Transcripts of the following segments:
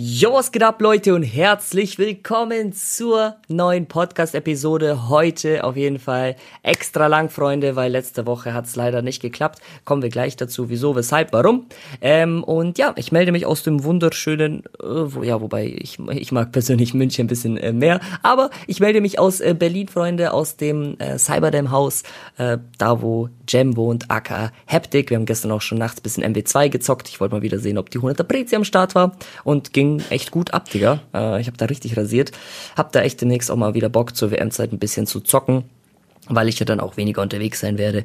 Jo, was geht ab, Leute, und herzlich willkommen zur neuen Podcast-Episode. Heute auf jeden Fall extra lang, Freunde, weil letzte Woche hat es leider nicht geklappt. Kommen wir gleich dazu, wieso, weshalb, warum. Ähm, und ja, ich melde mich aus dem wunderschönen, äh, wo, ja, wobei ich, ich mag persönlich München ein bisschen äh, mehr, aber ich melde mich aus äh, Berlin, Freunde, aus dem äh, Cyberdam-Haus, äh, da wo Jam wohnt, aka Haptic. Wir haben gestern auch schon nachts bisschen MW2 gezockt. Ich wollte mal wieder sehen, ob die 100er Prezi am Start war und ging ging echt gut ab, Digga. Äh, ich habe da richtig rasiert. Hab da echt demnächst auch mal wieder Bock zur WM-Zeit ein bisschen zu zocken, weil ich ja dann auch weniger unterwegs sein werde.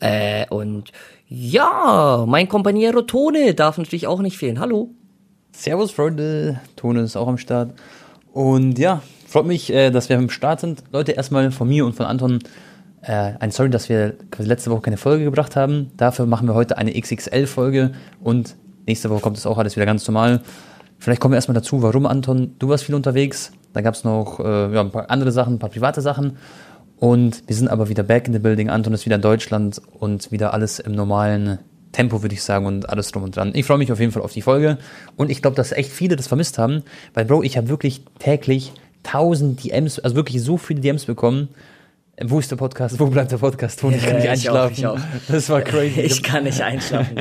Äh, und ja, mein Kompaniero Tone darf natürlich auch nicht fehlen. Hallo. Servus, Freunde. Tone ist auch am Start. Und ja, freut mich, äh, dass wir am Start sind. Leute, erstmal von mir und von Anton äh, ein Sorry, dass wir letzte Woche keine Folge gebracht haben. Dafür machen wir heute eine XXL-Folge und nächste Woche kommt es auch alles wieder ganz normal. Vielleicht kommen wir erstmal dazu, warum, Anton, du warst viel unterwegs. Da gab es noch äh, ja, ein paar andere Sachen, ein paar private Sachen. Und wir sind aber wieder back in the building. Anton ist wieder in Deutschland und wieder alles im normalen Tempo, würde ich sagen, und alles drum und dran. Ich freue mich auf jeden Fall auf die Folge. Und ich glaube, dass echt viele das vermisst haben, weil, Bro, ich habe wirklich täglich tausend DMs, also wirklich so viele DMs bekommen wo ist der Podcast? Wo bleibt der Podcast? Tone, ich kann nicht einschlafen. Ich auch, ich auch. Das war crazy. Ich kann nicht einschlafen.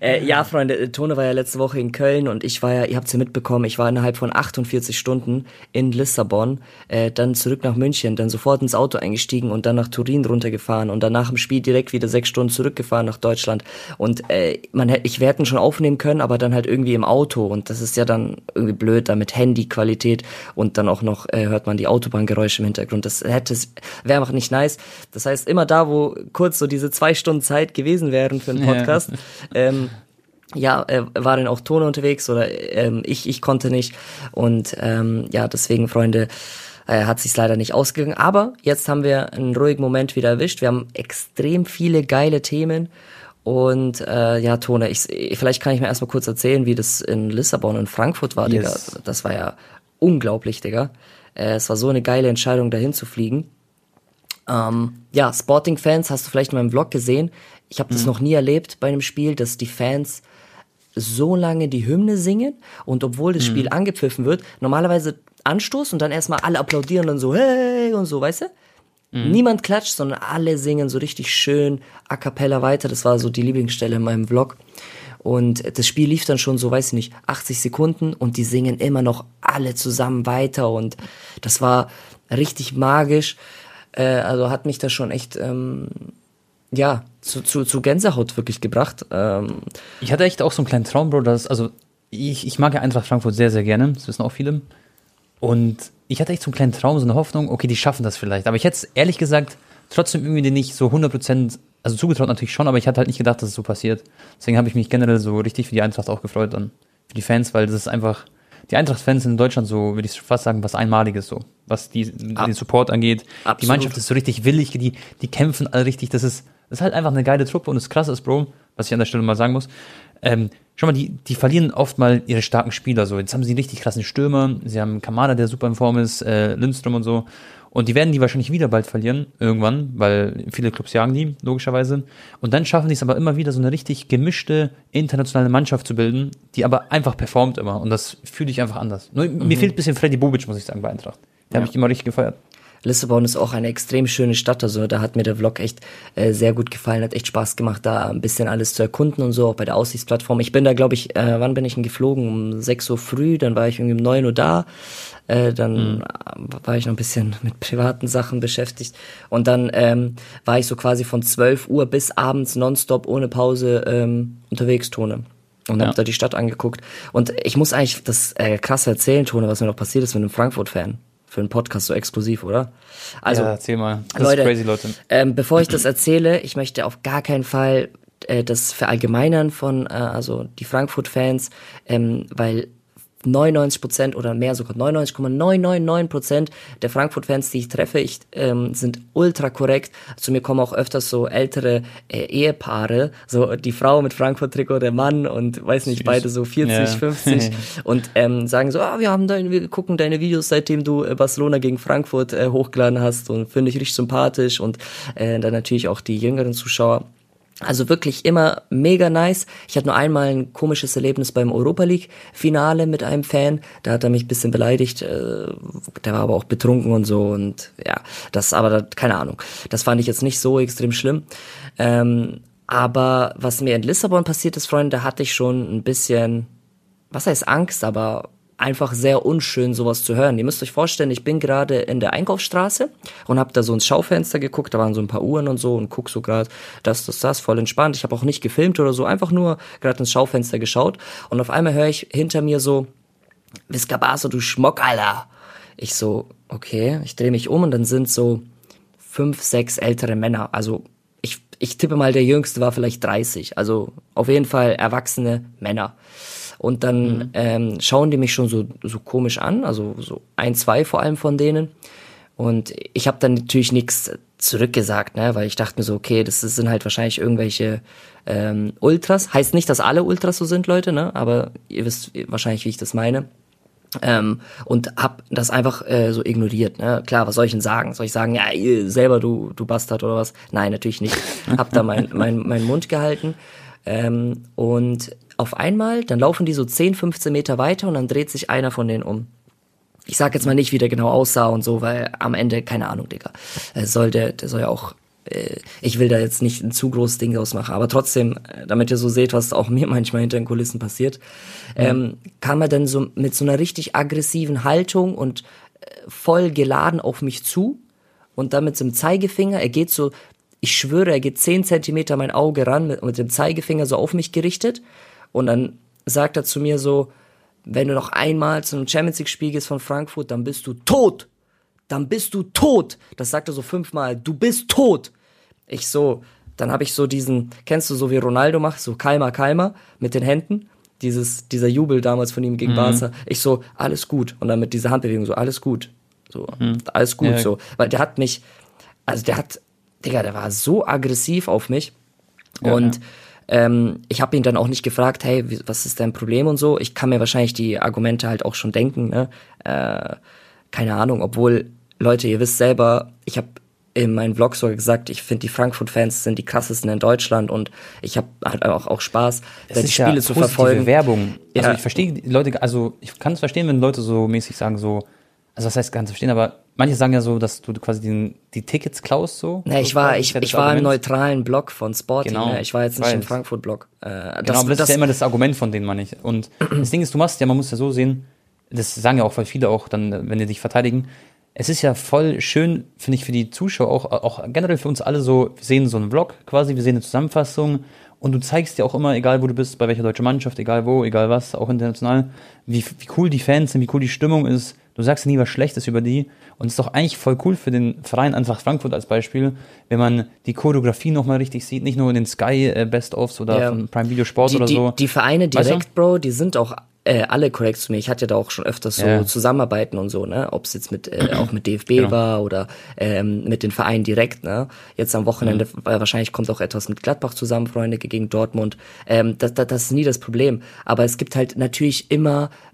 äh, ja, Freunde, Tone war ja letzte Woche in Köln und ich war ja, ihr habt es ja mitbekommen, ich war innerhalb von 48 Stunden in Lissabon, äh, dann zurück nach München, dann sofort ins Auto eingestiegen und dann nach Turin runtergefahren und dann nach dem Spiel direkt wieder sechs Stunden zurückgefahren nach Deutschland. Und äh, man hätte, ich hätte schon aufnehmen können, aber dann halt irgendwie im Auto und das ist ja dann irgendwie blöd, da mit Handyqualität und dann auch noch äh, hört man die Autobahngeräusche im Hintergrund. Das hätte, wäre einfach nicht nice. Das heißt, immer da, wo kurz so diese zwei Stunden Zeit gewesen wären für einen Podcast, ja. ähm, ja, äh, war dann auch Tone unterwegs oder ähm, ich, ich konnte nicht. Und ähm, ja, deswegen, Freunde, äh, hat sich leider nicht ausgegangen. Aber jetzt haben wir einen ruhigen Moment wieder erwischt. Wir haben extrem viele geile Themen. Und äh, ja, Tone, ich, vielleicht kann ich mir erstmal kurz erzählen, wie das in Lissabon und Frankfurt war, yes. Digga. Das war ja unglaublich, Digga. Äh, es war so eine geile Entscheidung, dahin zu fliegen. Ähm, ja, Sporting-Fans hast du vielleicht in meinem Vlog gesehen. Ich habe das mhm. noch nie erlebt bei einem Spiel, dass die Fans so lange die Hymne singen und obwohl das mhm. Spiel angepfiffen wird, normalerweise Anstoß und dann erstmal alle applaudieren und so, hey und so, weißt du? Mhm. Niemand klatscht, sondern alle singen so richtig schön a cappella weiter. Das war so die Lieblingsstelle in meinem Vlog. Und das Spiel lief dann schon so, weiß ich nicht, 80 Sekunden und die singen immer noch alle zusammen weiter und das war richtig magisch. Äh, also hat mich das schon echt, ähm, ja, zu, zu, zu Gänsehaut wirklich gebracht. Ähm, ich hatte echt auch so einen kleinen Traum, Bro, dass, also ich, ich mag ja Eintracht Frankfurt sehr, sehr gerne, das wissen auch viele. Und ich hatte echt so einen kleinen Traum, so eine Hoffnung, okay, die schaffen das vielleicht. Aber ich hätte es ehrlich gesagt trotzdem irgendwie nicht so 100%, also zugetraut natürlich schon, aber ich hatte halt nicht gedacht, dass es so passiert. Deswegen habe ich mich generell so richtig für die Eintracht auch gefreut dann. Für die Fans, weil das ist einfach, die Eintracht-Fans sind in Deutschland so, würde ich fast sagen, was Einmaliges so, was die, Ab den Support angeht. Absolut. Die Mannschaft ist so richtig willig, die, die kämpfen alle richtig, das ist, das ist halt einfach eine geile Truppe und das krasse ist, Bro, was ich an der Stelle mal sagen muss, ähm, schau mal, die, die verlieren oft mal ihre starken Spieler so. Jetzt haben sie einen richtig krassen Stürmer, sie haben Kamada, der super in Form ist, äh, Lindström und so. Und die werden die wahrscheinlich wieder bald verlieren, irgendwann, weil viele Clubs jagen die, logischerweise. Und dann schaffen die es aber immer wieder, so eine richtig gemischte internationale Mannschaft zu bilden, die aber einfach performt immer. Und das fühle ich einfach anders. Nur, mhm. Mir fehlt ein bisschen Freddy Bobic, muss ich sagen, bei Eintracht. Der ja. habe ich immer richtig gefeiert. Lissabon ist auch eine extrem schöne Stadt, also da hat mir der Vlog echt äh, sehr gut gefallen, hat echt Spaß gemacht, da ein bisschen alles zu erkunden und so, auch bei der Aussichtsplattform. Ich bin da, glaube ich, äh, wann bin ich denn geflogen? Um 6 Uhr früh, dann war ich irgendwie um 9 Uhr da, äh, dann mhm. war ich noch ein bisschen mit privaten Sachen beschäftigt und dann ähm, war ich so quasi von 12 Uhr bis abends nonstop ohne Pause ähm, unterwegs, Tone und ja. habe da die Stadt angeguckt. Und ich muss eigentlich das äh, krasse erzählen, Tone, was mir noch passiert ist mit einem Frankfurt-Fan für einen Podcast so exklusiv, oder? Also, ja, erzähl mal. Das Leute, ist crazy, Leute. Ähm, bevor ich das erzähle, ich möchte auf gar keinen Fall äh, das verallgemeinern von, äh, also die Frankfurt-Fans, ähm, weil 99 Prozent oder mehr sogar 99,999 Prozent der Frankfurt-Fans, die ich treffe, ich, ähm, sind ultra korrekt. Zu mir kommen auch öfters so ältere äh, Ehepaare, so die Frau mit Frankfurt-Trikot, der Mann und weiß nicht, Süß. beide so 40, ja. 50 und ähm, sagen so, ah, wir haben deine, wir gucken deine Videos, seitdem du äh, Barcelona gegen Frankfurt äh, hochgeladen hast und finde ich richtig sympathisch und äh, dann natürlich auch die jüngeren Zuschauer Also wirklich immer mega nice. Ich hatte nur einmal ein komisches Erlebnis beim Europa League Finale mit einem Fan. Da hat er mich bisschen beleidigt. äh, Der war aber auch betrunken und so und ja, das aber keine Ahnung. Das fand ich jetzt nicht so extrem schlimm. Ähm, aber was mir in Lissabon passiert ist, Freunde, da hatte ich schon ein bisschen, was heißt Angst, aber einfach sehr unschön, sowas zu hören. Ihr müsst euch vorstellen, ich bin gerade in der Einkaufsstraße und habe da so ins Schaufenster geguckt, da waren so ein paar Uhren und so und guck so gerade, das, das, das, voll entspannt. Ich habe auch nicht gefilmt oder so, einfach nur gerade ins Schaufenster geschaut und auf einmal höre ich hinter mir so, Viscabaso, du Schmock, Alter. Ich so, okay, ich drehe mich um und dann sind so fünf, sechs ältere Männer, also ich, ich tippe mal, der jüngste war vielleicht 30, also auf jeden Fall erwachsene Männer. Und dann mhm. ähm, schauen die mich schon so, so komisch an, also so ein, zwei vor allem von denen. Und ich habe dann natürlich nichts zurückgesagt, ne, weil ich dachte mir so, okay, das sind halt wahrscheinlich irgendwelche ähm, Ultras. Heißt nicht, dass alle Ultras so sind, Leute, ne? Aber ihr wisst wahrscheinlich, wie ich das meine. Ähm, und hab das einfach äh, so ignoriert. Ne? Klar, was soll ich denn sagen? Soll ich sagen, ja, ihr selber, du, du Bastard oder was? Nein, natürlich nicht. Hab da meinen mein, mein Mund gehalten. Ähm, und auf einmal, dann laufen die so 10, 15 Meter weiter und dann dreht sich einer von denen um. Ich sag jetzt mal nicht, wie der genau aussah und so, weil am Ende, keine Ahnung, Digga. Äh, soll der, der soll ja auch, äh, ich will da jetzt nicht ein zu großes Ding ausmachen, aber trotzdem, äh, damit ihr so seht, was auch mir manchmal hinter den Kulissen passiert, ähm, kam er dann so mit so einer richtig aggressiven Haltung und äh, voll geladen auf mich zu und dann mit so einem Zeigefinger, er geht so, ich schwöre, er geht 10 Zentimeter mein Auge ran mit, mit dem Zeigefinger so auf mich gerichtet und dann sagt er zu mir so, wenn du noch einmal zu einem Champions League Spiel gehst von Frankfurt, dann bist du tot. Dann bist du tot. Das sagt er so fünfmal. Du bist tot. Ich so, dann habe ich so diesen, kennst du so wie Ronaldo macht, so Kalmer, Kalmer mit den Händen. Dieses, dieser Jubel damals von ihm gegen mhm. Barca. Ich so, alles gut. Und dann mit dieser Handbewegung so, alles gut. So, mhm. alles gut, ja. so. Weil der hat mich, also der hat, Digga, der war so aggressiv auf mich. Ja, und ja ähm, ich habe ihn dann auch nicht gefragt, hey, was ist dein Problem und so. Ich kann mir wahrscheinlich die Argumente halt auch schon denken. Ne? Äh, keine Ahnung, obwohl, Leute, ihr wisst selber, ich habe in meinem Vlog sogar gesagt, ich finde die Frankfurt-Fans sind die krassesten in Deutschland und ich habe halt auch, auch Spaß, das die Spiele ja zu verfolgen. Werbung. Also ja. ich verstehe Leute, also ich kann es verstehen, wenn Leute so mäßig sagen, so, also was heißt ganz verstehen, aber manche sagen ja so, dass du quasi den, die Tickets klaust so. Nee, ich war, ich, ich war im neutralen Block von Sporting, genau, ne? ich war jetzt nicht im Frankfurt-Block. Äh, das, genau, aber das, das, ist ja immer das Argument von denen, man nicht. Und das Ding ist, du machst ja, man muss ja so sehen, das sagen ja auch voll viele auch dann, wenn die dich verteidigen, es ist ja voll schön, finde ich, für die Zuschauer, auch, auch generell für uns alle so, wir sehen so einen Vlog quasi, wir sehen eine Zusammenfassung und du zeigst ja auch immer, egal wo du bist, bei welcher deutschen Mannschaft, egal wo, egal was, auch international, wie, wie cool die Fans sind, wie cool die Stimmung ist. Du sagst ja nie was Schlechtes über die. Und es ist doch eigentlich voll cool für den Verein Eintracht Frankfurt als Beispiel, wenn man die Choreografie nochmal richtig sieht, nicht nur in den Sky äh, Best-ofs oder ja. von Prime Video Sport die, oder so. Die, die Vereine direkt, weißt du? Bro, die sind auch äh, alle korrekt zu mir. Ich hatte ja da auch schon öfters so ja. Zusammenarbeiten und so, ne? Ob es jetzt mit äh, auch mit DFB genau. war oder ähm, mit den Vereinen direkt, ne? Jetzt am Wochenende mhm. wahrscheinlich kommt auch etwas mit Gladbach zusammen, Freunde gegen Dortmund. Ähm, das, das, das ist nie das Problem. Aber es gibt halt natürlich immer äh,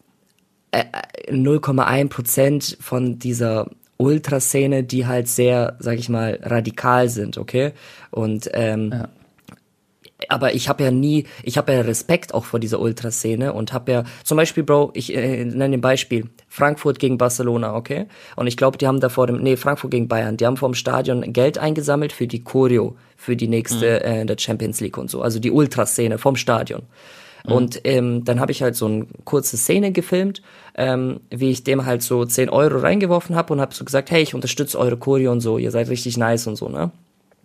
0,1 Prozent von dieser Ultraszene, die halt sehr, sag ich mal, radikal sind, okay? Und ähm, ja aber ich habe ja nie, ich habe ja Respekt auch vor dieser Ultraszene und habe ja, zum Beispiel, Bro, ich äh, nenne ein Beispiel, Frankfurt gegen Barcelona, okay? Und ich glaube, die haben da vor dem, nee, Frankfurt gegen Bayern, die haben vor dem Stadion Geld eingesammelt für die Choreo, für die nächste mhm. äh, der Champions League und so, also die Ultraszene vom Stadion. Mhm. Und ähm, dann habe ich halt so eine kurze Szene gefilmt, ähm, wie ich dem halt so 10 Euro reingeworfen habe und habe so gesagt, hey, ich unterstütze eure Choreo und so, ihr seid richtig nice und so, ne?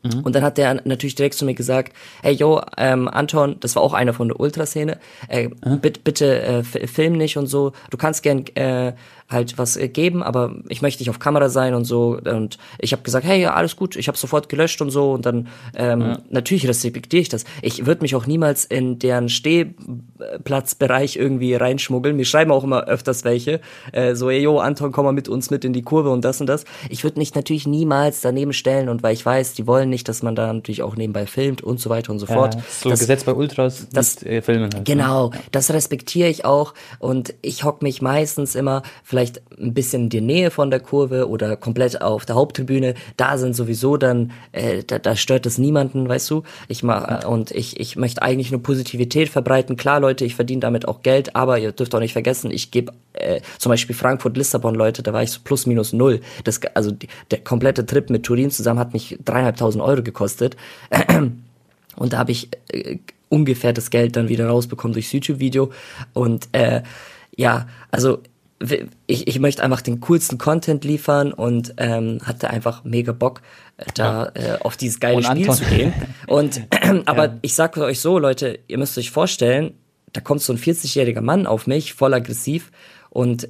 Mhm. Und dann hat der natürlich direkt zu mir gesagt, hey yo, ähm, Anton, das war auch einer von der Ultraszene, äh, mhm. bitte, bitte äh, film nicht und so, du kannst gern äh, halt was äh, geben, aber ich möchte nicht auf Kamera sein und so. Und ich habe gesagt, hey, ja, alles gut, ich habe sofort gelöscht und so. Und dann ähm, ja. natürlich respektiere ich das. Ich würde mich auch niemals in deren Stehplatzbereich irgendwie reinschmuggeln. Mir schreiben auch immer öfters welche, äh, so, hey, yo, Anton, komm mal mit uns mit in die Kurve und das und das. Ich würde mich natürlich niemals daneben stellen und weil ich weiß, die wollen nicht, dass man da natürlich auch nebenbei filmt und so weiter und so fort. Ja, so das, Gesetz bei Ultras, das äh, Filmen halt. Genau, ja. das respektiere ich auch und ich hock mich meistens immer vielleicht ein bisschen die Nähe von der Kurve oder komplett auf der Haupttribüne. Da sind sowieso dann, äh, da, da stört es niemanden, weißt du. Ich mach ja. und ich ich möchte eigentlich nur Positivität verbreiten. Klar, Leute, ich verdiene damit auch Geld, aber ihr dürft auch nicht vergessen, ich gebe äh, zum Beispiel Frankfurt Lissabon Leute, da war ich so plus minus null. Das also die, der komplette Trip mit Turin zusammen hat mich dreieinhalbtausend Euro gekostet. Und da habe ich äh, ungefähr das Geld dann wieder rausbekommen durchs YouTube-Video. Und äh, ja, also ich, ich möchte einfach den coolsten Content liefern und ähm, hatte einfach mega Bock, äh, da äh, auf dieses geile und Spiel Anton. zu gehen. Und äh, aber ja. ich sage euch so, Leute, ihr müsst euch vorstellen, da kommt so ein 40-jähriger Mann auf mich, voll aggressiv und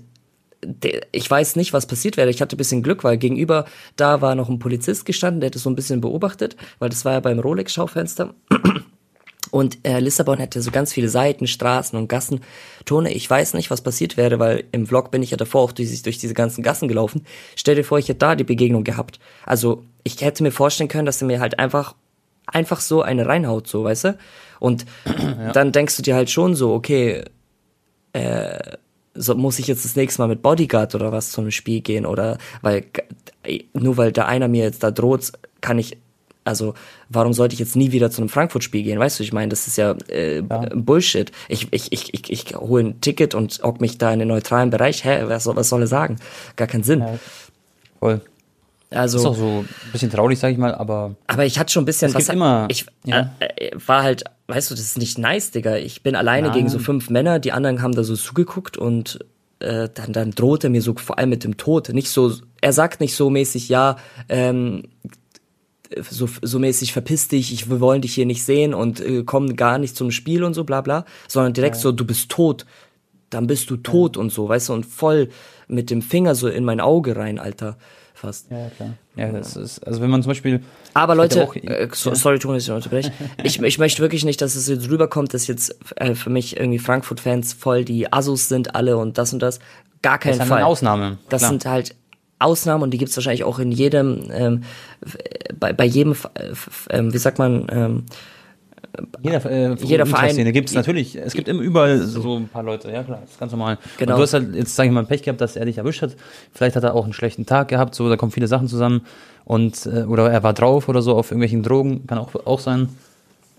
ich weiß nicht, was passiert wäre. Ich hatte ein bisschen Glück, weil gegenüber da war noch ein Polizist gestanden, der hätte so ein bisschen beobachtet, weil das war ja beim Rolex-Schaufenster. Und äh, Lissabon hätte so ganz viele Seiten, Straßen und Gassen. Tone, ich weiß nicht, was passiert wäre, weil im Vlog bin ich ja davor auch durch, durch diese ganzen Gassen gelaufen. Stell dir vor, ich hätte da die Begegnung gehabt. Also ich hätte mir vorstellen können, dass er mir halt einfach, einfach so eine reinhaut, so, weißt du? Und ja. dann denkst du dir halt schon so, okay, äh, so muss ich jetzt das nächste Mal mit Bodyguard oder was zu einem Spiel gehen oder weil nur weil der einer mir jetzt da droht, kann ich also warum sollte ich jetzt nie wieder zu einem Frankfurt-Spiel gehen? Weißt du, ich meine, das ist ja, äh, ja. Bullshit. Ich, ich, ich, ich, ich hole ein Ticket und hock mich da in den neutralen Bereich. Hä, was, was soll er sagen? Gar keinen Sinn. Ja, voll. Also, ist auch so ein bisschen traurig, sag ich mal, aber. Aber ich hatte schon ein bisschen was. Immer, ich ja. äh, war halt, weißt du, das ist nicht nice, Digga. Ich bin alleine Nein. gegen so fünf Männer, die anderen haben da so zugeguckt und äh, dann, dann droht er mir so vor allem mit dem Tod. Nicht so, er sagt nicht so mäßig, ja, ähm, so, so mäßig verpiss dich, ich, wir wollen dich hier nicht sehen und äh, komm gar nicht zum Spiel und so, bla bla, sondern direkt ja. so, du bist tot, dann bist du tot ja. und so, weißt du, und voll mit dem Finger so in mein Auge rein, Alter fast. Ja, klar. Ja, das ist, also wenn man zum Beispiel. Aber Leute, auch, äh, so, ja. sorry, Thomas, ich unterbreche. ich, ich möchte wirklich nicht, dass es jetzt rüberkommt, dass jetzt äh, für mich irgendwie Frankfurt-Fans voll die Assos sind alle und das und das. Gar keinen das Fall. Das sind Ausnahmen. Das klar. sind halt Ausnahmen und die gibt's wahrscheinlich auch in jedem, ähm, bei, bei jedem, äh, wie sagt man, ähm, jeder, äh, jeder Verein. gibt es natürlich. Es gibt immer überall so ein paar Leute, ja klar, das ist ganz normal. Genau. Und du hast halt jetzt, sag ich mal, Pech gehabt, dass er dich erwischt hat. Vielleicht hat er auch einen schlechten Tag gehabt, so, da kommen viele Sachen zusammen. Und, äh, oder er war drauf oder so auf irgendwelchen Drogen, kann auch, auch sein.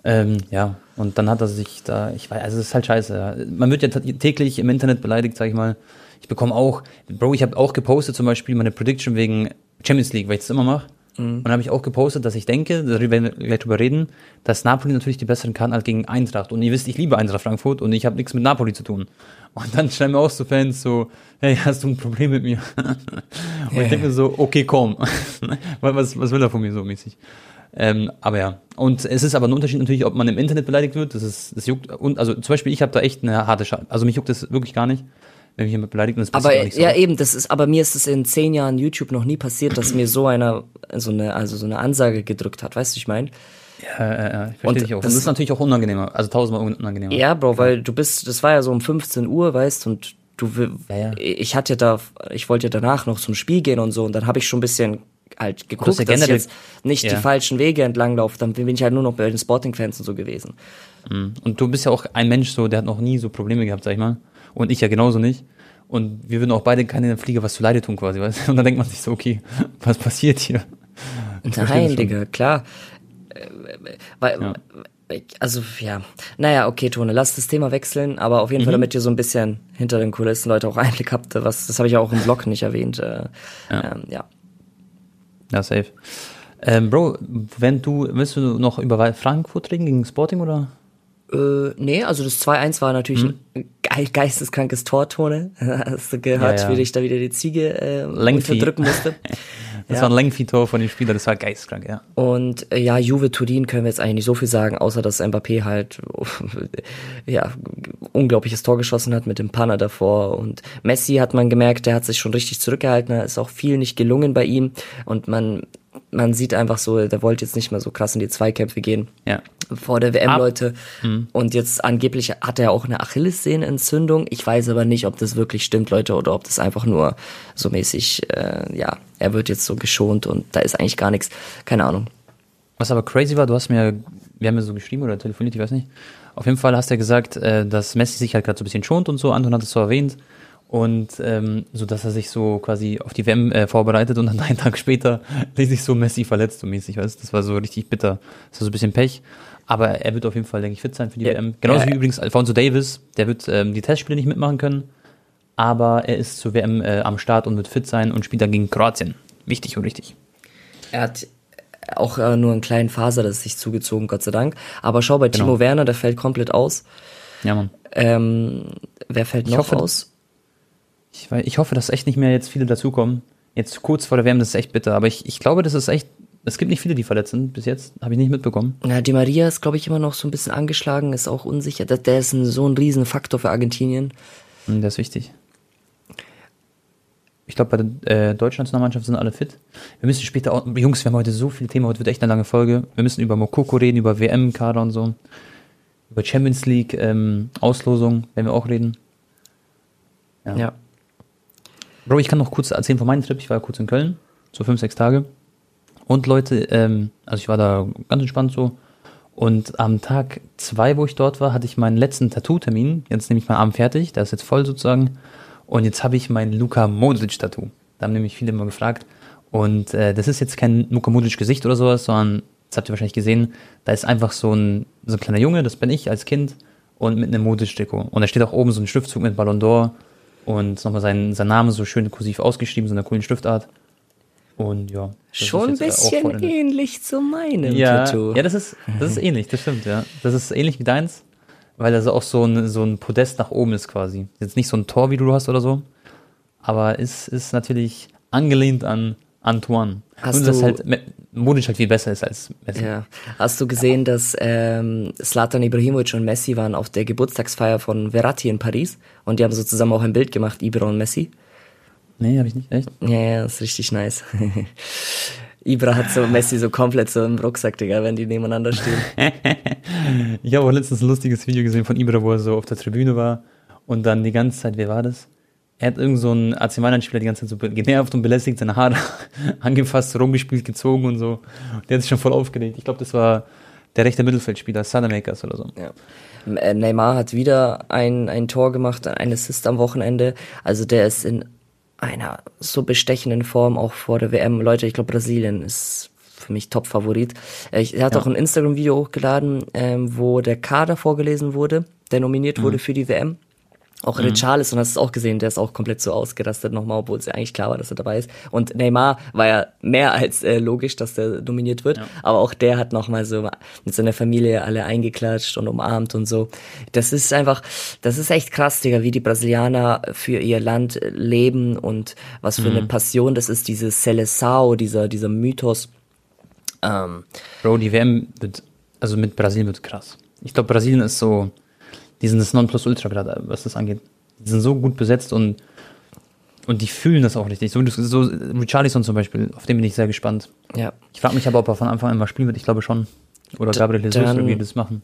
Ähm, ja, und dann hat er sich da, ich weiß, also es ist halt scheiße. Man wird ja täglich im Internet beleidigt, sag ich mal. Ich bekomme auch, Bro, ich habe auch gepostet zum Beispiel meine Prediction wegen Champions League, weil ich das immer mache. Mhm. Und habe ich auch gepostet, dass ich denke, darüber werden wir gleich drüber reden, dass Napoli natürlich die besseren kann als gegen Eintracht. Und ihr wisst, ich liebe Eintracht Frankfurt und ich habe nichts mit Napoli zu tun. Und dann schreiben mir auch so Fans so, hey, hast du ein Problem mit mir? und ich denke mir so, okay, komm. was, was will er von mir so mäßig? Ähm, aber ja. Und es ist aber ein Unterschied natürlich, ob man im Internet beleidigt wird. Das ist, das juckt. Und also zum Beispiel, ich habe da echt eine harte Schale. Also mich juckt das wirklich gar nicht wenn mich jemand beleidigt und das aber, nicht so. Ja, eben, das ist, aber mir ist es in zehn Jahren YouTube noch nie passiert, dass mir so einer, so eine, also so eine Ansage gedrückt hat, weißt du, ich meine? Ja, ja, ja, ich verstehe dich auch. Das, das ist natürlich auch unangenehmer, also tausendmal unangenehmer. Ja, Bro, weil du bist, das war ja so um 15 Uhr, weißt und du, ja, ja. ich hatte da, ich wollte ja danach noch zum Spiel gehen und so und dann habe ich schon ein bisschen halt geguckt, ja dass ich jetzt nicht ja. die falschen Wege entlang laufe, dann bin ich halt nur noch bei den Sporting-Fans und so gewesen. Mhm. Und du bist ja auch ein Mensch so, der hat noch nie so Probleme gehabt, sag ich mal. Und ich ja genauso nicht. Und wir würden auch beide keine Flieger was zu Leide tun quasi, weißt Und dann denkt man sich so, okay, was passiert hier? Nein, Digga, klar. Äh, weil, ja. Also, ja. Naja, okay, Tone, lass das Thema wechseln, aber auf jeden mhm. Fall, damit ihr so ein bisschen hinter den Kulissen Leute auch Einblick habt, was, das habe ich ja auch im Blog nicht erwähnt. Äh, ja. Ähm, ja. Ja, safe. Ähm, Bro, wenn du, willst du noch über Frankfurt reden gegen Sporting oder? Äh, nee, also das 2-1 war natürlich hm. ein geisteskrankes Tortone. Hast du gehört, ja, ja. wie ich da wieder die Ziege äh, unterdrücken musste? das ja. war ein Lengthy-Tor von den Spielern, das war geisteskrank, ja. Und äh, ja, Juve Turin können wir jetzt eigentlich nicht so viel sagen, außer dass Mbappé halt ja unglaubliches Tor geschossen hat mit dem Panner davor. Und Messi hat man gemerkt, der hat sich schon richtig zurückgehalten, da ist auch viel nicht gelungen bei ihm. Und man man sieht einfach so, der wollte jetzt nicht mehr so krass in die Zweikämpfe gehen. Ja. Vor der WM, Ab Leute. Mhm. Und jetzt angeblich hat er auch eine Achillessehnenentzündung. Ich weiß aber nicht, ob das wirklich stimmt, Leute, oder ob das einfach nur so mäßig, äh, ja, er wird jetzt so geschont und da ist eigentlich gar nichts. Keine Ahnung. Was aber crazy war, du hast mir, wir haben ja so geschrieben oder telefoniert, ich weiß nicht. Auf jeden Fall hast du ja gesagt, äh, dass Messi sich halt gerade so ein bisschen schont und so. Anton hat es so erwähnt. Und ähm, so, dass er sich so quasi auf die WM äh, vorbereitet und dann einen Tag später sich so Messi verletzt so mäßig, weißt Das war so richtig bitter. Das war so ein bisschen Pech. Aber er wird auf jeden Fall, denke ich, fit sein für die ja, WM. Genauso ja, wie übrigens Alfonso Davis, der wird ähm, die Testspiele nicht mitmachen können. Aber er ist zur WM äh, am Start und wird fit sein und spielt dann gegen Kroatien. Wichtig und richtig. Er hat auch äh, nur einen kleinen Faser, das sich zugezogen, Gott sei Dank. Aber schau bei genau. Timo Werner, der fällt komplett aus. Ja, Mann. Ähm, wer fällt noch hoffe, aus? Ich, ich hoffe, dass echt nicht mehr jetzt viele dazukommen. Jetzt kurz vor der WM, das ist echt bitter. Aber ich, ich glaube, das ist echt. Es gibt nicht viele, die verletzt sind. Bis jetzt habe ich nicht mitbekommen. Ja, Di Maria ist, glaube ich, immer noch so ein bisschen angeschlagen, ist auch unsicher. Der, der ist ein, so ein Riesenfaktor für Argentinien. Hm, der ist wichtig. Ich glaube, bei der äh, deutschen Nationalmannschaft sind alle fit. Wir müssen später auch, Jungs, wir haben heute so viele Themen, heute wird echt eine lange Folge. Wir müssen über Mokoko reden, über WM-Kader und so. Über Champions League ähm, Auslosung, werden wir auch reden. Ja. ja. Bro, ich kann noch kurz erzählen von meinem Trip. Ich war kurz in Köln, so fünf, sechs Tage. Und Leute, ähm, also ich war da ganz entspannt so. Und am Tag zwei, wo ich dort war, hatte ich meinen letzten Tattoo-Termin. Jetzt nehme ich meinen Arm fertig, der ist jetzt voll sozusagen. Und jetzt habe ich mein Luka Modric-Tattoo. Da haben nämlich viele immer gefragt. Und äh, das ist jetzt kein Luka Modric-Gesicht oder sowas, sondern, das habt ihr wahrscheinlich gesehen, da ist einfach so ein, so ein kleiner Junge, das bin ich als Kind, und mit einem Modric-Deko. Und da steht auch oben so ein Schriftzug mit Ballon d'Or und nochmal sein, sein Name so schön kursiv ausgeschrieben, so einer coolen Schriftart. Und ja. Schon ein bisschen ähnlich zu meinem ja, Tattoo. Ja, das ist, das ist ähnlich, das stimmt, ja. Das ist ähnlich wie deins, weil das auch so ein, so ein Podest nach oben ist quasi. Jetzt nicht so ein Tor, wie du hast oder so, aber ist, ist natürlich angelehnt an Antoine. Hast Nur, dass halt Modic halt viel besser ist als Messi. Ja. Hast du gesehen, dass ähm, Slatan Ibrahimovic und Messi waren auf der Geburtstagsfeier von Verratti in Paris und die haben so zusammen auch ein Bild gemacht, Ibra und Messi? Nee, habe ich nicht, echt? Ja, ja, ist richtig nice. Ibra hat so Messi so komplett so im Rucksack, Digga, wenn die nebeneinander stehen. ich habe auch letztens ein lustiges Video gesehen von Ibra, wo er so auf der Tribüne war und dann die ganze Zeit, wer war das? Er hat irgend so einen AC Mailand-Spieler die ganze Zeit so genervt und belästigt, seine Haare angefasst, rumgespielt, gezogen und so. Der hat sich schon voll aufgeregt. Ich glaube, das war der rechte Mittelfeldspieler, Sadamakers oder so. Ja. Äh, Neymar hat wieder ein, ein Tor gemacht, ein Assist am Wochenende. Also der ist in einer so bestechenden Form auch vor der WM. Leute, ich glaube, Brasilien ist für mich Top-Favorit. Äh, er hat ja. auch ein Instagram-Video hochgeladen, ähm, wo der Kader vorgelesen wurde, der nominiert mhm. wurde für die WM. Auch mhm. Richarlison hast du auch gesehen, der ist auch komplett so ausgerastet nochmal, obwohl es ja eigentlich klar war, dass er dabei ist. Und Neymar war ja mehr als äh, logisch, dass der dominiert wird, ja. aber auch der hat nochmal so mit seiner Familie alle eingeklatscht und umarmt und so. Das ist einfach, das ist echt krass, Digga, wie die Brasilianer für ihr Land leben und was für mhm. eine Passion das ist, dieses Seleção, dieser, dieser Mythos. Ähm, Bro, die WM wird, also mit Brasilien wird krass. Ich glaube, Brasilien ist so, die sind das Nonplusultra gerade, was das angeht. Die sind so gut besetzt und, und die fühlen das auch richtig. So, so Richarlison zum Beispiel, auf den bin ich sehr gespannt. Ja. Ich frage mich aber, ob er von Anfang an mal spielen wird. Ich glaube schon. Oder Gabriel Jesus irgendwie das machen.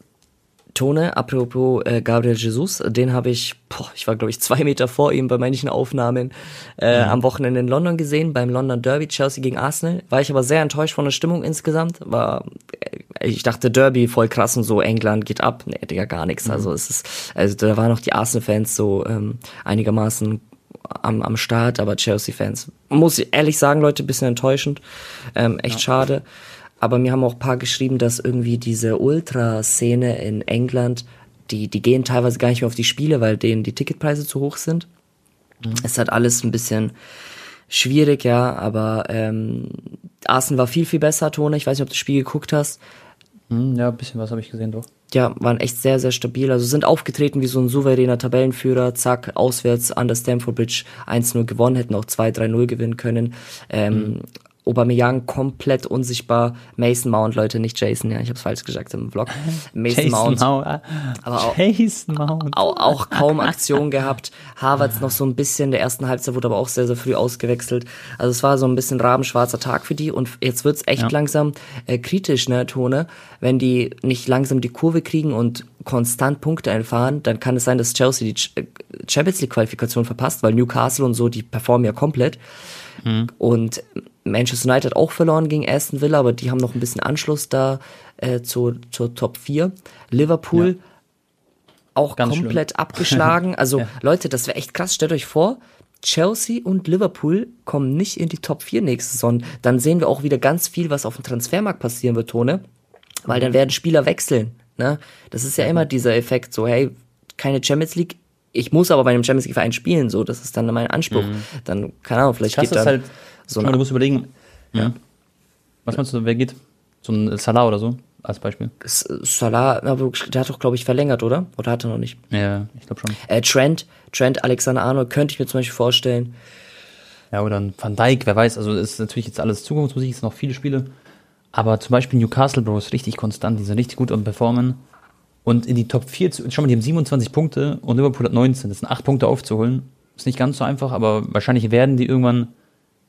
Tone, apropos äh, Gabriel Jesus, den habe ich, boah, ich war glaube ich zwei Meter vor ihm bei manchen Aufnahmen äh, ja. am Wochenende in London gesehen, beim London Derby, Chelsea gegen Arsenal. War ich aber sehr enttäuscht von der Stimmung insgesamt. War, äh, ich dachte Derby voll krass und so, England geht ab. Nee, Digga, gar nichts. Mhm. Also es ist, also da waren noch die Arsenal-Fans so ähm, einigermaßen am, am Start, aber Chelsea-Fans, muss ich ehrlich sagen, Leute, bisschen enttäuschend. Ähm, echt ja. schade. Aber mir haben auch ein paar geschrieben, dass irgendwie diese Ultra-Szene in England, die, die gehen teilweise gar nicht mehr auf die Spiele, weil denen die Ticketpreise zu hoch sind. Mhm. Es hat alles ein bisschen schwierig, ja, aber ähm, Arsenal war viel, viel besser, Tone. Ich weiß nicht, ob du das Spiel geguckt hast. Mhm, ja, ein bisschen was habe ich gesehen, doch. Ja, waren echt sehr, sehr stabil. Also sind aufgetreten wie so ein souveräner Tabellenführer. Zack, auswärts an der Stamford Bridge 1-0 gewonnen, hätten auch 2-3-0 gewinnen können. Ähm, mhm. Aubameyang komplett unsichtbar. Mason Mount, Leute, nicht Jason, ja, ich habe es falsch gesagt im Vlog. Mason Jason Mount, Mount. aber auch, Jason Mount. Auch, auch kaum Aktion gehabt. Harvards noch so ein bisschen, der ersten Halbzeit wurde aber auch sehr, sehr früh ausgewechselt. Also es war so ein bisschen rabenschwarzer Tag für die und jetzt wird's echt ja. langsam äh, kritisch, ne, Tone, wenn die nicht langsam die Kurve kriegen und konstant Punkte einfahren, dann kann es sein, dass Chelsea die äh, Champions League Qualifikation verpasst, weil Newcastle und so, die performen ja komplett. Mhm. Und Manchester United hat auch verloren gegen Aston Villa, aber die haben noch ein bisschen Anschluss da äh, zur, zur Top 4. Liverpool ja. auch Ganz komplett schlimm. abgeschlagen. Also ja. Leute, das wäre echt krass. Stellt euch vor, Chelsea und Liverpool kommen nicht in die Top 4 nächste Saison. Dann sehen wir auch wieder ganz viel, was auf dem Transfermarkt passieren wird, Tone. Weil dann werden Spieler wechseln. Ne? Das ist ja immer dieser Effekt, so, hey, keine Champions League, ich muss aber bei einem Champions League Verein spielen, so, das ist dann mein Anspruch. Mhm. Dann, keine Ahnung, vielleicht Krass, geht dann halt, so Du musst überlegen, ja. Was meinst du, wer geht? So ein Salah oder so, als Beispiel. Salah, der hat doch, glaube ich, verlängert, oder? Oder hat er noch nicht? Ja, ich glaube schon. Äh, Trent, Trent Alexander Arnold könnte ich mir zum Beispiel vorstellen. Ja, oder ein Van Dijk, wer weiß. Also ist natürlich jetzt alles Zukunftsmusik, es sind noch viele Spiele. Aber zum Beispiel Newcastle, Bro, ist richtig konstant, die sind richtig gut am Performen. Und in die Top 4, schau mal, die haben 27 Punkte und Liverpool hat 19. Das sind 8 Punkte aufzuholen. Ist nicht ganz so einfach, aber wahrscheinlich werden die irgendwann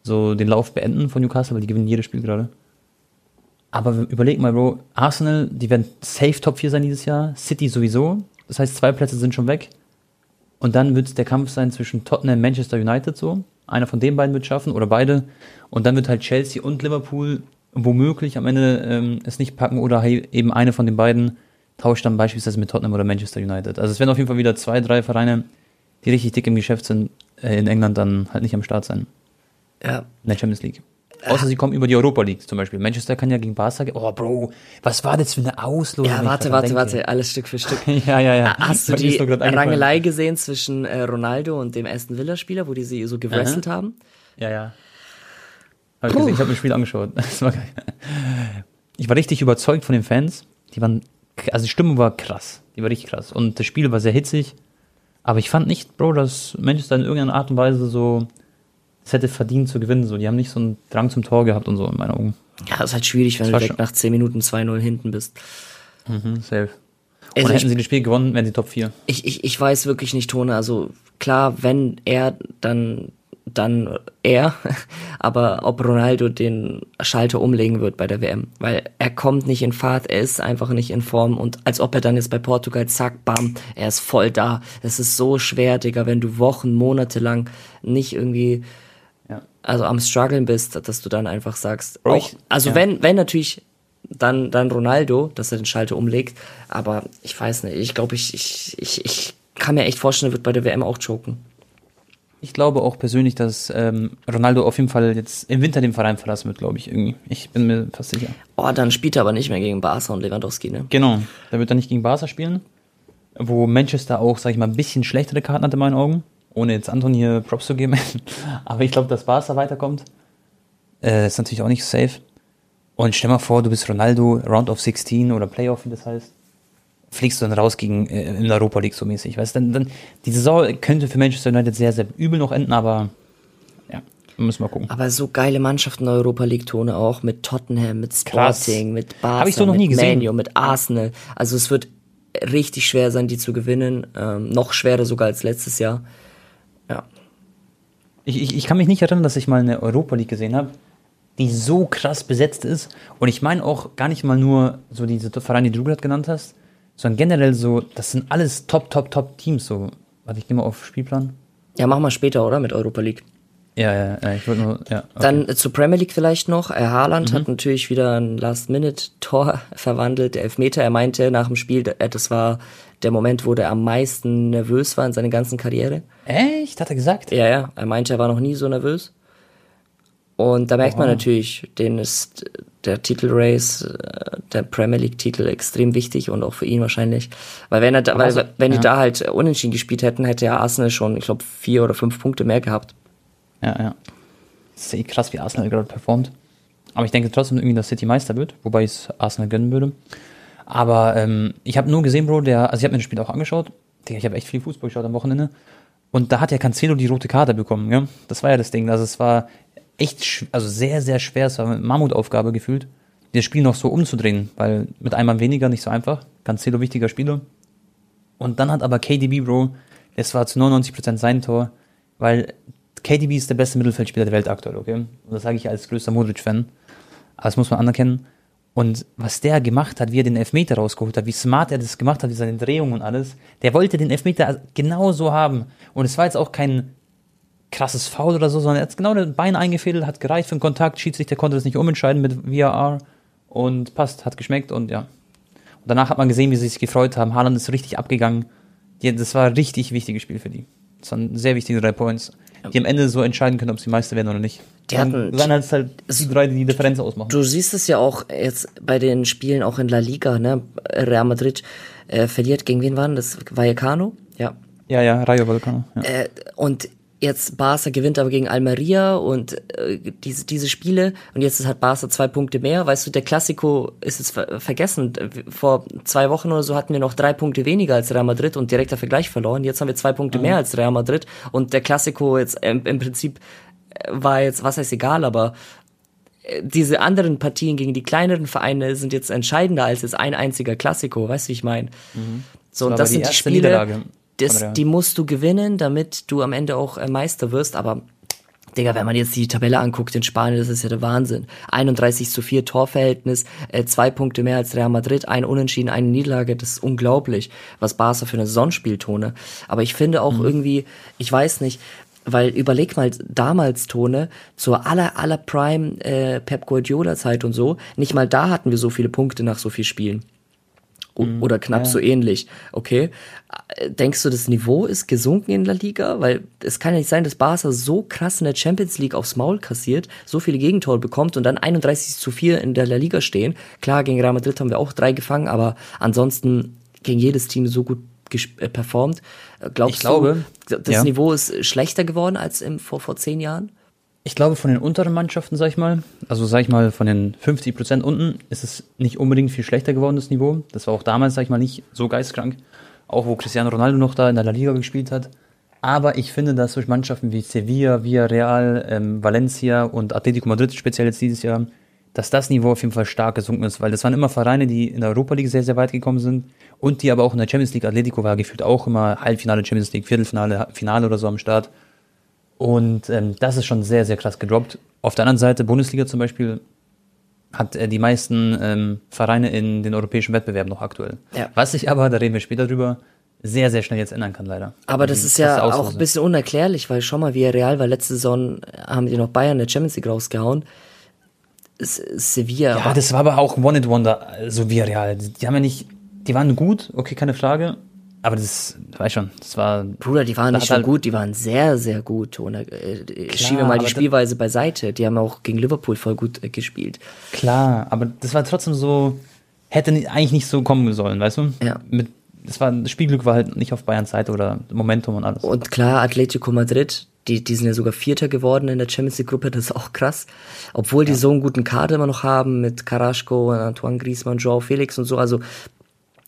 so den Lauf beenden von Newcastle, weil die gewinnen jedes Spiel gerade. Aber überleg mal, Bro, Arsenal, die werden safe Top 4 sein dieses Jahr, City sowieso. Das heißt, zwei Plätze sind schon weg. Und dann wird der Kampf sein zwischen Tottenham und Manchester United so. Einer von den beiden wird schaffen oder beide. Und dann wird halt Chelsea und Liverpool womöglich am Ende ähm, es nicht packen oder eben eine von den beiden tauscht dann beispielsweise mit Tottenham oder Manchester United. Also es werden auf jeden Fall wieder zwei, drei Vereine, die richtig dick im Geschäft sind, äh, in England dann halt nicht am Start sein. Ja. In der Champions League. Außer sie kommen über die Europa League zum Beispiel. Manchester kann ja gegen Barca. Oh, Bro, was war das für eine Auslosung? Ja, warte, warte, warte, alles Stück für Stück. ja, ja, ja. Hast du die Rangelei gesehen zwischen äh, Ronaldo und dem Aston Villa-Spieler, wo die sie so gewrestelt haben? Ja, ja. Hab ich, ich habe mir das Spiel angeschaut. Das war geil. Ich war richtig überzeugt von den Fans. Die waren, also die Stimmung war krass. Die war richtig krass. Und das Spiel war sehr hitzig. Aber ich fand nicht, Bro, dass Manchester in irgendeiner Art und Weise so es hätte verdient zu gewinnen. So, die haben nicht so einen Drang zum Tor gehabt und so in meinen Augen. Ja, das ist halt schwierig, wenn das du direkt nach 10 Minuten 2-0 hinten bist. Mhm, safe. Also und hätten sie das Spiel gewonnen, wären sie Top 4. Ich, ich, ich weiß wirklich nicht, Tone. Also klar, wenn er dann dann er, aber ob Ronaldo den Schalter umlegen wird bei der WM, weil er kommt nicht in Fahrt, er ist einfach nicht in Form und als ob er dann jetzt bei Portugal, zack, bam, er ist voll da. Es ist so schwer, Digga, wenn du Wochen, Monate lang nicht irgendwie, ja. also am struggeln bist, dass du dann einfach sagst, Bro, auch, also ja. wenn, wenn natürlich dann, dann Ronaldo, dass er den Schalter umlegt, aber ich weiß nicht, ich glaube, ich, ich, ich, ich kann mir echt vorstellen, er wird bei der WM auch choken. Ich glaube auch persönlich, dass ähm, Ronaldo auf jeden Fall jetzt im Winter den Verein verlassen wird, glaube ich, irgendwie. Ich bin mir fast sicher. Oh, dann spielt er aber nicht mehr gegen Barca und Lewandowski, ne? Genau, da wird er nicht gegen Barca spielen. Wo Manchester auch, sag ich mal, ein bisschen schlechtere Karten hat in meinen Augen. Ohne jetzt Anton hier Props zu geben. aber ich glaube, dass Barca weiterkommt. Äh, ist natürlich auch nicht safe. Und stell mal vor, du bist Ronaldo, Round of 16 oder Playoff, wie das heißt fliegst du dann raus gegen äh, in der Europa League so mäßig. Weißt dann, dann die Saison könnte für Manchester United sehr, sehr übel noch enden, aber ja, müssen wir gucken. Aber so geile Mannschaften in der Europa League Tone auch mit Tottenham, mit Sporting, Krass. mit Barca, ich so noch nie mit gesehen. Manu, mit Arsenal. Also es wird richtig schwer sein, die zu gewinnen. Ähm, noch schwerer sogar als letztes Jahr. Ja. Ich, ich, ich kann mich nicht erinnern, dass ich mal eine Europa League gesehen habe, die so krass besetzt ist. Und ich meine auch gar nicht mal nur so diese Vereine, die du gerade genannt hast, sondern generell so, das sind alles top, top, top Teams. So, warte, ich gehe mal auf Spielplan. Ja, machen wir später, oder? Mit Europa League. Ja, ja, ja, ich wollte nur, ja. Okay. Dann äh, zur Premier League vielleicht noch. Äh, Haaland mhm. hat natürlich wieder ein Last-Minute-Tor verwandelt, der Elfmeter. Er meinte nach dem Spiel, äh, das war der Moment, wo der am meisten nervös war in seiner ganzen Karriere. Echt? Hat er gesagt? Ja, ja. Er meinte, er war noch nie so nervös. Und da merkt oh. man natürlich, den ist der Titelrace, äh, der Premier League-Titel extrem wichtig und auch für ihn wahrscheinlich. Weil wenn er da, weil, also, wenn ja. die da halt unentschieden gespielt hätten, hätte ja Arsenal schon, ich glaube, vier oder fünf Punkte mehr gehabt. Ja, ja. Das ist eh krass, wie Arsenal gerade performt. Aber ich denke trotzdem irgendwie, dass City Meister wird, wobei ich es Arsenal gönnen würde. Aber ähm, ich habe nur gesehen, Bro, der, also ich habe mir das Spiel auch angeschaut. Ich habe echt viel Fußball geschaut am Wochenende. Und da hat ja Cancelo die rote Karte bekommen, ja. Das war ja das Ding. Also es war, echt, also sehr, sehr schwer. Es war eine Mammutaufgabe gefühlt, das Spiel noch so umzudrehen, weil mit einem weniger nicht so einfach. Cancelo wichtiger Spieler. Und dann hat aber KDB, Bro, es war zu 99% sein Tor, weil KDB ist der beste Mittelfeldspieler der Welt aktuell, okay? Und das sage ich als größter Modric-Fan. Aber das muss man anerkennen. Und was der gemacht hat, wie er den Elfmeter rausgeholt hat, wie smart er das gemacht hat, wie seine Drehung und alles, der wollte den Elfmeter genau so haben. Und es war jetzt auch kein krasses Foul oder so, sondern er hat genau das Bein eingefädelt, hat gereicht für den Kontakt, Schiedsrichter konnte das nicht umentscheiden mit VAR und passt, hat geschmeckt und ja. Und danach hat man gesehen, wie sie sich gefreut haben. Haaland ist richtig abgegangen. Die, das war ein richtig wichtiges Spiel für die. Das waren sehr wichtige drei Points, die am Ende so entscheiden können, ob sie Meister werden oder nicht. Die hatten, dann halt, halt die drei, die die Differenz ausmachen. Du siehst es ja auch jetzt bei den Spielen auch in La Liga, ne? Real Madrid äh, verliert gegen wen waren das? Vallecano? Ja. Ja, ja, Rayo Vallecano. Ja. Äh, und jetzt Barca gewinnt aber gegen Almeria und äh, diese, diese Spiele und jetzt hat Barca zwei Punkte mehr. Weißt du, der Klassiko ist jetzt ver vergessen. Vor zwei Wochen oder so hatten wir noch drei Punkte weniger als Real Madrid und direkter Vergleich verloren. Jetzt haben wir zwei Punkte mhm. mehr als Real Madrid und der Klassiko jetzt im, im Prinzip war jetzt, was heißt egal, aber äh, diese anderen Partien gegen die kleineren Vereine sind jetzt entscheidender als jetzt ein einziger Klassiko, weißt du, wie ich meine? Mhm. So, und das sind die Spiele, Niederlage. Das, die musst du gewinnen, damit du am Ende auch äh, Meister wirst, aber Digga, wenn man jetzt die Tabelle anguckt in Spanien, das ist ja der Wahnsinn. 31 zu 4 Torverhältnis, äh, zwei Punkte mehr als Real Madrid, ein Unentschieden, eine Niederlage, das ist unglaublich, was Barca für eine Saison spielt, Tone. Aber ich finde auch mhm. irgendwie, ich weiß nicht, weil überleg mal damals, Tone, zur aller, aller Prime äh, Pep Guardiola Zeit und so, nicht mal da hatten wir so viele Punkte nach so viel Spielen. Mhm, oder knapp ja. so ähnlich. Okay. Äh, denkst du, das Niveau ist gesunken in der Liga? Weil es kann ja nicht sein, dass Barca so krass in der Champions League aufs Maul kassiert, so viele Gegentore bekommt und dann 31 zu 4 in der La Liga stehen. Klar, gegen Real Madrid haben wir auch drei gefangen, aber ansonsten gegen jedes Team so gut äh, performt. Äh, glaubst ich glaube, du, das ja. Niveau ist schlechter geworden als im, vor, vor zehn Jahren? Ich glaube, von den unteren Mannschaften, sag ich mal, also sag ich mal, von den 50 Prozent unten ist es nicht unbedingt viel schlechter geworden, das Niveau. Das war auch damals, sag ich mal, nicht so geistkrank. Auch wo Cristiano Ronaldo noch da in der La Liga gespielt hat. Aber ich finde, dass durch Mannschaften wie Sevilla, Villarreal, ähm, Valencia und Atletico Madrid, speziell jetzt dieses Jahr, dass das Niveau auf jeden Fall stark gesunken ist, weil das waren immer Vereine, die in der Europa League sehr, sehr weit gekommen sind und die aber auch in der Champions League, Atletico war gefühlt auch immer Halbfinale Champions League, Viertelfinale, Finale oder so am Start. Und ähm, das ist schon sehr, sehr krass gedroppt. Auf der anderen Seite, Bundesliga zum Beispiel, hat äh, die meisten ähm, Vereine in den europäischen Wettbewerben noch aktuell. Ja. Was sich aber, da reden wir später drüber, sehr, sehr schnell jetzt ändern kann, leider. Aber das ist ja auch ein bisschen unerklärlich, weil schon mal, wie Real war letzte Saison, haben die noch Bayern in der Champions League rausgehauen. Sevilla. Ja, das war aber auch One and Wonder, so wie Real. Die haben ja nicht, die waren gut, okay, keine Frage. Aber das, weiß schon, das war. Bruder, die waren nicht schon halt gut, die waren sehr, sehr gut. Und, äh, schiebe mal die Spielweise beiseite. Die haben auch gegen Liverpool voll gut äh, gespielt. Klar, aber das war trotzdem so, hätte eigentlich nicht so kommen sollen, weißt du? Ja. Mit, das war, das Spielglück war halt nicht auf Bayern Seite oder Momentum und alles. Und klar, Atletico Madrid, die, die sind ja sogar Vierter geworden in der Champions League Gruppe, das ist auch krass. Obwohl die so einen guten Kader immer noch haben mit Carrasco, Antoine Griezmann, Joao Felix und so. Also,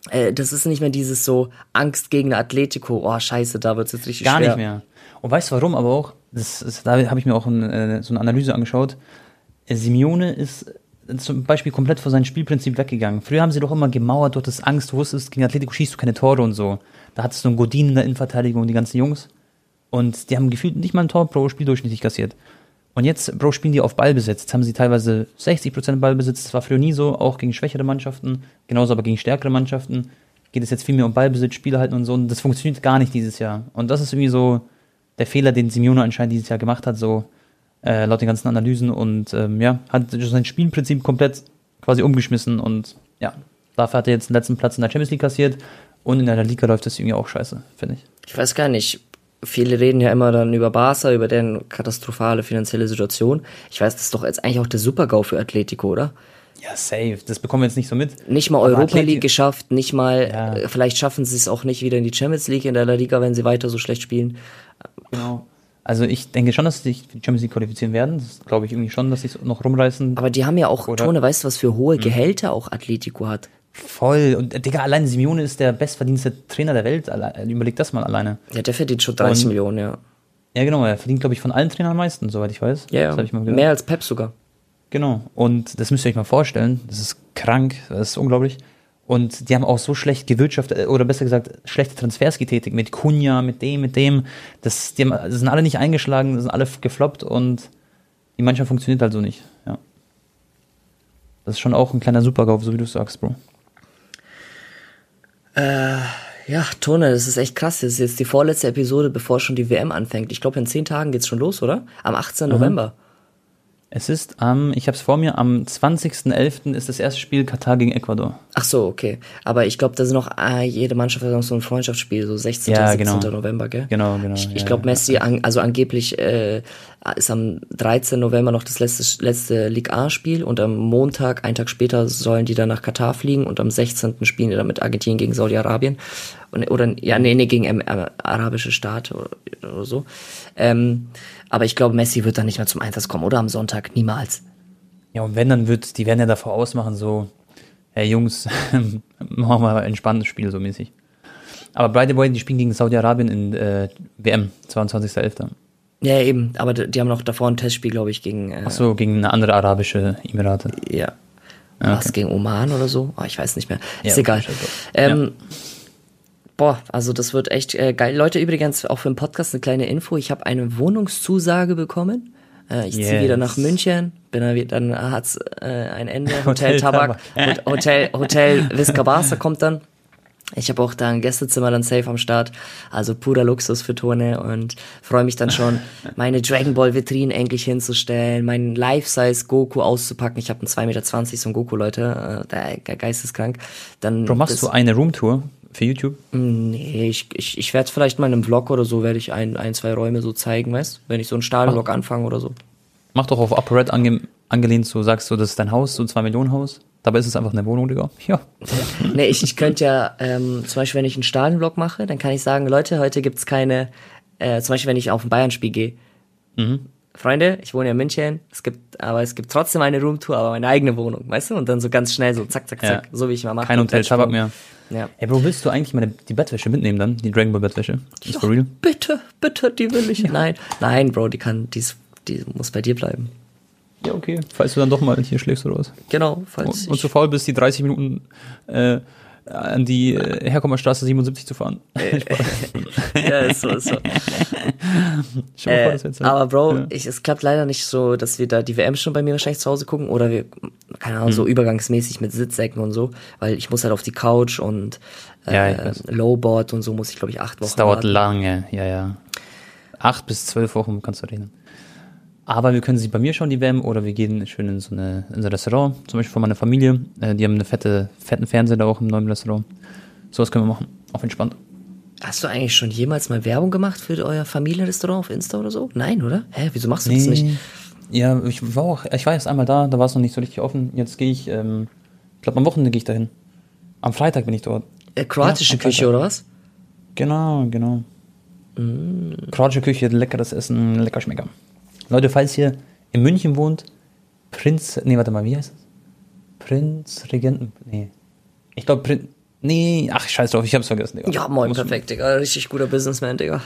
äh, das ist nicht mehr dieses so Angst gegen Atletico. Oh, scheiße, da wird's jetzt richtig Gar schwer. Gar nicht mehr. Und weißt du warum aber auch? Das, das, da habe ich mir auch ein, äh, so eine Analyse angeschaut. Simeone ist zum Beispiel komplett vor seinem Spielprinzip weggegangen. Früher haben sie doch immer gemauert, du hattest Angst, du wusstest, gegen Atletico schießt du keine Tore und so. Da hattest du einen Godin in der Innenverteidigung, die ganzen Jungs. Und die haben gefühlt nicht mal ein Tor pro Spiel durchschnittlich kassiert. Und jetzt, Bro, spielen die auf Ballbesitz. Jetzt haben sie teilweise 60% Ballbesitz. Das war früher nie so, auch gegen schwächere Mannschaften. Genauso aber gegen stärkere Mannschaften. Geht es jetzt viel mehr um Ballbesitz, Spiele halten und so. Und das funktioniert gar nicht dieses Jahr. Und das ist irgendwie so der Fehler, den Simeone anscheinend dieses Jahr gemacht hat, so äh, laut den ganzen Analysen. Und ähm, ja, hat sein Spielprinzip komplett quasi umgeschmissen. Und ja, dafür hat er jetzt den letzten Platz in der Champions League kassiert. Und in der Liga läuft das irgendwie auch scheiße, finde ich. Ich weiß gar nicht viele reden ja immer dann über Barca, über deren katastrophale finanzielle Situation. Ich weiß, das ist doch jetzt eigentlich auch der Supergau für Atletico, oder? Ja, safe. Das bekommen wir jetzt nicht so mit. Nicht mal Europa Atleti League geschafft, nicht mal, ja. äh, vielleicht schaffen sie es auch nicht wieder in die Champions League in der La Liga, wenn sie weiter so schlecht spielen. Genau. Also ich denke schon, dass sie sich für die Champions League qualifizieren werden. Das glaube ich irgendwie schon, dass sie es noch rumreißen. Aber die haben ja auch? Tone, weißt du, was für hohe mhm. Gehälter auch Atletico hat? Voll. Und äh, Digga, allein Simeone ist der bestverdienste Trainer der Welt. Überleg das mal alleine. Ja, der verdient schon 30 und, Millionen, ja. Ja, genau. Er verdient, glaube ich, von allen Trainern am meisten, soweit ich weiß. Ja, ja. mehr als Pep sogar. Genau. Und das müsst ihr euch mal vorstellen. Das ist krank. Das ist unglaublich. Und die haben auch so schlecht gewirtschaftet, äh, oder besser gesagt, schlechte Transfers getätigt. Mit Kunja, mit dem, mit dem. Das, die haben, das sind alle nicht eingeschlagen, das sind alle gefloppt und die Mannschaft funktioniert halt so nicht. Ja. Das ist schon auch ein kleiner Supergau, so wie du sagst, Bro. Äh, Ja, Tone, das ist echt krass. Das ist jetzt die vorletzte Episode, bevor schon die WM anfängt. Ich glaube, in zehn Tagen geht's schon los, oder? Am 18. November. Es ist am, ich habe es vor mir, am 20.11. ist das erste Spiel Katar gegen Ecuador. Ach so, okay. Aber ich glaube, da sind noch äh, jede Mannschaft hat noch so ein Freundschaftsspiel, so 16. Ja, 17. genau. November, gell? Genau, genau. Ich, ich ja, glaube, ja. Messi, an, also angeblich äh, ist am 13. November noch das letzte, letzte Ligue A-Spiel und am Montag, einen Tag später, sollen die dann nach Katar fliegen und am 16. spielen die dann mit Argentinien gegen Saudi-Arabien. Oder, ja, nee, nee, gegen ähm, äh, arabische Staat oder, oder so. Ähm, aber ich glaube, Messi wird dann nicht mehr zum Einsatz kommen, oder am Sonntag? Niemals. Ja, und wenn, dann wird, die werden ja davor ausmachen, so, hey Jungs, machen wir ein entspanntes Spiel, so mäßig. Aber the way, die spielen gegen Saudi-Arabien in äh, WM, 22.11. Ja, eben, aber die, haben noch davor ein Testspiel, glaube ich, gegen äh, Ach so, gegen eine andere arabische Emirate. Ja. Ah, Was gegen Oman oder so? Ah, ich weiß nicht mehr. Ja, Ist egal. Ähm, Boah, also das wird echt äh, geil. Leute, übrigens auch für den Podcast eine kleine Info. Ich habe eine Wohnungszusage bekommen. Äh, ich ziehe Yes. wieder nach München. Bin dann, dann hat's äh, ein Ende. Hotel Hotel Tabak. Hot- Hotel Hotel Visca Barca kommt dann. Ich habe auch da ein Gästezimmer dann safe am Start. Also purer Luxus für Tone und freue mich dann schon, meine Dragon Ball Vitrinen endlich hinzustellen, meinen Life-Size Goku auszupacken. Ich habe einen 2,20 Meter so ein Goku, Leute. Äh, der ge- geisteskrank. Dann Bro, machst du eine Roomtour für YouTube? Nee, ich, ich, ich werde vielleicht mal in einem Vlog oder so, werde ich ein, ein, zwei Räume so zeigen, weißt Wenn ich so einen Stahlvlog anfange oder so. Mach doch auf ApoRed ange angelehnt, so sagst du, das ist dein Haus, so ein 2 Millionen Haus. Dabei ist es einfach eine Wohnung, Digga. Ja. Nee, ich, ich könnte ja, ähm, zum Beispiel, wenn ich einen Stahlenvlog mache, dann kann ich sagen, Leute, heute gibt's keine, äh, zum Beispiel, wenn ich auf ein Bayern-Spiel gehe. Freunde, ich wohne ja in München, es gibt, aber es gibt trotzdem eine Roomtour, aber meine eigene Wohnung, weißt du? Und dann so ganz schnell so zack, zack, Ja. zack, so wie ich mal mache. Kein Hotel Tabak mehr. Ja. Ey, Bro, willst du eigentlich meine, die Bettwäsche mitnehmen dann? Die Dragon Ball Bettwäsche? Ist for real? Bitte, bitte, die will ich. Nein, nein, Bro, die kann, die, ist, die muss bei dir bleiben. Ja, okay. Falls du dann doch mal hier schläfst oder was. Genau, falls Und, und zu faul bist, die 30 Minuten äh, an die äh, Herkommerstraße 77 zu fahren. Spaß. ja, ist so, ist so. Dir mal vor, Äh, das jetzt, aber Bro, Ja. ich, es klappt leider nicht so, dass wir da die WM schon bei mir wahrscheinlich zu Hause gucken oder wir, keine Ahnung, so Mhm. übergangsmäßig mit Sitzsäcken und so, weil ich muss halt auf die Couch und äh, Ja. Lowboard und so muss ich glaube ich acht Wochen Das dauert warten. lange, ja, ja. Acht bis zwölf Wochen kannst du reden. Aber wir können sie bei mir schauen, die WM, oder wir gehen schön in so, eine, in so ein Restaurant, zum Beispiel von meiner Familie. Äh, die haben eine fette, fetten Fernseher da auch im neuen Restaurant. Sowas können wir machen. Auf entspannt. Hast du eigentlich schon jemals mal Werbung gemacht für euer Familienrestaurant auf Insta oder so? Nein, oder? Hä, wieso machst du das nicht? Ja, ich war auch, ich war erst einmal da, da war es noch nicht so richtig offen. Jetzt gehe ich, ähm, ich glaube am Wochenende gehe ich dahin. Am Freitag bin ich dort. Äh, kroatische Ja, Küche oder was? Genau, genau. Mm. Kroatische Küche, leckeres Essen, lecker Schmecker. Leute, falls ihr in München wohnt, Prinz, nee, warte mal, wie heißt das? Prinz Regenten, nee. Ich glaube, Prinz, nee, ach, scheiß drauf, ich hab's vergessen, Digga. Ja, moin, Muss- perfekt, Digga. Richtig guter Businessman, Digga.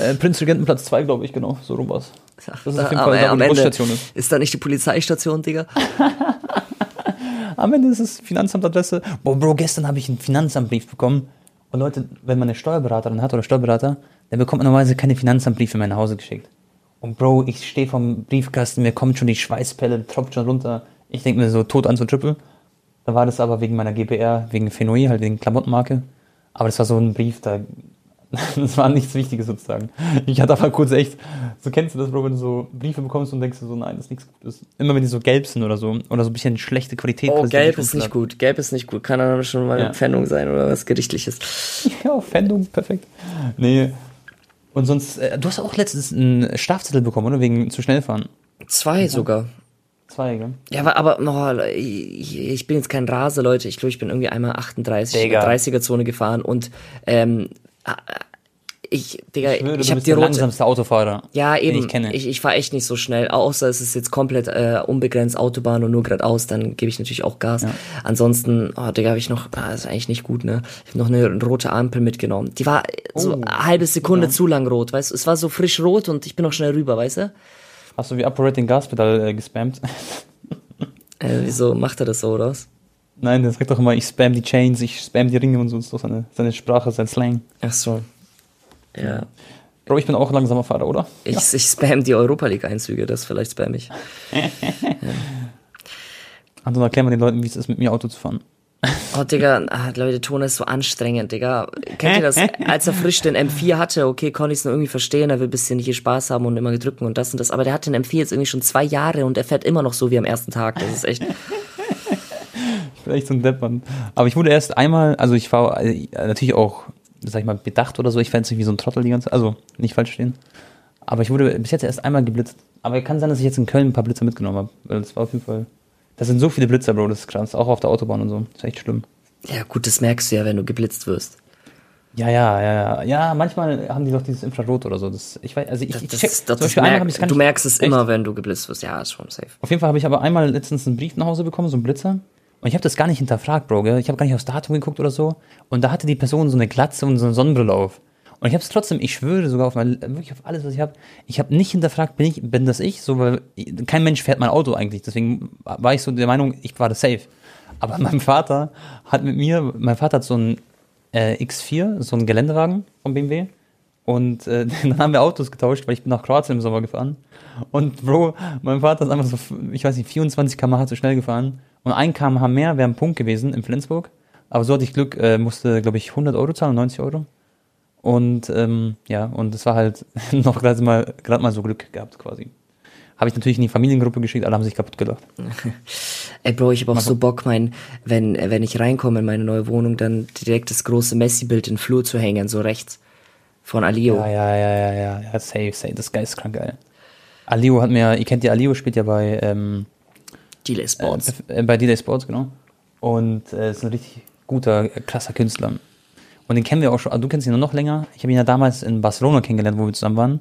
Äh, Prinz Regentenplatz 2, glaube ich, genau, so rum war's. Das ist auf jeden Fall, da wo am die Ende ist. ist da nicht die Polizeistation, Digga? Am Ende ist es Finanzamtadresse. Boah, Bro, gestern habe ich einen Finanzamtbrief bekommen. Und Leute, wenn man eine Steuerberaterin hat oder Steuerberater, dann bekommt man normalerweise keine Finanzamtbriefe mehr nach Hause geschickt. Und Bro, ich stehe vom Briefkasten, mir kommt schon die Schweißpelle, tropft schon runter. Ich denke mir so, tot an so Triple. Da war das aber wegen meiner GPR, wegen Fenoi, halt wegen Klamottenmarke. Aber das war so ein Brief, da, das war nichts Wichtiges sozusagen. Ich hatte aber kurz echt, so kennst du das, Bro, wenn du so Briefe bekommst und denkst du so, nein, das ist nichts Gutes. Immer wenn die so gelb sind oder so, oder so ein bisschen schlechte Qualität. Oh, gelb ist nicht gut. Gelb ist nicht gut. Kann dann schon mal Ja. eine Pfändung sein oder was Gerichtliches. Ja, Fendung, perfekt. Nee. Und sonst, äh, du hast auch letztens einen Strafzettel bekommen, oder? Wegen zu schnell fahren. Zwei sogar. Zwei, gell? Ja, aber, aber no, ich, ich bin jetzt kein Rase, Leute. Ich glaube, ich bin irgendwie einmal 38 Digga. 30er-Zone gefahren und ähm, äh, ich, Digga, ich, schwöre, ich habe die der rote. langsamste Autofahrer. Ja, den eben. ich kenne. Ich, ich fahre echt nicht so schnell, außer es ist jetzt komplett äh, unbegrenzt Autobahn und nur geradeaus, dann gebe ich natürlich auch Gas. Ansonsten, oh, Digga, habe ich noch, ah, ist eigentlich nicht gut, ne? Ich habe noch eine rote Ampel mitgenommen. Die war so Oh, eine halbe Sekunde zu lang rot, weißt du? Es war so frisch rot und ich bin noch schnell rüber, weißt du? Hast du wie ApoRed den Gaspedal äh, gespammt? Äh, wieso macht er das so, oder was? Nein, der sagt doch immer, ich spam die Chains, ich spam die Ringe und so. Das ist doch seine, seine Sprache, sein Slang. Ach so. Ja. Bro, ich bin auch ein langsamer Fahrer, oder? Ich, ich spam die Europa League-Einzüge, das vielleicht spam ich. Anton, erklär mal den Leuten, wie es ist, mit mir Auto zu fahren. Oh, Digga, ah, Leute, der Ton ist so anstrengend, Digga. Kennt ihr das? Als er frisch den M4 hatte, okay, konnte ich es nur irgendwie verstehen, er will ein bisschen hier Spaß haben und immer drücken und das und das, aber der hat den M4 jetzt irgendwie schon zwei Jahre und er fährt immer noch so wie am ersten Tag. Das ist echt. ich bin echt so ein Depp, Mann. Aber ich wurde erst einmal, also ich war äh, natürlich auch, sag ich mal, bedacht oder so, ich fände es nicht wie so ein Trottel die ganze also nicht falsch stehen. Aber ich wurde bis jetzt erst einmal geblitzt. Aber kann sein, dass ich jetzt in Köln ein paar Blitzer mitgenommen habe. Das war auf jeden Fall. Das sind so viele Blitzer, Bro, das ist krass. Auch auf der Autobahn und so. Das ist echt schlimm. Ja, gut, das merkst du ja, wenn du geblitzt wirst. Ja, ja, ja, ja. Ja, manchmal haben die doch dieses Infrarot oder so. Das, ich weiß, also ich, Das, ich das, check, das, hab ich's gar du merkst es Echt? immer, wenn du geblitzt wirst. Ja, ist schon safe. Auf jeden Fall habe ich aber einmal letztens einen Brief nach Hause bekommen, so einen Blitzer. Und ich habe das gar nicht hinterfragt, Bro. Gell? Ich habe gar nicht aufs Datum geguckt oder so. Und da hatte die Person so eine Glatze und so eine Sonnenbrille auf. Und ich habe es trotzdem, ich schwöre sogar auf mein, wirklich auf alles, was ich habe. Ich habe nicht hinterfragt, bin ich, bin das ich? So, weil kein Mensch fährt mein Auto eigentlich. Deswegen war ich so der Meinung, ich war das safe. Aber mein Vater hat mit mir, mein Vater hat so einen äh, X4, so einen Geländewagen von BMW. Und äh, dann haben wir Autos getauscht, weil ich bin nach Kroatien im Sommer gefahren. Und Bro, mein Vater ist einfach so, ich weiß nicht, 24 km/h zu schnell gefahren. Und ein km/h mehr wäre ein Punkt gewesen in Flensburg. Aber so hatte ich Glück, äh, musste, glaube ich, 100 Euro zahlen, 90 Euro. Und ähm, ja, und das war halt noch gerade mal, gerade mal so Glück gehabt quasi. Habe ich natürlich in die Familiengruppe geschickt, alle haben sich kaputt gelacht. Ey, Bro, ich habe auch so Bock, mein, wenn, wenn ich reinkomme in meine neue Wohnung, dann direkt das große Messi-Bild in den Flur zu hängen, so rechts. Von Alio. Ja, ja, ja, ja, ja, ja, safe, safe, das ist geisteskrank geil. Alio hat mir, ihr kennt ja, Alio spielt ja bei, ähm, Delay Sports. Äh, bei D-Day Sports, genau. Und äh, ist ein richtig guter, äh, krasser Künstler. Und den kennen wir auch schon, also du kennst ihn nur noch länger. Ich habe ihn ja damals in Barcelona kennengelernt, wo wir zusammen waren.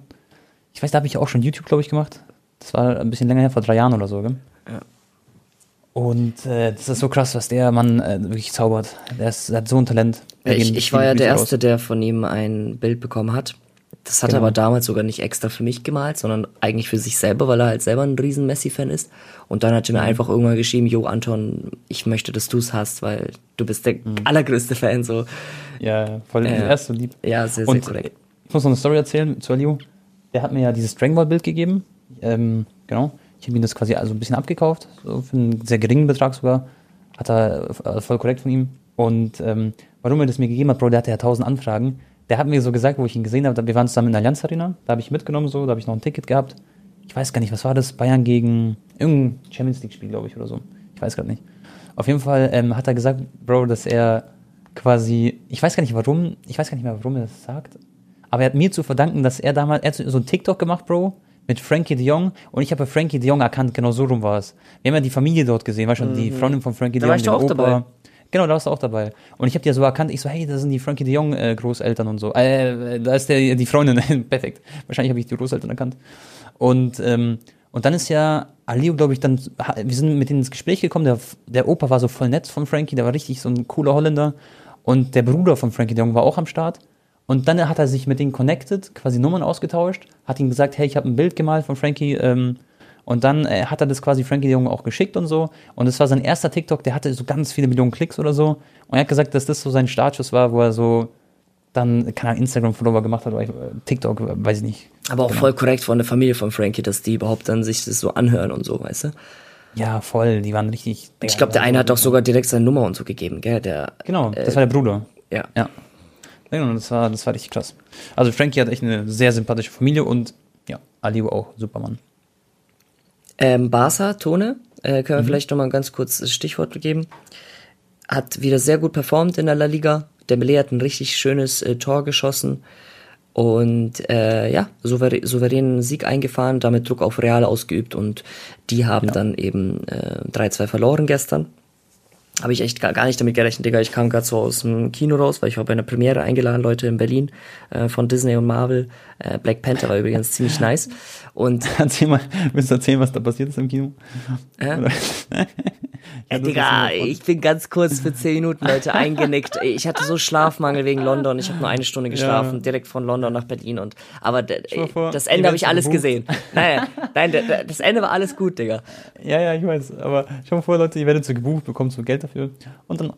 Ich weiß, da habe ich auch schon YouTube, glaube ich, gemacht. Das war ein bisschen länger her, vor drei Jahren oder so, gell? Ja. Und äh, das ist so krass, was der Mann äh, wirklich zaubert. Der, ist, der hat so ein Talent. Ich, ich war ja der Erste, raus. der von ihm ein Bild bekommen hat. Das hat er Genau. aber damals sogar nicht extra für mich gemalt, sondern eigentlich für sich selber, weil er halt selber ein riesen Messi-Fan ist. Und dann hat er mir Mhm. einfach irgendwann geschrieben, Jo Anton, ich möchte, dass du es hast, weil du bist der Mhm. allergrößte Fan. So, Ja, voll Ja. der erste lieb. ja, sehr, sehr Und korrekt. ich muss noch eine Story erzählen zu Aliu. Der hat mir ja dieses Dragon Ball Bild gegeben. Ähm, genau. Ich habe ihm das quasi also ein bisschen abgekauft, so für einen sehr geringen Betrag sogar. Hat er äh, voll korrekt von ihm. Und ähm, warum er das mir gegeben hat, Bro, der hatte ja tausend Anfragen. Der hat mir so gesagt, wo ich ihn gesehen habe, wir waren zusammen in der Allianz Arena, da habe ich mitgenommen so, da habe ich noch ein Ticket gehabt. Ich weiß gar nicht, was war das? Bayern gegen irgendein Champions League Spiel, glaube ich, oder so. Ich weiß gerade nicht. Auf jeden Fall ähm, hat er gesagt, Bro, dass er quasi, ich weiß gar nicht warum, ich weiß gar nicht mehr, warum er das sagt, aber er hat mir zu verdanken, dass er damals, er hat so ein TikTok gemacht, Bro, mit Frankie de Jong und ich habe Frankie de Jong erkannt, genau so rum war es. Wir haben ja die Familie dort gesehen, weißt du, die Freundin von Frankie Da de war Jong, ich doch den auch dabei. Genau, da warst du auch dabei. Und ich habe die ja so erkannt, ich so, hey, das sind die Frankie de Jong äh, Großeltern und so. Äh, da ist der, die Freundin, perfekt. Wahrscheinlich habe ich die Großeltern erkannt. Und, ähm, und dann ist ja Aliu, glaube ich, dann, wir sind mit denen ins Gespräch gekommen, der, der Opa war so voll nett von Frankie, der war richtig so ein cooler Holländer. Und der Bruder von Frankie de Jong war auch am Start. Und dann hat er sich mit denen connected, quasi Nummern ausgetauscht, hat ihm gesagt, hey, ich habe ein Bild gemalt von Frankie, ähm, und dann äh, hat er das quasi Frankie de Jong auch geschickt und so. Und das war sein erster TikTok, der hatte so ganz viele Millionen Klicks oder so. Und er hat gesagt, dass das so sein Startschuss war, wo er so dann, keine Instagram-Follower gemacht hat oder äh, TikTok, äh, weiß ich nicht. Aber auch Genau. voll korrekt von der Familie von Frankie, dass die überhaupt dann sich das so anhören und so, weißt du? Ja, voll, die waren richtig. Ich glaube, der eine hat doch sogar direkt seine Nummer und so gegeben, gell? Der, Genau, das war der Bruder. ja. Ja. Genau, das war, das war richtig krass. Also Frankie hat echt eine sehr sympathische Familie und ja, Aliu auch, Supermann. Ähm, Barca, Tone, äh, können wir vielleicht nochmal ganz kurz das Stichwort geben. Hat wieder sehr gut performt in der La Liga. Dembele hat ein richtig schönes äh, Tor geschossen und äh, ja, souverä souveränen Sieg eingefahren, damit Druck auf Real ausgeübt und die haben dann eben äh, 3-2 verloren gestern. Habe ich echt gar, gar nicht damit gerechnet, Digga. Ich kam gerade so aus dem Kino raus, weil ich war bei einer Premiere eingeladen, Leute in Berlin, äh, von Disney und Marvel. Äh, Black Panther war übrigens ziemlich nice. Und Erzähl mal, willst du erzählen, was da passiert ist im Kino? Äh? Ey, Digga, ich bin ganz kurz für 10 Minuten, Leute, eingenickt. Ich hatte so Schlafmangel wegen London. Ich habe nur eine Stunde geschlafen, Ja. direkt von London nach Berlin. Und aber vor, das Ende habe ich alles gebucht. gesehen. Nein, nein, das Ende war alles gut, Digga. Ja, ja, ich weiß. Aber schau mal vor, Leute, ihr werdet so gebucht, bekommt so Geld dafür. Und dann.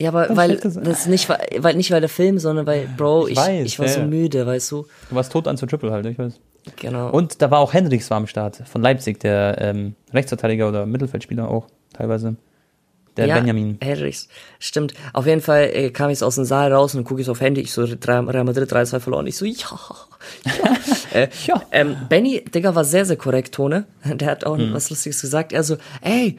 Ja, aber Das weil ist das- das nicht, weil nicht weil der Film, sondern weil, Bro, Ich ich, weiß, ich war ja, so müde, weißt du? Du warst tot an zu Triple halt, ich weiß. Genau. Und da war auch Hendricks war am Start von Leipzig, der ähm, Rechtsverteidiger oder Mittelfeldspieler auch teilweise. Der ja, Benjamin. Henrichs. Stimmt. Auf jeden Fall äh, kam ich aus dem Saal raus und gucke ich auf Handy. Ich so, Real Madrid 3-2 verloren. Ich so, ja. ja. äh, Ja. Ähm, Benny, Digga, war sehr, sehr korrekt, Tone. Der hat auch Mhm. was Lustiges gesagt. Er so, ey,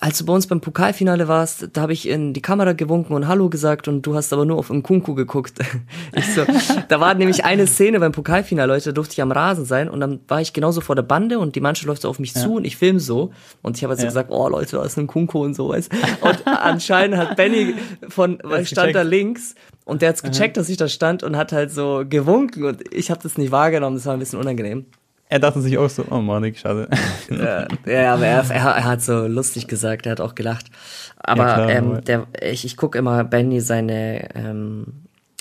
als du bei uns beim Pokalfinale warst, da habe ich in die Kamera gewunken und Hallo gesagt und du hast aber nur auf Nkunku geguckt. Ich so, da war nämlich eine Szene beim Pokalfinale, Leute, da durfte ich am Rasen sein und dann war ich genauso vor der Bande und die Mannschaft läuft so auf mich zu und ich film so und ich habe halt so Ja. gesagt, oh Leute, da ist ein Nkunku und so, weißt Und anscheinend hat Benny von, weil ich stand gecheckt. da links und der hat's gecheckt, dass ich da stand und hat halt so gewunken und ich habe das nicht wahrgenommen, das war ein bisschen unangenehm. Er dachte sich auch so, oh Mann, ich schade. Ja, ja, aber er, er, er hat so lustig gesagt, er hat auch gelacht. Aber Ja, klar, ähm, der, ich, ich gucke immer Benny seine, ähm,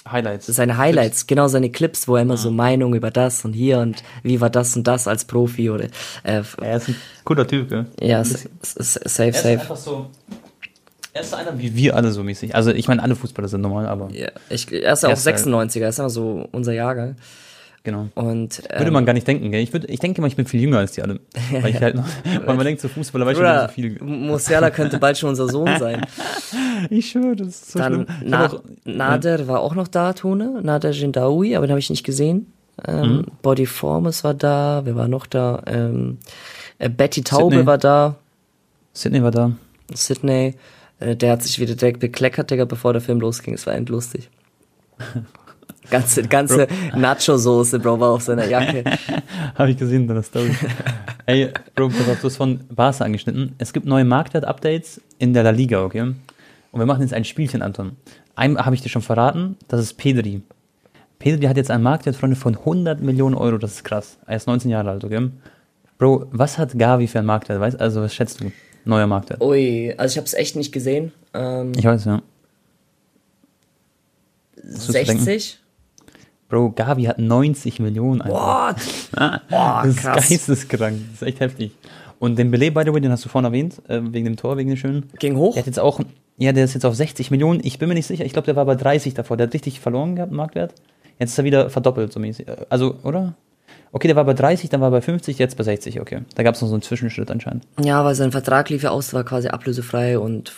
Highlights. seine Highlights, genau seine Clips, wo er immer Ah. so Meinung über das und hier und wie war das und das als Profi oder äh, Er ist ein cooler Typ, gell? ja, s- s- s- safe, Er ist safe. einfach so. Er ist einer wie wir alle so mäßig. Also ich meine, alle Fußballer sind normal, aber Ja, ich, er ist ja Er auch ist halt- 96er, er ist immer so unser Jahrgang. Genau. Und ähm, Würde man gar nicht denken, gell? Ich, würd, ich denke immer, ich bin viel jünger als die alle. Weil ich halt noch, weil man denkt, so Fußballer weiß schon nicht so viel. Musiala könnte bald schon unser Sohn sein. Ich schwöre, das ist so Dann schlimm. Ich Na auch- Nader war auch noch da, Tone. Nader Jindawi, aber den habe ich nicht gesehen. Ähm, Mhm. Body Formus war da, wer war noch da? Ähm, äh, Betty Taube Sydney. war da, Sydney war da. Sydney. Äh, der hat sich wieder direkt bekleckert, Digga, bevor der Film losging. Es war endlustig. Ganze, ganze Nacho-Soße, Bro, war auf seiner Jacke. Habe ich gesehen in deiner Story. Ey, Bro, pass auf, du hast von Barca angeschnitten. Es gibt neue Marktwert-Updates in der La Liga, okay? Und wir machen jetzt ein Spielchen, Anton. Einem habe ich dir schon verraten, das ist Pedri. Pedri hat jetzt einen Marktwert, Freunde, von 100 Millionen Euro, das ist krass. Er ist 19 Jahre alt, okay? Bro, was hat Gavi für einen Marktwert, weißt Also, was schätzt du? Neuer Marktwert. Ui, also ich habe es echt nicht gesehen. Ähm, Ich weiß, ja. Du's bedenken? 60? Bro, Gavi hat 90 Millionen. Alter. What? Boah, das ist krass. geisteskrank. Das ist echt heftig. Und den Belay, by the way, den hast du vorhin erwähnt, äh, wegen dem Tor, wegen dem schönen. Ging hoch? Der hat jetzt auch, ja, der ist jetzt auf 60 Millionen. Ich bin mir nicht sicher. Ich glaube, der war bei 30 davor. Der hat richtig verloren gehabt, Marktwert. Jetzt ist er wieder verdoppelt, so mäßig. Äh, Also, oder? Okay, der war bei 30, dann war er bei 50, jetzt bei 60, okay. Da gab es noch so einen Zwischenschritt anscheinend. Ja, weil sein Vertrag lief ja aus, war quasi ablösefrei und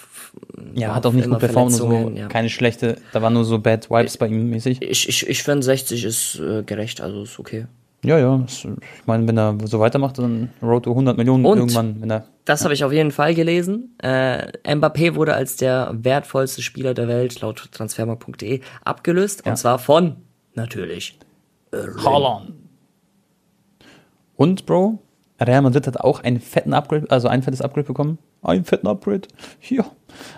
Ja, hat auch nicht gut performt und so. Ja. Keine schlechte, da waren nur so Bad Vibes bei ihm mäßig. Ich, ich, ich finde 60 ist äh, gerecht, also ist okay. Ja, ja. Ich meine, wenn er so weitermacht, dann Road to 100 Millionen Und? irgendwann, wenn er. Das habe ich auf jeden Fall gelesen. Äh, Mbappé wurde als der wertvollste Spieler der Welt laut transfermarkt.de abgelöst Ja. und zwar von natürlich Holland. Und, Bro, Real Madrid hat auch einen fetten Upgrade, also ein fettes Upgrade bekommen. Einen fetten Upgrade. Ja.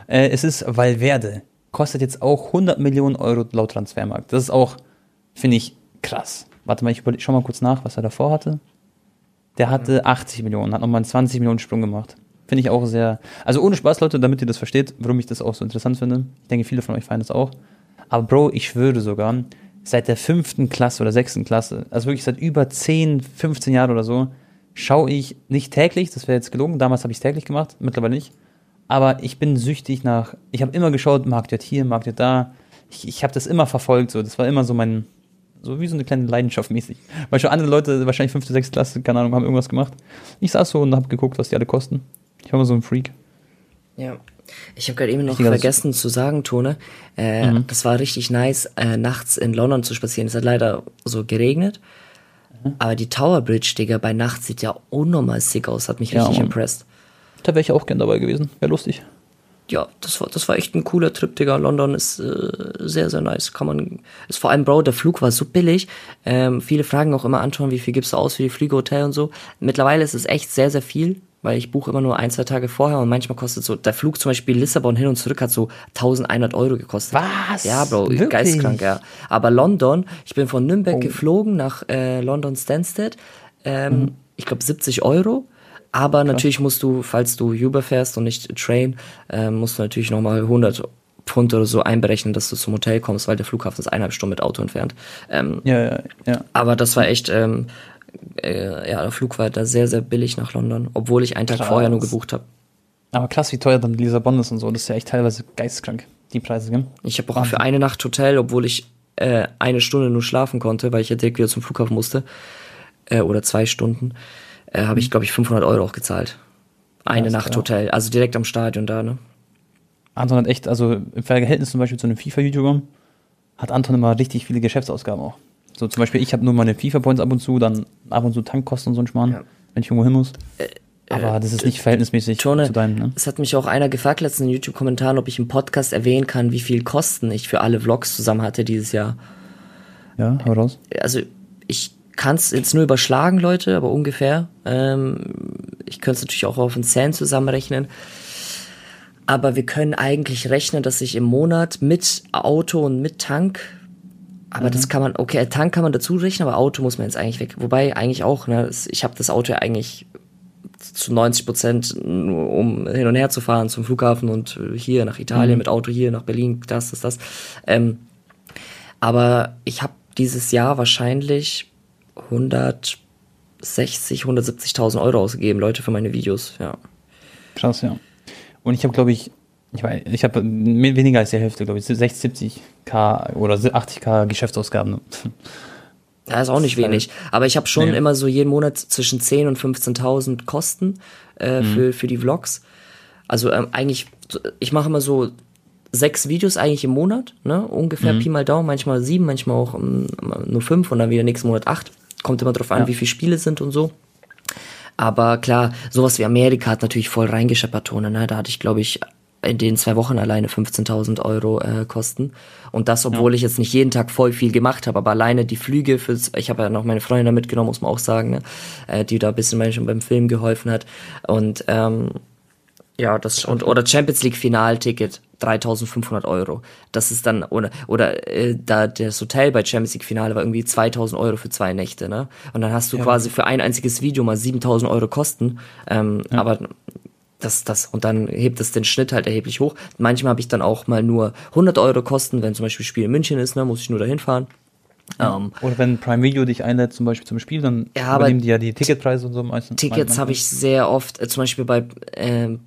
Äh, es ist Valverde. Kostet jetzt auch 100 Millionen Euro laut Transfermarkt. Das ist auch, finde ich, krass. Warte mal, ich schau mal kurz nach, was er davor hatte. Der hatte 80 Millionen, hat nochmal einen 20 Millionen Sprung gemacht. Finde ich auch sehr. Also ohne Spaß, Leute, damit ihr das versteht, warum ich das auch so interessant finde. Ich denke, viele von euch feiern das auch. Aber Bro, ich schwöre sogar, seit der fünften Klasse oder sechsten Klasse, also wirklich seit über 10, 15 Jahren oder so, schaue ich nicht täglich, das wäre jetzt gelogen, damals habe ich es täglich gemacht, mittlerweile nicht. Aber ich bin süchtig nach, ich habe immer geschaut, Marktwert hier, Marktwert da. Ich, ich habe das immer verfolgt, so. Das war immer so mein, so wie so eine kleine Leidenschaft mäßig. Weil schon andere Leute, wahrscheinlich fünfte, sechste Klasse, keine Ahnung, haben irgendwas gemacht. Ich saß so und habe geguckt, was die alle kosten. Ich war immer so ein Freak. Ja. Ich habe gerade eben noch vergessen zu sagen, Tone. Äh, Mhm. Das war richtig nice, äh, nachts in London zu spazieren. Es hat leider so geregnet. Mhm. Aber die Tower Bridge, Digga, bei Nacht sieht ja unnormal sick aus. Hat mich Ja, richtig Mann. impressed. Da wäre ich auch gern dabei gewesen. Wäre lustig. Ja, das war, das war echt ein cooler Trip, Digga. London ist äh, sehr, sehr nice. Kann man. Ist vor allem, Bro, der Flug war so billig. Ähm, viele fragen auch immer Anton, wie viel gibst du aus für die Flüge, Hotel und so. Mittlerweile ist es echt sehr, sehr viel, weil ich buche immer nur ein, zwei Tage vorher und manchmal kostet so, der Flug zum Beispiel Lissabon hin und zurück hat so 1100 Euro gekostet. Was? Ja, Bro, Wirklich? geistkrank, ja. Aber London, ich bin von Nürnberg geflogen nach äh, London Stansted, ähm, ich glaube 70 Euro. Aber natürlich musst du, falls du Uber fährst und nicht Train, ähm, musst du natürlich nochmal 100 Pfund oder so einberechnen, dass du zum Hotel kommst, weil der Flughafen ist eineinhalb Stunden mit Auto entfernt. Ähm, Ja, ja, ja. aber das war echt, ähm, äh, ja, der Flug war da sehr, sehr billig nach London, obwohl ich einen Tag Krass. vorher nur gebucht habe. Aber krass, wie teuer dann Lissabon ist und so. Das ist ja echt teilweise geisteskrank, die Preise, gell? Ich habe auch für eine Nacht Hotel, obwohl ich äh, eine Stunde nur schlafen konnte, weil ich ja direkt wieder zum Flughafen musste, äh, oder zwei Stunden, äh, habe ich, glaube ich, 500 Euro auch gezahlt. Eine Krass, Nacht ja. Hotel, also direkt am Stadion da, ne? Anton hat echt, also im Verhältnis zum Beispiel zu einem FIFA-YouTuber, hat Anton immer richtig viele Geschäftsausgaben auch. So zum Beispiel, ich habe nur meine FIFA-Points ab und zu, dann ab und zu Tankkosten und so ein Schmarrn, ja. wenn ich irgendwo hin muss. Äh, aber das ist nicht verhältnismäßig Tone, zu deinem, ne? Es hat mich auch einer gefragt letztens in YouTube-Kommentaren, ob ich im Podcast erwähnen kann, wie viel Kosten ich für alle Vlogs zusammen hatte dieses Jahr. Ja, hau raus. Also ich kann es jetzt nur überschlagen, Leute, aber ungefähr. Ähm, ich könnte es natürlich auch auf einen Cent zusammenrechnen. Aber wir können eigentlich rechnen, dass ich im Monat mit Auto und mit Tank, aber mhm. das kann man, okay, Tank kann man dazu rechnen, aber Auto muss man jetzt eigentlich weg. Wobei eigentlich auch, ne, ich habe das Auto ja eigentlich zu 90 Prozent, um hin und her zu fahren zum Flughafen und hier nach Italien mhm. mit Auto, hier nach Berlin, das, das, das. Ähm, aber ich habe dieses Jahr wahrscheinlich 160, 170.000 Euro ausgegeben, Leute, für meine Videos, ja. Krass, ja. Und ich habe, glaube ich, ich, weiß, ich habe weniger als die Hälfte, glaube ich, 60, 70k oder 80k Geschäftsausgaben. Ja, ist auch nicht wenig. Aber ich habe schon nee. immer so jeden Monat zwischen 10 und 15.000 Kosten äh, mhm. für, für die Vlogs. Also ähm, eigentlich, ich mache immer so sechs Videos eigentlich im Monat, ne? Ungefähr mhm. Pi mal Daumen, manchmal sieben, manchmal auch um, nur fünf und dann wieder nächsten Monat acht. Kommt immer drauf an, ja. wie viele Spiele sind und so. Aber klar, sowas wie Amerika hat natürlich voll reingescheppert, ne? Da hatte ich, glaube ich, in den zwei Wochen alleine 15.000 Euro äh, kosten. Und das, obwohl ja. ich jetzt nicht jeden Tag voll viel gemacht habe, aber alleine die Flüge fürs, ich habe ja noch meine Freundin da mitgenommen, muss man auch sagen, ne? äh, die da ein bisschen manchmal beim Film geholfen hat. Und ähm, ja, das und oder Champions League Finalticket 3.500 Euro. Das ist dann oder oder äh, da das Hotel bei Champions League Finale war irgendwie 2.000 Euro für zwei Nächte, ne? Und dann hast du ja. quasi für ein einziges Video mal 7.000 Euro Kosten. Ähm, ja. Aber das, das, und dann hebt es den Schnitt halt erheblich hoch. Manchmal habe ich dann auch mal nur 100 Euro Kosten, wenn zum Beispiel Spiel in München ist, ne, muss ich nur dahin fahren. Ja. Ähm, Oder wenn Prime Video dich einlädt, zum Beispiel zum Spiel, dann ja, übernehmen die ja die Ticketpreise und so meistens. Tickets habe ich sehr oft, äh, zum Beispiel bei äh,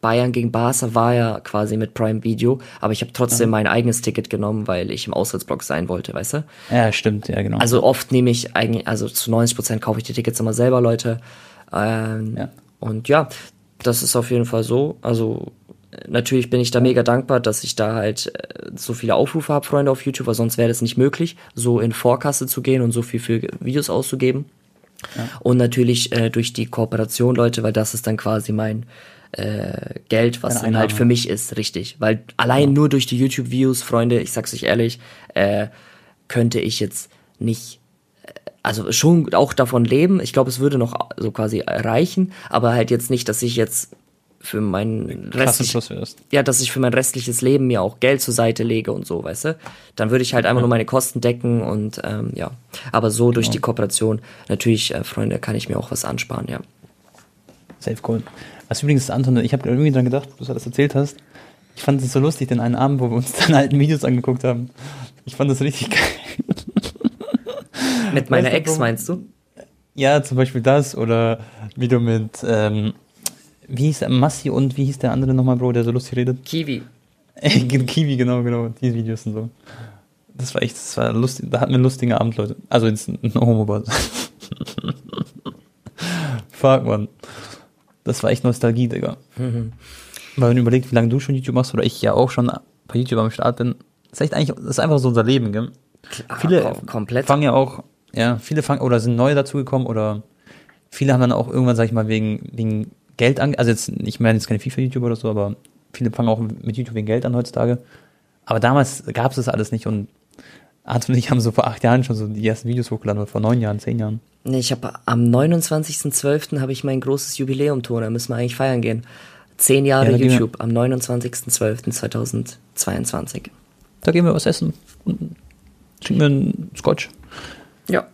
Bayern gegen Barca war ja quasi mit Prime Video, aber ich habe trotzdem ja. mein eigenes Ticket genommen, weil ich im Auswärtsblock sein wollte, weißt du? Ja, stimmt, ja, genau. Also oft nehme ich eigentlich, also zu 90 Prozent kaufe ich die Tickets immer selber, Leute. Ähm, ja. Und ja, das ist auf jeden Fall so. Also natürlich bin ich da mega dankbar, dass ich da halt äh, so viele Aufrufe habe, Freunde auf YouTube, weil sonst wäre das nicht möglich, so in Vorkasse zu gehen und so viel für Videos auszugeben. Ja. Und natürlich äh, durch die Kooperation, Leute, weil das ist dann quasi mein äh, Geld, was dann halt für mich ist, richtig. Weil allein ja. nur durch die YouTube-Views, Freunde, ich sag's euch ehrlich, äh, könnte ich jetzt nicht also schon auch davon leben. Ich glaube, es würde noch so quasi reichen, aber halt jetzt nicht, dass ich jetzt für mein restliches, ja, dass ich für mein restliches Leben mir auch Geld zur Seite lege und so, weißt du? Dann würde ich halt einfach ja. nur meine Kosten decken und ähm, ja. Aber so durch genau. die Kooperation, natürlich, äh, Freunde, kann ich mir auch was ansparen, ja. Safe cool. Was übrigens, Anton, ich habe irgendwie dran gedacht, du das erzählt hast. Ich fand es so lustig, den einen Abend, wo wir uns dann alten Videos angeguckt haben. Ich fand das richtig geil. Mit meiner Ex meinst du? Ja, zum Beispiel das oder wie du mit, ähm, wie hieß der, Massi und wie hieß der andere nochmal, Bro, der so lustig redet? Kiwi. Kiwi, genau, genau, die Videos und so. Das war echt, das war lustig, da hatten wir einen lustigen Abend, Leute. Also jetzt ein homo Fuck, man. Das war echt Nostalgie, Digga. Mhm. Weil wenn du überlegst, wie lange du schon YouTube machst oder ich ja auch schon bei YouTube am Start bin, das ist echt eigentlich, das ist einfach so unser Leben, gell? Klar, Viele komplett. fangen ja auch ja, viele fangen oder sind neu dazugekommen oder viele haben dann auch irgendwann, sag ich mal, wegen, wegen Geld an, also jetzt, ich meine jetzt keine FIFA-YouTuber oder so, aber viele fangen auch mit YouTube wegen Geld an heutzutage. Aber damals gab es das alles nicht und Arthur und ich haben so vor acht Jahren schon so die ersten Videos hochgeladen oder vor neun Jahren, zehn Jahren. Nee, ich habe am 29.12. habe ich mein großes Jubiläum, Ton, da müssen wir eigentlich feiern gehen. Zehn Jahre ja, YouTube am 29.12.2022. Da gehen wir was essen und trinken wir einen Scotch. Ja.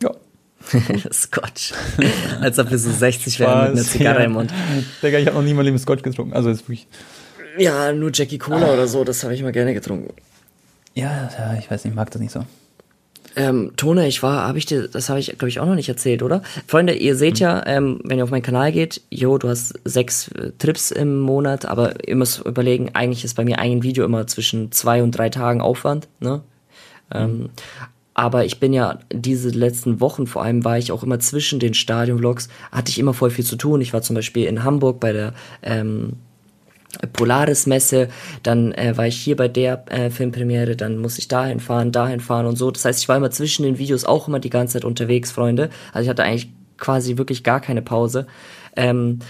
Ja. Scotch. Als ob wir so 60 wären mit einer Zigarre ja. im Mund. Digga, ich habe noch nie mal im Scotch getrunken. Also jetzt wirklich. Ja, nur Jackie Cola ah. oder so, das habe ich mal gerne getrunken. Ja, ja, ich weiß nicht, ich mag das nicht so. Ähm, Tone, ich war, habe ich dir, das habe ich, glaube ich, auch noch nicht erzählt, oder? Freunde, ihr seht mhm. ja, ähm, wenn ihr auf meinen Kanal geht, jo, du hast sechs äh, Trips im Monat, aber ihr müsst überlegen, eigentlich ist bei mir ein Video immer zwischen zwei und drei Tagen Aufwand, ne? Mhm. Ähm, aber ich bin ja diese letzten Wochen, vor allem war ich auch immer zwischen den Stadion-Vlogs, hatte ich immer voll viel zu tun. Ich war zum Beispiel in Hamburg bei der, ähm, Polaris-Messe, dann äh, war ich hier bei der äh, Filmpremiere, dann muss ich dahin fahren, dahin fahren und so. Das heißt, ich war immer zwischen den Videos auch immer die ganze Zeit unterwegs, Freunde. Also ich hatte eigentlich quasi wirklich gar keine Pause. Ähm,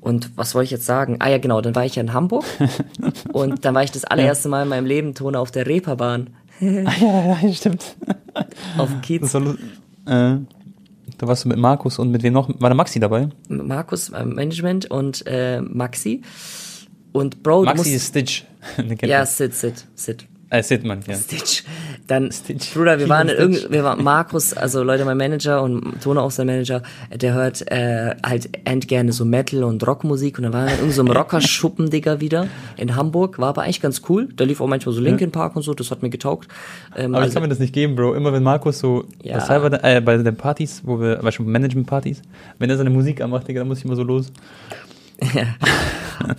und was wollte ich jetzt sagen? Ah ja, genau, dann war ich ja in Hamburg und dann war ich das allererste Mal in meinem Leben Tone auf der Reeperbahn. ah, ja, ja, stimmt. auf dem Kiez. War, äh, da warst du mit Markus und mit wem noch? War da Maxi dabei? Markus, äh, Management und äh, Maxi. Und Bro, Maxi musst, ist Stitch. ja, Sid, Sid, Sid. Äh, Sid, man, ja. Stitch. Dann, Stitch. Bruder, wir waren in Stitch. irgend, wir waren Markus, also Leute, mein Manager und Tone auch sein Manager, der hört äh, halt end gerne so Metal und Rockmusik und dann waren wir in irgendeinem so Rockerschuppen, Digga, wieder in Hamburg, war aber eigentlich ganz cool. Da lief auch manchmal so Linkin Park und so, das hat mir getaugt. Ähm, Aber ich also, kann mir das nicht geben, Bro. Immer wenn Markus so Ja. bei, Cyber, äh, bei den Partys, wo wir, war schon Management-Partys, wenn er seine Musik anmacht, Digga, dann muss ich immer so los.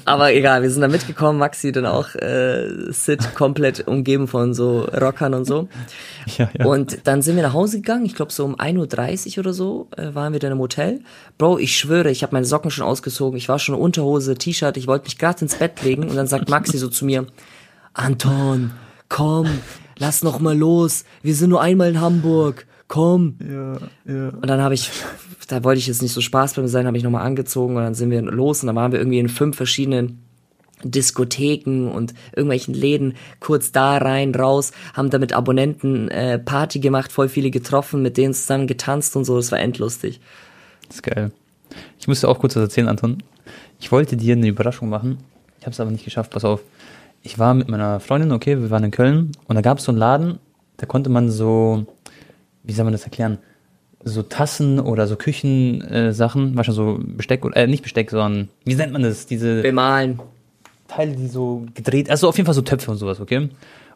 Aber egal, wir sind da mitgekommen, Maxi dann auch, äh, Sid komplett umgeben von so Rockern und so. Ja, ja. Und dann sind wir nach Hause gegangen, ich glaube so um 1.30 Uhr oder so äh, waren wir dann im Hotel. Bro, ich schwöre, ich habe meine Socken schon ausgezogen, ich war schon Unterhose, T-Shirt, ich wollte mich gerade ins Bett legen und dann sagt Maxi so zu mir, Anton, komm, lass noch mal los, wir sind nur einmal in Hamburg, komm. ja, ja. Und dann habe ich, da wollte ich jetzt nicht so Spaß bei mir sein, habe ich nochmal angezogen und dann sind wir los und dann waren wir irgendwie in fünf verschiedenen Diskotheken und irgendwelchen Läden kurz da rein, raus, haben da mit Abonnenten äh, Party gemacht, voll viele getroffen, mit denen zusammen getanzt und so, das war endlustig. Das ist geil. Ich musste auch kurz was erzählen, Anton. Ich wollte dir eine Überraschung machen. Ich habe es aber nicht geschafft. Pass auf. Ich war mit meiner Freundin, okay, wir waren in Köln und da gab es so einen Laden, da konnte man so, wie soll man das erklären? So Tassen oder so Küchensachen, äh, wahrscheinlich so Besteck, oder- äh, nicht Besteck, sondern, wie nennt man das? Diese Bemalen. Teile, die so gedreht, also auf jeden Fall so Töpfe und sowas, okay?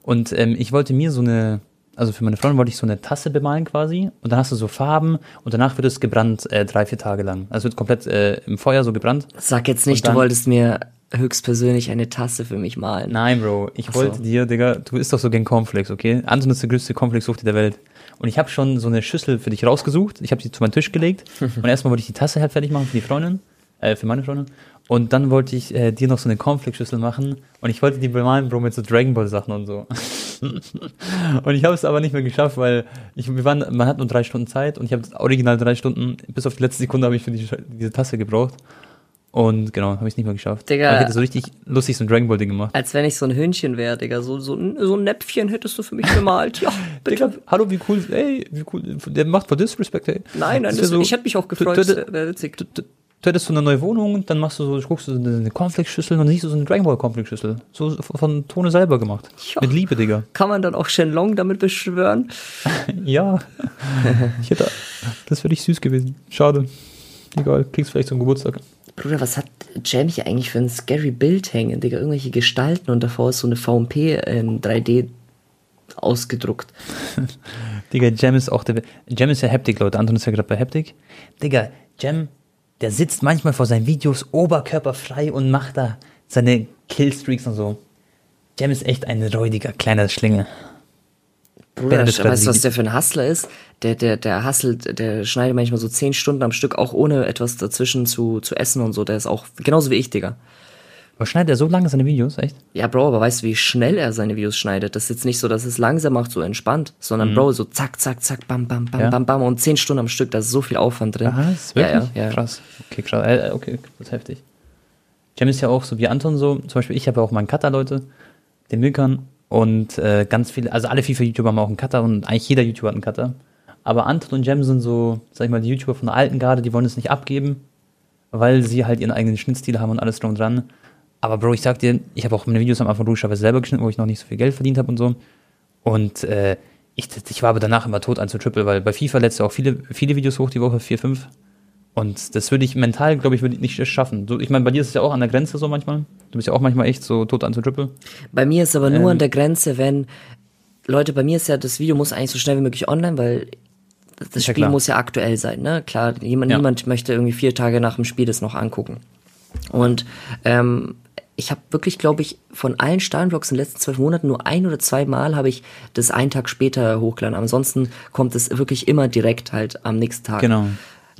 Und ähm, ich wollte mir so eine, also für meine Freundin wollte ich so eine Tasse bemalen quasi und dann hast du so Farben und danach wird es gebrannt äh, drei, vier Tage lang. Also wird komplett äh, im Feuer so gebrannt. Sag jetzt nicht, dann- du wolltest mir höchstpersönlich eine Tasse für mich malen. Nein, Bro, ich so. wollte dir, Digga, du isst doch so gern Cornflakes, okay? Anton ist der größte Cornflakes-Sucht der Welt. Und ich habe schon so eine Schüssel für dich rausgesucht. Ich habe sie zu meinem Tisch gelegt. und erstmal wollte ich die Tasse halt fertig machen für die Freundin, äh, für meine Freundin. Und dann wollte ich äh, dir noch so eine Cornflakes-Schüssel machen. Und ich wollte die bemalen, Bro, mit so Dragon Ball-Sachen und so. und ich habe es aber nicht mehr geschafft, weil ich, wir waren, man hat nur drei Stunden Zeit und ich habe original drei Stunden, bis auf die letzte Sekunde habe ich für die, diese Tasse gebraucht. Und genau, habe ich nicht mehr geschafft. Digga. Aber ich hätte so richtig lustig so ein Dragon Ball-Ding gemacht. Als wenn ich so ein Hündchen wäre, Digga. So, so, ein- so ein Näpfchen hättest du für mich gemalt. Ja, bitte. Digga, hallo, wie cool, ey, wie cool, der macht voll Disrespect, ey. Nein, nein, Das so- ich hätte mich auch gefreut. wäre witzig. Du, hättest so eine neue Wohnung, dann machst du so, guckst du so eine Cornflakes-Schüssel und dann siehst du so eine Dragon Ball Cornflakes-Schüssel. So von Tone selber gemacht. Ja. Mit Liebe, Digga. Kann man dann auch Shenlong damit beschwören? Ja. ich hätte, das wäre richtig süß gewesen. Schade. Egal, kriegst vielleicht zum Geburtstag. Bruder, was hat Jamie hier eigentlich für ein scary Bild hängen, Digga? Irgendwelche Gestalten und davor ist so eine VMP in 3D ausgedruckt. Digga, Jam ist auch der. Jam ist ja Haptik, Leute. Anton ist ja gerade bei Haptik. Digga, Jam, der sitzt manchmal vor seinen Videos oberkörperfrei und macht da seine Killstreaks und so. Jam ist echt ein räudiger kleiner Schlinge. Bruder, er weißt du, was der für ein Hustler ist? Der, der, der hustelt, der schneidet manchmal so zehn Stunden am Stück, auch ohne etwas dazwischen zu, zu essen und so. Der ist auch genauso wie ich, Digga. Aber schneidet er so lange seine Videos, echt? Ja, Bro, aber weißt du, wie schnell er seine Videos schneidet? Das ist jetzt nicht so, dass es langsam macht, so entspannt, sondern Bro, so zack, zack, zack, bam, bam, bam, Mhm. Ja. bam, bam und zehn Stunden am Stück, da ist so viel Aufwand drin. Was? Ja, Wirklich? ja, ja. Krass. Okay, krass. Äh, okay, das ist heftig. Jam ist ja auch so wie Anton so. Zum Beispiel, ich habe ja auch meinen Cutter, Leute. Den Milkan. Und äh, ganz viele, also alle FIFA-YouTuber haben auch einen Cutter und eigentlich jeder YouTuber hat einen Cutter. Aber Anton und Jam sind so, sag ich mal, die YouTuber von der alten Garde, die wollen es nicht abgeben, weil sie halt ihren eigenen Schnittstil haben und alles drum und dran. Aber Bro, ich sag dir, ich habe auch meine Videos am Anfang logischerweise selber geschnitten, wo ich noch nicht so viel Geld verdient habe und so. Und äh, ich, ich war aber danach immer tot an zu Triple, weil bei FIFA lädst auch viele, viele Videos hoch die Woche, vier, fünf. Und das würde ich mental, glaube ich, würde ich nicht schaffen. So, ich meine, bei dir ist es ja auch an der Grenze so manchmal. Du bist ja auch manchmal echt so tot an zu Triple. Bei mir ist aber nur Ähm. an der Grenze, wenn, Leute, bei mir ist ja, das Video muss eigentlich so schnell wie möglich online, weil das ja Spiel klar. muss ja aktuell sein, ne? Klar, jemand, Ja. niemand möchte irgendwie vier Tage nach dem Spiel das noch angucken. Und ähm, ich habe wirklich, glaube ich, von allen Steinblocks in den letzten zwölf Monaten nur ein oder zwei Mal habe ich das einen Tag später hochgeladen. Ansonsten kommt es wirklich immer direkt halt am nächsten Tag. Genau.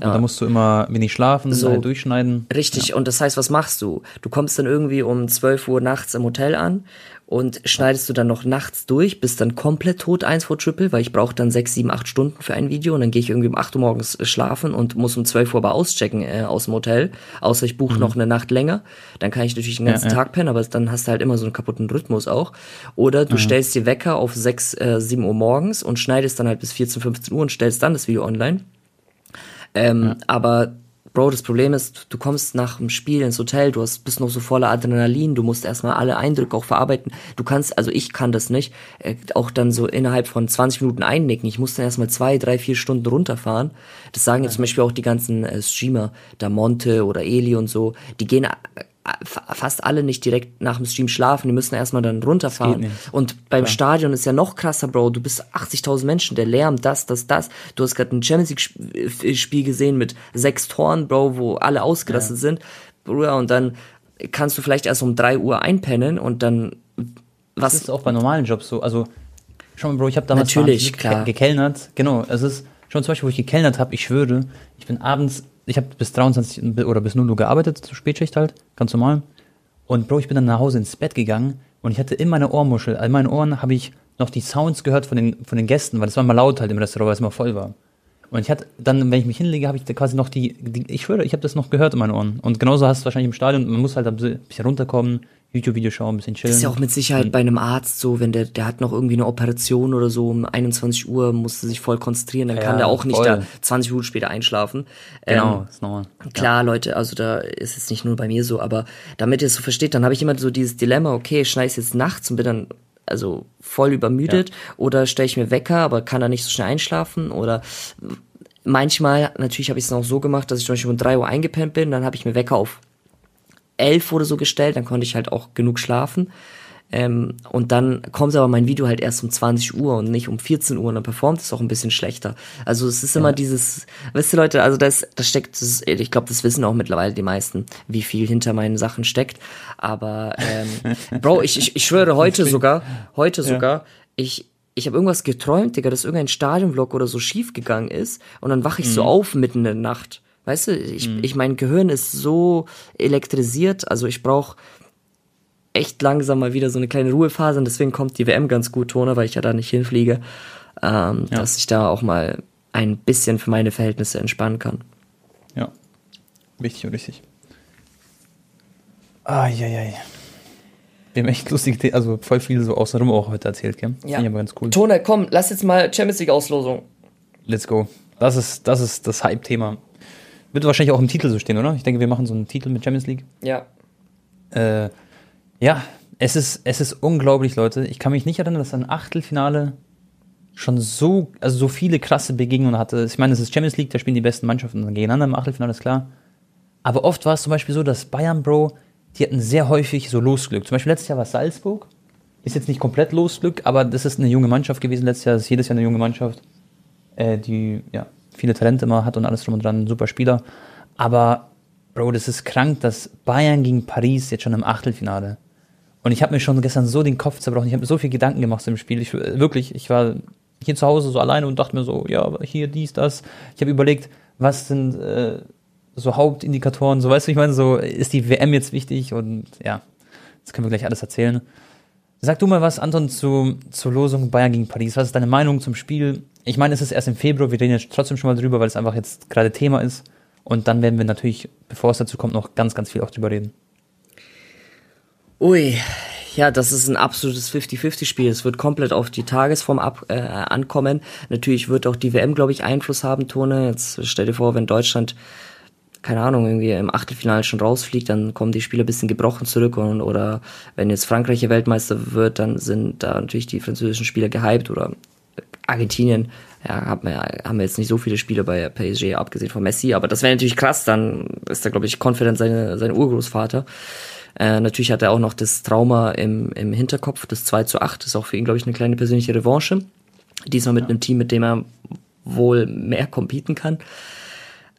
Und da musst du immer wenig schlafen, So. halt durchschneiden. Richtig, und das heißt, was machst du? Du kommst dann irgendwie um 12 Uhr nachts im Hotel an und schneidest du dann noch nachts durch, bist dann komplett tot, eins vor Triple, weil ich brauche dann 6, 7, 8 Stunden für ein Video und dann gehe ich irgendwie um 8 Uhr morgens äh, schlafen und muss um 12 Uhr aber auschecken äh, aus dem Hotel, außer ich buche noch eine Nacht länger, dann kann ich natürlich den ganzen Mhm. ja. Tag pennen, aber dann hast du halt immer so einen kaputten Rhythmus auch. Oder Mhm. du stellst dir Wecker auf 6, äh, 7 Uhr morgens und schneidest dann halt bis 14, 15 Uhr und stellst dann das Video online. Ähm, Aber Bro, das Problem ist, du kommst nach dem Spiel ins Hotel, du hast, bist noch so voller Adrenalin, du musst erstmal alle Eindrücke auch verarbeiten. Du kannst, also ich kann das nicht, äh, auch dann so innerhalb von 20 Minuten einnicken. Ich muss dann erstmal zwei, drei, vier Stunden runterfahren. Das sagen jetzt zum Beispiel auch die ganzen äh, Streamer, da Monte oder Eli und so, die gehen äh, fast alle nicht direkt nach dem Stream schlafen, die müssen erstmal dann runterfahren. Und beim Stadion ist ja noch krasser, Bro. Du bist 80.000 Menschen, der Lärm, das, das, das. Du hast gerade ein Champions League Spiel gesehen mit sechs Toren, Bro, wo alle ausgerastet sind. Bruder, und dann kannst du vielleicht erst um drei Uhr einpennen und dann Das was ist auch bei normalen Jobs so. Also, schau mal, Bro, ich habe damals Natürlich, klar. gekellnert. Genau, es ist schon zum Beispiel, wo ich gekellnert habe, ich schwöre, ich bin abends, ich habe bis 23 oder bis 0 Uhr gearbeitet, zur Spätschicht halt, ganz normal. Und Bro, ich bin dann nach Hause ins Bett gegangen und ich hatte in meiner Ohrmuschel, in meinen Ohren habe ich noch die Sounds gehört von den, von den Gästen, weil es war immer laut halt im Restaurant, weil es immer voll war. Und ich hatte dann, wenn ich mich hinlege, habe ich quasi noch die, die ich schwöre, ich habe das noch gehört in meinen Ohren. Und genauso hast du es wahrscheinlich im Stadion, man muss halt ein bisschen runterkommen, YouTube-Video schauen, ein bisschen chillen. Das ist ja auch mit Sicherheit bei einem Arzt so, wenn der, der hat noch irgendwie eine Operation oder so um 21 Uhr, musste sich voll konzentrieren, dann Ja, kann der auch nicht voll. da 20 Minuten später einschlafen. Genau, Ähm, ist normal. Klar, Leute, also da ist es nicht nur bei mir so, aber damit ihr es so versteht, dann habe ich immer so dieses Dilemma, okay, schneide ich jetzt nachts und bin dann also voll übermüdet oder stelle ich mir Wecker, aber kann da nicht so schnell einschlafen oder manchmal, natürlich habe ich es auch so gemacht, dass ich zum Beispiel um 3 Uhr eingepennt bin, dann habe ich mir Wecker auf 11 oder so gestellt, dann konnte ich halt auch genug schlafen. Ähm, und dann kommt aber mein Video halt erst um 20 Uhr und nicht um 14 Uhr und dann performt es auch ein bisschen schlechter. Also es ist immer dieses, wisst ihr Leute, also das, das steckt, das, ich glaube, das wissen auch mittlerweile die meisten, wie viel hinter meinen Sachen steckt. Aber ähm, Bro, ich, ich, ich schwöre heute sogar, heute sogar, ich, ich habe irgendwas geträumt, Digga, dass irgendein Stadionvlog oder so schief gegangen ist und dann wache ich so auf mitten in der Nacht. Weißt du, ich, ich mein Gehirn ist so elektrisiert, also ich brauche echt langsam mal wieder so eine kleine Ruhephase und deswegen kommt die WM ganz gut, Tone, weil ich ja da nicht hinfliege, ähm, dass ich da auch mal ein bisschen für meine Verhältnisse entspannen kann. Ja. Wichtig und richtig. Eieiei. Wir haben echt lustige, also voll viel so außenrum auch heute erzählt, gell? Ja. Finde ich aber ganz cool. Tone, komm, lass jetzt mal Champions League Auslosung. Let's go. Das ist das, ist das Hype-Thema. Wird wahrscheinlich auch im Titel so stehen, oder? Ich denke, wir machen so einen Titel mit Champions League. Ja. Äh, ja, es ist, es ist unglaublich, Leute. Ich kann mich nicht erinnern, dass ein Achtelfinale schon so, also so viele krasse Begegnungen hatte. Ich meine, es ist Champions League, da spielen die besten Mannschaften gegeneinander im Achtelfinale, ist klar. Aber oft war es zum Beispiel so, dass Bayern, Bro, die hatten sehr häufig so Losglück. Zum Beispiel letztes Jahr war es Salzburg. Ist jetzt nicht komplett Losglück, aber das ist eine junge Mannschaft gewesen letztes Jahr. Das ist jedes Jahr eine junge Mannschaft, äh, die ja viele Talente immer hat und alles drum und dran. Ein super Spieler. Aber, Bro, das ist krank, dass Bayern gegen Paris jetzt schon im Achtelfinale. Und ich habe mir schon gestern so den Kopf zerbrochen. Ich habe mir so viel Gedanken gemacht im Spiel. Ich, wirklich, ich war hier zu Hause so alleine und dachte mir so, ja, hier, dies, das. Ich habe überlegt, was sind äh, so Hauptindikatoren, so weißt du, ich meine, so ist die WM jetzt wichtig und ja, das können wir gleich alles erzählen. Sag du mal was, Anton, zu, zur Losung Bayern gegen Paris. Was ist deine Meinung zum Spiel? Ich meine, es ist erst im Februar, wir reden jetzt trotzdem schon mal drüber, weil es einfach jetzt gerade Thema ist. Und dann werden wir natürlich, bevor es dazu kommt, noch ganz, ganz viel auch drüber reden. Ui, ja, das ist ein absolutes 50-50-Spiel. Es wird komplett auf die Tagesform ab, äh, ankommen. Natürlich wird auch die WM, glaube ich, Einfluss haben, Tone. Jetzt stell dir vor, wenn Deutschland, keine Ahnung, irgendwie im Achtelfinale schon rausfliegt, dann kommen die Spieler ein bisschen gebrochen zurück. Und, oder wenn jetzt Frankreich Weltmeister wird, dann sind da natürlich die französischen Spieler gehypt. Oder Argentinien, ja, haben wir, haben wir jetzt nicht so viele Spiele bei PSG, abgesehen von Messi. Aber das wäre natürlich krass. Dann ist da, glaube ich, confident seine, sein Urgroßvater. Äh, natürlich hat er auch noch das Trauma im, im Hinterkopf, das 2 zu 8, ist auch für ihn, glaube ich, eine kleine persönliche Revanche. Diesmal mit einem Team, mit dem er wohl mehr competen kann.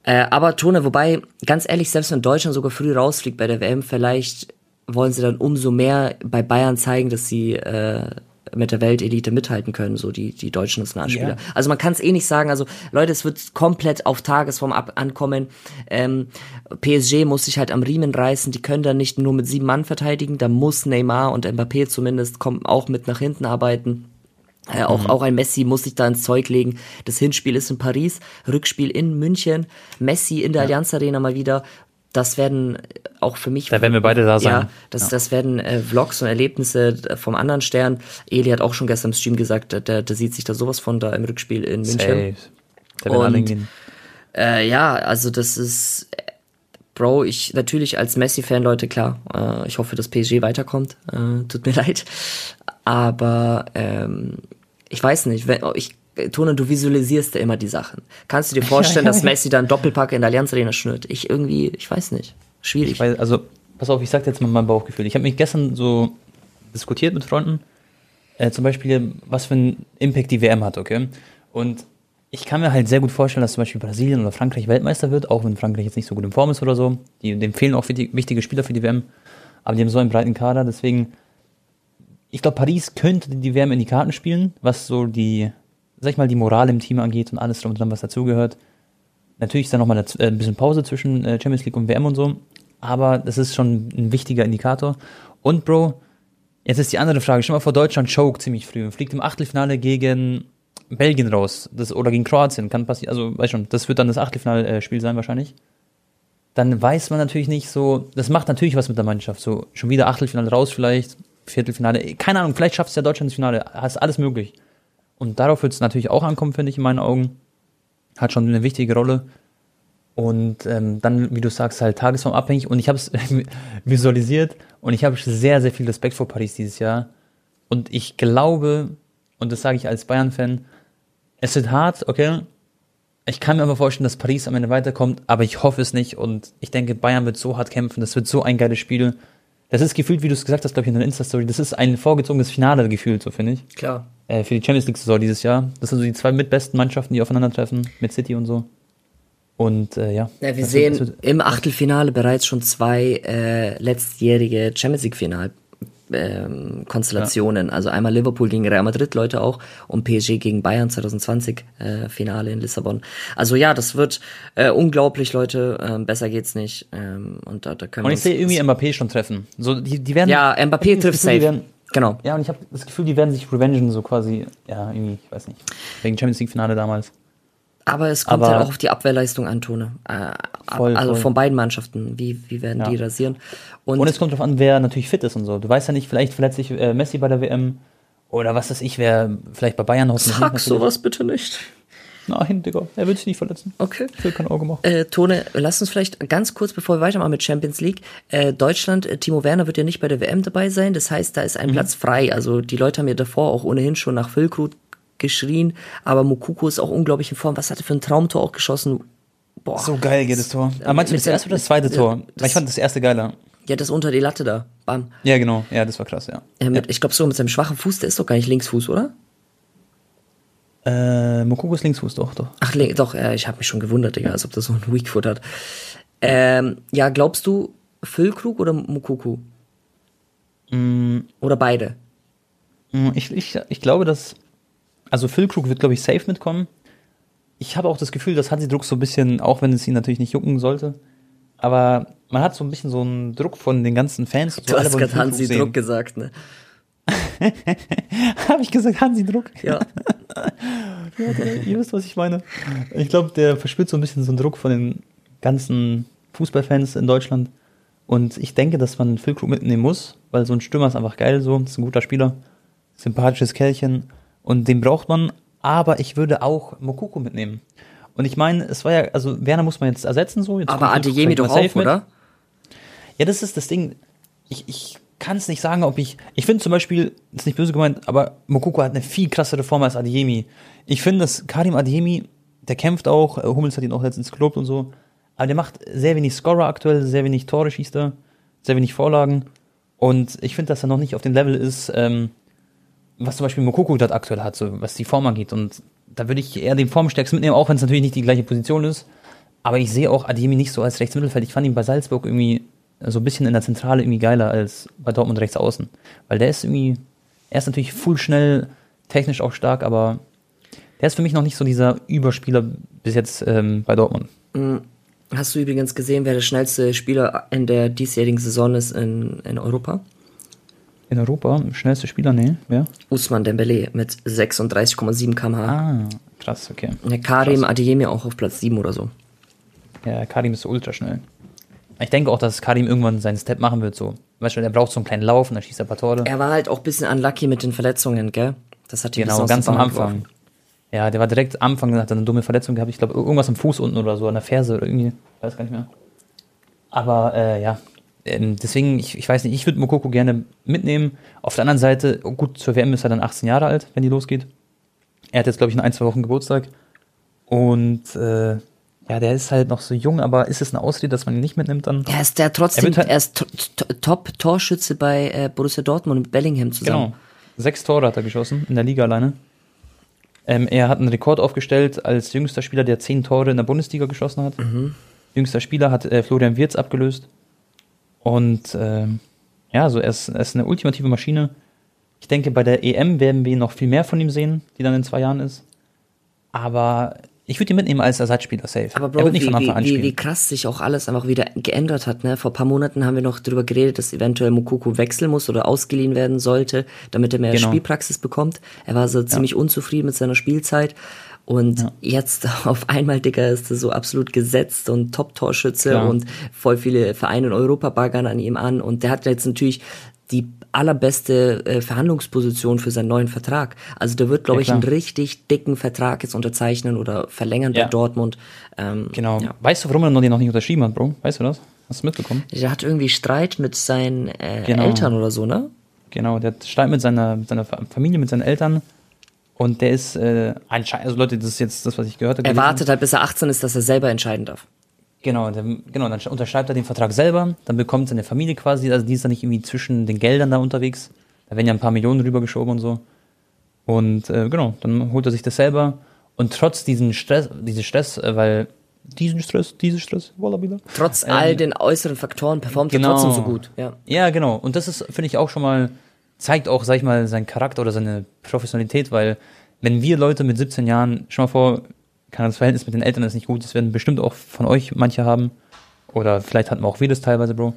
Äh, aber Tone, wobei, ganz ehrlich, selbst wenn Deutschland sogar früh rausfliegt bei der WM, vielleicht wollen sie dann umso mehr bei Bayern zeigen, dass sie äh, mit der Weltelite mithalten können, so die, die deutschen Nationalspieler. Ja. Also man kann es eh nicht sagen, also Leute, es wird komplett auf Tagesform ab ankommen. Ähm, PSG muss sich halt am Riemen reißen, die können da nicht nur mit sieben Mann verteidigen, da muss Neymar und Mbappé zumindest kommen, auch mit nach hinten arbeiten. Äh, auch, mhm. auch ein Messi muss sich da ins Zeug legen. Das Hinspiel ist in Paris, Rückspiel in München, Messi in der ja. Allianz Arena mal wieder das werden auch für mich. Da werden wir beide da sein. Ja, das, ja. das werden äh, Vlogs und Erlebnisse vom anderen Stern. Eli hat auch schon gestern im Stream gesagt, der, der sieht sich da sowas von da im Rückspiel in München. Hingehen. Äh, ja, also das ist, Bro, ich natürlich als Messi-Fan, Leute, klar, äh, ich hoffe, dass PSG weiterkommt. Äh, tut mir leid. Aber ähm, ich weiß nicht, wenn, ich Tone, du visualisierst ja immer die Sachen. Kannst du dir vorstellen, ja, ja, dass Messi dann Doppelpack in der Allianz Arena schnürt? Ich irgendwie, ich weiß nicht. Schwierig. Ich weiß, also, pass auf, ich sag jetzt mal mein Bauchgefühl. Ich habe mich gestern so diskutiert mit Freunden, äh, zum Beispiel, was für einen Impact die WM hat, okay? Und ich kann mir halt sehr gut vorstellen, dass zum Beispiel Brasilien oder Frankreich Weltmeister wird, auch wenn Frankreich jetzt nicht so gut in Form ist oder so. Die, dem fehlen auch wichtige Spieler für die WM, aber die haben so einen breiten Kader, deswegen, ich glaube, Paris könnte die WM in die Karten spielen, was so die sag ich mal, die Moral im Team angeht und alles drum und dran, was dazugehört. Natürlich ist da nochmal äh, ein bisschen Pause zwischen äh, Champions League und WM und so, aber das ist schon ein wichtiger Indikator. Und Bro, jetzt ist die andere Frage. Stell mal vor, Deutschland choke ziemlich früh und fliegt im Achtelfinale gegen Belgien raus das, oder gegen Kroatien. Kann passieren, also weiß schon, das wird dann das Achtelfinalspiel sein wahrscheinlich. Dann weiß man natürlich nicht so, das macht natürlich was mit der Mannschaft. So schon wieder Achtelfinale raus vielleicht, Viertelfinale, keine Ahnung, vielleicht schafft es ja Deutschland ins Finale, hast alles möglich. Und darauf wird es natürlich auch ankommen, finde ich, in meinen Augen. Hat schon eine wichtige Rolle. Und ähm, dann, wie du sagst, halt tagesformabhängig. Und ich habe es visualisiert und ich habe sehr, sehr viel Respekt vor Paris dieses Jahr. Und ich glaube, und das sage ich als Bayern-Fan, es wird hart, okay. Ich kann mir aber vorstellen, dass Paris am Ende weiterkommt, aber ich hoffe es nicht. Und ich denke, Bayern wird so hart kämpfen. Das wird so ein geiles Spiel. Das ist gefühlt, wie du es gesagt hast, glaube ich, in der Insta-Story, das ist ein vorgezogenes Finale gefühlt, so finde ich. Klar äh, für die Champions League-Saison dieses Jahr. Das sind so die zwei mitbesten Mannschaften, die aufeinandertreffen, mit City und so. Und äh, ja. ja wir sehen wird, im Achtelfinale bereits schon zwei äh, letztjährige Champions League-Final. Ähm, Konstellationen. Ja. Also einmal Liverpool gegen Real Madrid, Leute auch, und PSG gegen Bayern 2020 äh, Finale in Lissabon. Also ja, das wird äh, unglaublich, Leute. Ähm, besser geht's nicht. Ähm, und da, da können und ich sehe irgendwie Mbappé schon treffen. So, die, die werden. Ja, Mbappé trifft safe. Genau. Ja, und ich habe das Gefühl, die werden sich revengen, so quasi, ja, irgendwie, ich weiß nicht, wegen Champions League-Finale damals. Aber es kommt Aber halt auch auf die Abwehrleistung an, Tone. Äh, voll, also voll. von beiden Mannschaften. Wie, wie werden ja. die rasieren? Und, und, es kommt darauf an, wer natürlich fit ist und so. Du weißt ja nicht, vielleicht verletzt sich äh, Messi bei der WM oder was weiß ich, wer vielleicht bei Bayern hoffentlich Sag sowas bitte nicht. Nein, Digga, er wird sich nicht verletzen. Okay. Ich will kein Auge machen. Äh, Tone, lass uns vielleicht ganz kurz, bevor wir weitermachen mit Champions League. Äh, Deutschland, äh, Timo Werner wird ja nicht bei der WM dabei sein. Das heißt, da ist ein mhm. Platz frei. Also die Leute haben ja davor auch ohnehin schon nach Füllkrug geschrien. Aber Mukuko ist auch unglaublich in Form. Was hat er für ein Traumtor auch geschossen? Boah. So geil geht das Tor. Aber meinst du das erste oder das zweite Tor? Das, ich fand das erste geiler. Ja, das unter die Latte da. Bam. Ja, genau. Ja, das war krass, ja. mit, ja. Ich glaube so mit seinem schwachen Fuß, der ist doch gar nicht Linksfuß, oder? Äh, Mokoko ist Linksfuß, doch, doch. Ach, doch, äh, ich habe mich schon gewundert, Digga, als ob das so ein Weakfoot hat. Ähm, ja, glaubst du Füllkrug oder Mokoko? Mm. Oder beide? Mm, ich, ich, ich glaube, dass. Also Füllkrug wird, glaube ich, safe mitkommen. Ich habe auch das Gefühl, dass Hansi Druck so ein bisschen, auch wenn es ihn natürlich nicht jucken sollte, aber man hat so ein bisschen so einen Druck von den ganzen Fans. Du so hast gerade Hansi Druck gesagt, ne? Habe ich gesagt, Hansi Druck? Ja. ja ihr wisst, was ich meine. Ich glaube, der verspürt so ein bisschen so einen Druck von den ganzen Fußballfans in Deutschland. Und ich denke, dass man Füllkrug mitnehmen muss, weil so ein Stürmer ist einfach geil, so, ist ein guter Spieler, sympathisches Kerlchen und den braucht man. Aber ich würde auch Mokoko mitnehmen. Und ich meine, es war ja, also Werner muss man jetzt ersetzen, so. Jetzt aber Adeyemi doch auch, oder? Ja, das ist das Ding. Ich, ich kann es nicht sagen, ob ich. Ich finde zum Beispiel, ist nicht böse gemeint, aber Mokoko hat eine viel krassere Form als Adiemi. Ich finde, dass Karim Adiemi, der kämpft auch, äh, Hummels hat ihn auch letztens gelobt und so, aber der macht sehr wenig Scorer aktuell, sehr wenig Tore schießt er, sehr wenig Vorlagen. Und ich finde, dass er noch nicht auf dem Level ist, ähm, was zum Beispiel Mokoko dort aktuell hat, so was die Form angeht. Und da würde ich eher den Formstärksten mitnehmen, auch wenn es natürlich nicht die gleiche Position ist. Aber ich sehe auch Adiemi nicht so als Rechtsmittelfeld. Ich fand ihn bei Salzburg irgendwie so ein bisschen in der Zentrale irgendwie geiler als bei Dortmund rechts außen. Weil der ist irgendwie, Er ist natürlich full schnell, technisch auch stark, aber der ist für mich noch nicht so dieser Überspieler bis jetzt ähm, bei Dortmund. Hast du übrigens gesehen, wer der schnellste Spieler in der diesjährigen Saison ist in, in Europa? In Europa, schnellste Spieler, nee, wer? Usman Dembele mit 36,7 km/h. Ah, krass, okay. Karim Krass. Adeyemi auch auf Platz 7 oder so. Ja, Karim ist ultra schnell. Ich denke auch, dass Karim irgendwann seinen Step machen wird, so. Weißt du, der braucht so einen kleinen Lauf und dann schießt er ein paar Tore. Er war halt auch ein bisschen unlucky mit den Verletzungen, gell? Das hat die Genau, ganz am Anfang. Ja, der war direkt am Anfang, hat er eine dumme Verletzung gehabt. Ich glaube, irgendwas am Fuß unten oder so, an der Ferse oder irgendwie. Ich weiß gar nicht mehr. Aber äh, ja, ähm, deswegen, ich, ich weiß nicht, ich würde Mokoko gerne mitnehmen. Auf der anderen Seite, oh gut, zur WM ist er dann 18 Jahre alt, wenn die losgeht. Er hat jetzt, glaube ich, in ein, zwei Wochen Geburtstag. Und äh, ja, der ist halt noch so jung, aber ist es eine Ausrede, dass man ihn nicht mitnimmt dann? Er ist der trotzdem, Er halt- er ist to- to- Top-Torschütze bei äh, Borussia Dortmund mit Bellingham zusammen. Genau. Sechs Tore hat er geschossen in der Liga alleine. Ähm, er hat einen Rekord aufgestellt als jüngster Spieler, der zehn Tore in der Bundesliga geschossen hat. Jüngster Spieler hat äh, Florian Wirtz abgelöst. Und ähm, ja, so er ist, er ist eine ultimative Maschine. Ich denke, bei der EM werden wir noch viel mehr von ihm sehen, die dann in zwei Jahren ist. Aber ich würde ihn mitnehmen als Ersatzspieler safe. Aber er Bro, wie, von Anfang wie, an wie, krass sich auch alles einfach wieder geändert hat. Ne? Vor ein paar Monaten haben wir noch darüber geredet, dass eventuell Mukoko wechseln muss oder ausgeliehen werden sollte, damit er mehr Genau. Spielpraxis bekommt. Er war so ziemlich unzufrieden mit seiner Spielzeit. Und jetzt auf einmal, Digga, ist er so absolut gesetzt und Top-Torschütze und voll viele Vereine in Europa baggern an ihm an. Und der hat jetzt natürlich die allerbeste äh, Verhandlungsposition für seinen neuen Vertrag. Also der wird, glaube Ja, ich, einen richtig dicken Vertrag jetzt unterzeichnen oder verlängern Ja. bei Dortmund. Ähm, Genau. Ja. Weißt du, warum er noch den noch nicht unterschrieben hat, Bro? Weißt du das? Hast du mitbekommen? Der hat irgendwie Streit mit seinen äh, Genau. Eltern oder so, ne? Genau, der hat Streit mit seiner, mit seiner Fa- Familie, mit seinen Eltern. Und der ist äh, anscheinend, also Leute, das ist jetzt das, was ich gehört habe. Er wartet halt, bis er 18 ist, dass er selber entscheiden darf. Genau, der, genau, dann unterschreibt er den Vertrag selber, dann bekommt seine Familie quasi, also die ist dann nicht irgendwie zwischen den Geldern da unterwegs. Da werden ja ein paar Millionen rübergeschoben und so. Und äh, genau, dann holt er sich das selber. Und trotz diesen Stress, dieses Stress, äh, weil diesen Stress, diesen Stress, wieder. Trotz Ähm, all den äußeren Faktoren performt genau. er trotzdem so gut. Ja. Ja, genau. Und das ist, finde ich, auch schon mal, zeigt auch, sag ich mal, seinen Charakter oder seine Professionalität, weil wenn wir Leute mit 17 Jahren, schon mal vor, kann das Verhältnis mit den Eltern ist nicht gut, das werden bestimmt auch von euch manche haben, oder vielleicht hatten wir auch wir das teilweise, Bro,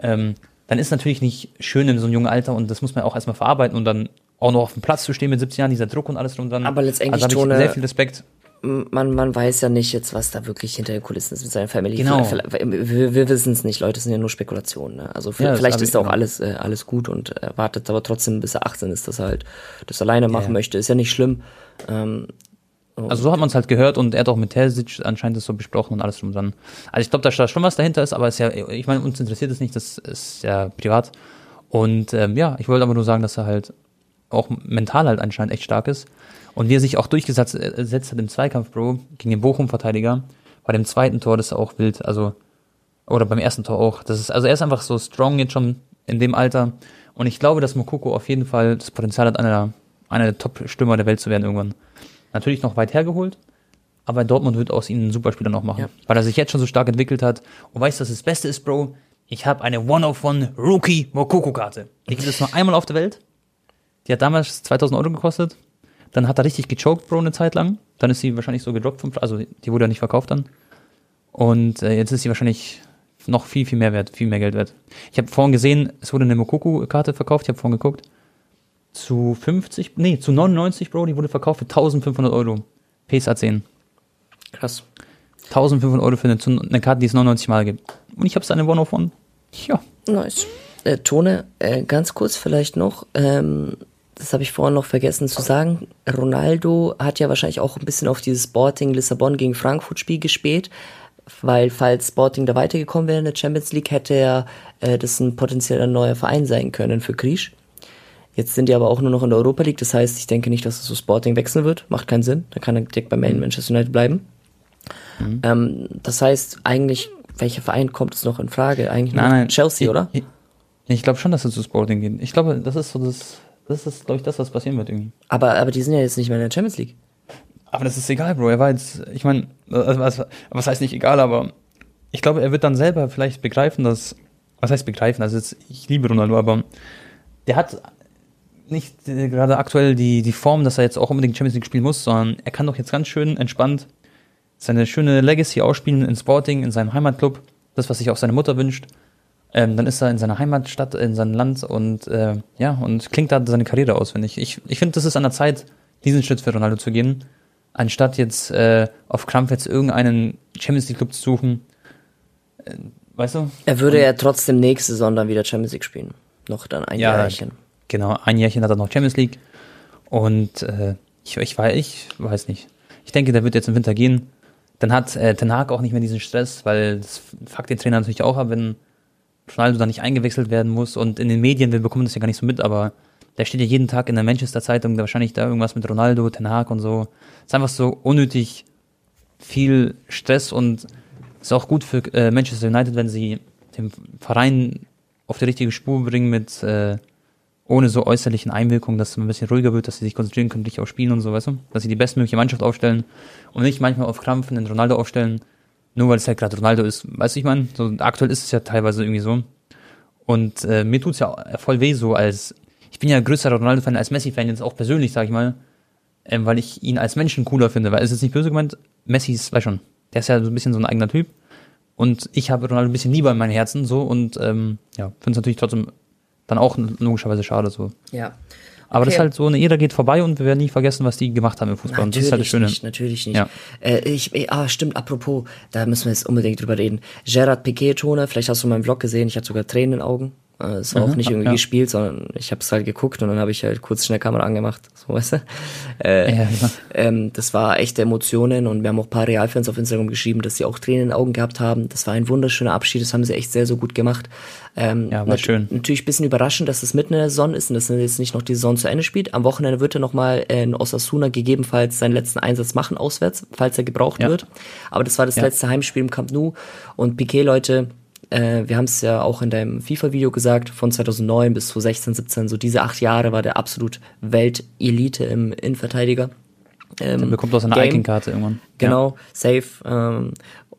ähm, dann ist natürlich nicht schön in so einem jungen Alter und das muss man auch erstmal verarbeiten und dann auch noch auf dem Platz zu stehen mit 17 Jahren, dieser Druck und alles drum dran. Aber letztendlich, also habe Tone- sehr viel Respekt. Man, man weiß ja nicht jetzt, was da wirklich hinter den Kulissen ist mit seiner Family. Genau. Wir, wir wissen es nicht, Leute, das sind ja nur Spekulationen. Ne? Also Ja, vielleicht, ist da auch genau. alles, äh, alles gut und wartet aber trotzdem, bis er 18 ist, dass er halt das alleine machen ja. möchte. Ist ja nicht schlimm. Ähm, Also so hat man es halt gehört und er hat auch mit Terzic anscheinend das so besprochen und alles drum und dran. Also ich glaube, da schon was dahinter ist, aber ist ja, ich meine, uns interessiert es nicht, das ist ja privat. Und ähm, ja, ich wollte aber nur sagen, dass er halt auch mental halt anscheinend echt stark ist. Und wie er sich auch durchgesetzt äh, hat im Zweikampf, Bro, gegen den Bochum-Verteidiger, bei dem zweiten Tor, das ist auch wild, also, oder beim ersten Tor auch. Das ist, also er ist einfach so strong jetzt schon in dem Alter. Und ich glaube, dass Mokoko auf jeden Fall das Potenzial hat, einer der, einer der Top-Stürmer der Welt zu werden irgendwann. Natürlich noch weit hergeholt, aber Dortmund wird aus ihm einen Superspieler noch machen, Ja. weil er sich jetzt schon so stark entwickelt hat. Und weißt du, was das Beste ist, Bro? Ich habe eine One-of-One Rookie Mokoko-Karte. Die gibt es nur einmal auf der Welt. Die hat damals 2000 Euro gekostet. Dann hat er richtig gechoked, Bro, eine Zeit lang. Dann ist sie wahrscheinlich so gedroppt vom, also die wurde ja nicht verkauft dann. Und äh, jetzt ist sie wahrscheinlich noch viel, viel mehr wert, viel mehr Geld wert. Ich habe vorhin gesehen, es wurde eine Mokoko-Karte verkauft, ich habe vorhin geguckt. Zu 50, nee, zu 99, Bro, die wurde verkauft für 1500 Euro. PSA 10. krass. 1500 Euro für eine, eine Karte, die es 99 Mal gibt. Und ich habe es eine One of One. Ja. Nice. Äh, Tone, äh, ganz kurz vielleicht noch, ähm, das habe ich vorhin noch vergessen zu sagen. Ronaldo hat ja wahrscheinlich auch ein bisschen auf dieses Sporting Lissabon gegen Frankfurt Spiel gespielt, weil falls Sporting da weitergekommen wäre in der Champions League, hätte er äh, das ein potenzieller neuer Verein sein können für Krisch. Jetzt sind die aber auch nur noch in der Europa League, das heißt, ich denke nicht, dass es so Sporting wechseln wird. Macht keinen Sinn. Da kann er direkt bei Man Manchester United bleiben. Ähm, das heißt, eigentlich, welcher Verein kommt es noch in Frage? Eigentlich nur Chelsea, ich, oder? Ich, ich glaube schon, dass es zu Sporting geht. Ich glaube, das ist so das, das ist, glaube ich, das, was passieren wird irgendwie. Aber, aber die sind ja jetzt nicht mehr in der Champions League. Aber das ist egal, Bro. Er war jetzt, ich meine, was, was heißt nicht egal, aber ich glaube, er wird dann selber vielleicht begreifen, dass, was heißt begreifen? Also jetzt, ich liebe Ronaldo, aber der hat nicht äh, gerade aktuell die, die Form, dass er jetzt auch unbedingt Champions League spielen muss, sondern er kann doch jetzt ganz schön entspannt seine schöne Legacy ausspielen in Sporting, in seinem Heimatclub, das, was sich auch seine Mutter wünscht. Ähm, dann ist er in seiner Heimatstadt, in seinem Land und äh, ja, und klingt da seine Karriere aus, finde ich. Ich, finde, das ist an der Zeit, diesen Schritt für Ronaldo zu gehen, anstatt jetzt äh, auf Krampf jetzt irgendeinen Champions League Club zu suchen. Äh, weißt du? Er würde und, ja trotzdem nächste Saison dann wieder Champions League spielen. Noch dann ein ja, Jahrchen. Genau, ein Jährchen hat er noch Champions League. Und äh, ich, ich, weiß, ich weiß nicht. Ich denke, der wird jetzt im Winter gehen. Dann hat äh, Ten Hag auch nicht mehr diesen Stress, weil das fuckt den Trainer natürlich auch ab, wenn Ronaldo da nicht eingewechselt werden muss. Und in den Medien, wir bekommen das ja gar nicht so mit, aber der steht ja jeden Tag in der Manchester Zeitung, da wahrscheinlich da irgendwas mit Ronaldo, Ten Hag und so. Ist einfach so unnötig viel Stress und ist auch gut für äh, Manchester United, wenn sie den Verein auf die richtige Spur bringen mit äh, ohne so äußerlichen Einwirkungen, dass es ein bisschen ruhiger wird, dass sie sich konzentrieren können, richtig auf Spielen und so, weißt du? Dass sie die bestmögliche Mannschaft aufstellen und nicht manchmal auf Krampf den Ronaldo aufstellen, nur weil es halt gerade Ronaldo ist. Weißt du, ich meine, so aktuell ist es ja teilweise irgendwie so. Und äh, mir tut's ja voll weh so als, ich bin ja größerer Ronaldo-Fan als Messi-Fan, jetzt auch persönlich, sag ich mal, ähm, weil ich ihn als Menschen cooler finde, weil es ist nicht böse gemeint, Messi ist, weiß schon, der ist ja so ein bisschen so ein eigener Typ. Und ich habe Ronaldo ein bisschen lieber in meinem Herzen so und ähm, ja, finde es natürlich trotzdem dann auch logischerweise schade so. Ja. Aber das ist halt so, eine Ära geht vorbei und wir werden nie vergessen, was die gemacht haben im Fußball. Natürlich und das ist halt das Schöne. Nicht, natürlich nicht. Ja. Äh, ich, ah, stimmt, apropos, da müssen wir jetzt unbedingt drüber reden. Gerard Piquet-Toner, vielleicht hast du meinen Vlog gesehen, ich hatte sogar Tränen in den Augen. Äh, es war mhm, auch nicht irgendwie ja. gespielt, sondern ich habe es halt geguckt und dann habe ich halt kurz schnell Kamera angemacht, so weißt du. Äh, ja, ja. Ähm, das war echte Emotionen und wir haben auch ein paar Realfans auf Instagram geschrieben, dass sie auch Tränen in den Augen gehabt haben. Das war ein wunderschöner Abschied, das haben sie echt sehr, sehr gut gemacht. Ähm, ja, war nat schön. Natürlich ein bisschen überraschend, dass es mitten in der Saison ist und dass jetzt nicht noch die Saison zu Ende spielt. Am Wochenende wird er nochmal in Osasuna gegebenenfalls seinen letzten Einsatz machen auswärts, falls er gebraucht wird. Aber das war das letzte Heimspiel im Camp Nou und Piquet, Leute, äh, wir haben es ja auch in deinem FIFA-Video gesagt, von 2009 bis 2016, 17, so diese acht Jahre war der absolut Weltelite im Innenverteidiger. Ähm, Dann bekommt auch seine Icon-Karte irgendwann. Genau, ja. safe. Ähm,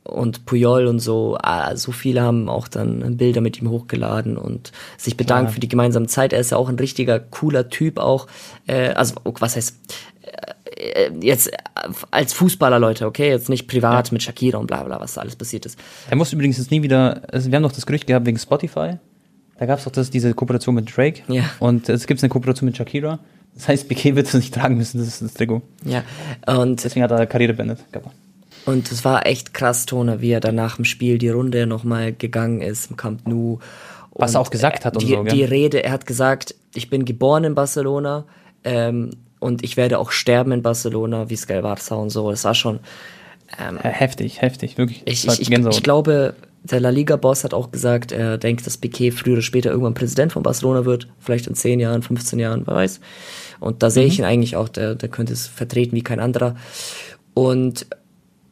und Puyol und so, ah, so viele haben auch dann Bilder mit ihm hochgeladen und sich bedankt Klar. für die gemeinsame Zeit. Er ist ja auch ein richtiger cooler Typ auch. Äh, also was heißt jetzt als Fußballer, Leute, okay, jetzt nicht privat ja. mit Shakira und bla bla, was da alles passiert ist. Er muss übrigens jetzt nie wieder, also wir haben doch das Gerücht gehabt wegen Spotify. Da gab es doch das, diese Kooperation mit Drake. Ja. Und jetzt gibt es eine Kooperation mit Shakira. Das heißt, Piquet wird es nicht tragen müssen, das ist das Trikot. Ja. Und deswegen hat er Karriere beendet. Und es war echt krass, Tone, wie er dann nach dem Spiel die Runde nochmal gegangen ist im Camp Nou. Was er auch gesagt hat und die, so, gell? Die Rede, er hat gesagt, ich bin geboren in Barcelona, ähm, und ich werde auch sterben in Barcelona, wie Sky Barça und so. Das war schon ähm, heftig, heftig, wirklich. Ich, ich, ich, glaube, der La Liga-Boss hat auch gesagt, er denkt, dass Piquet früher oder später irgendwann Präsident von Barcelona wird, vielleicht in 10 Jahren, 15 Jahren, wer weiß. Und da sehe ich mhm. ihn eigentlich auch, der, der könnte es vertreten wie kein anderer. Und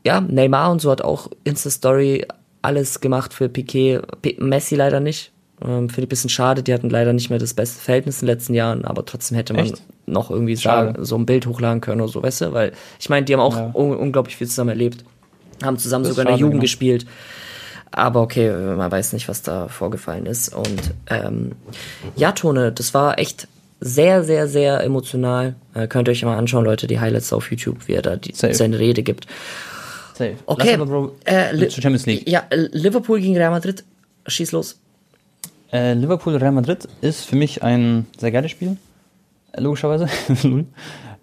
ja, Neymar und so hat auch Insta-Story alles gemacht für Piquet, Messi leider nicht. Ähm, Finde ich ein bisschen schade, die hatten leider nicht mehr das beste Verhältnis in den letzten Jahren, aber trotzdem hätte man Echt? noch irgendwie sagen, so ein Bild hochladen können oder so, weißt du? Weil ich meine, die haben auch ja. un unglaublich viel zusammen erlebt, haben zusammen sogar in der Jugend genau. gespielt. Aber okay, man weiß nicht, was da vorgefallen ist. Und ähm, ja, Tone, das war echt sehr, sehr, sehr emotional. Äh, könnt ihr euch mal anschauen, Leute, die Highlights auf YouTube, wie er da die, seine Rede gibt. Safe. Okay, aber, Bro, äh, Champions League. Ja, Liverpool gegen Real Madrid. Schieß los. Äh, Liverpool Real Madrid ist für mich ein sehr geiles Spiel, äh, logischerweise.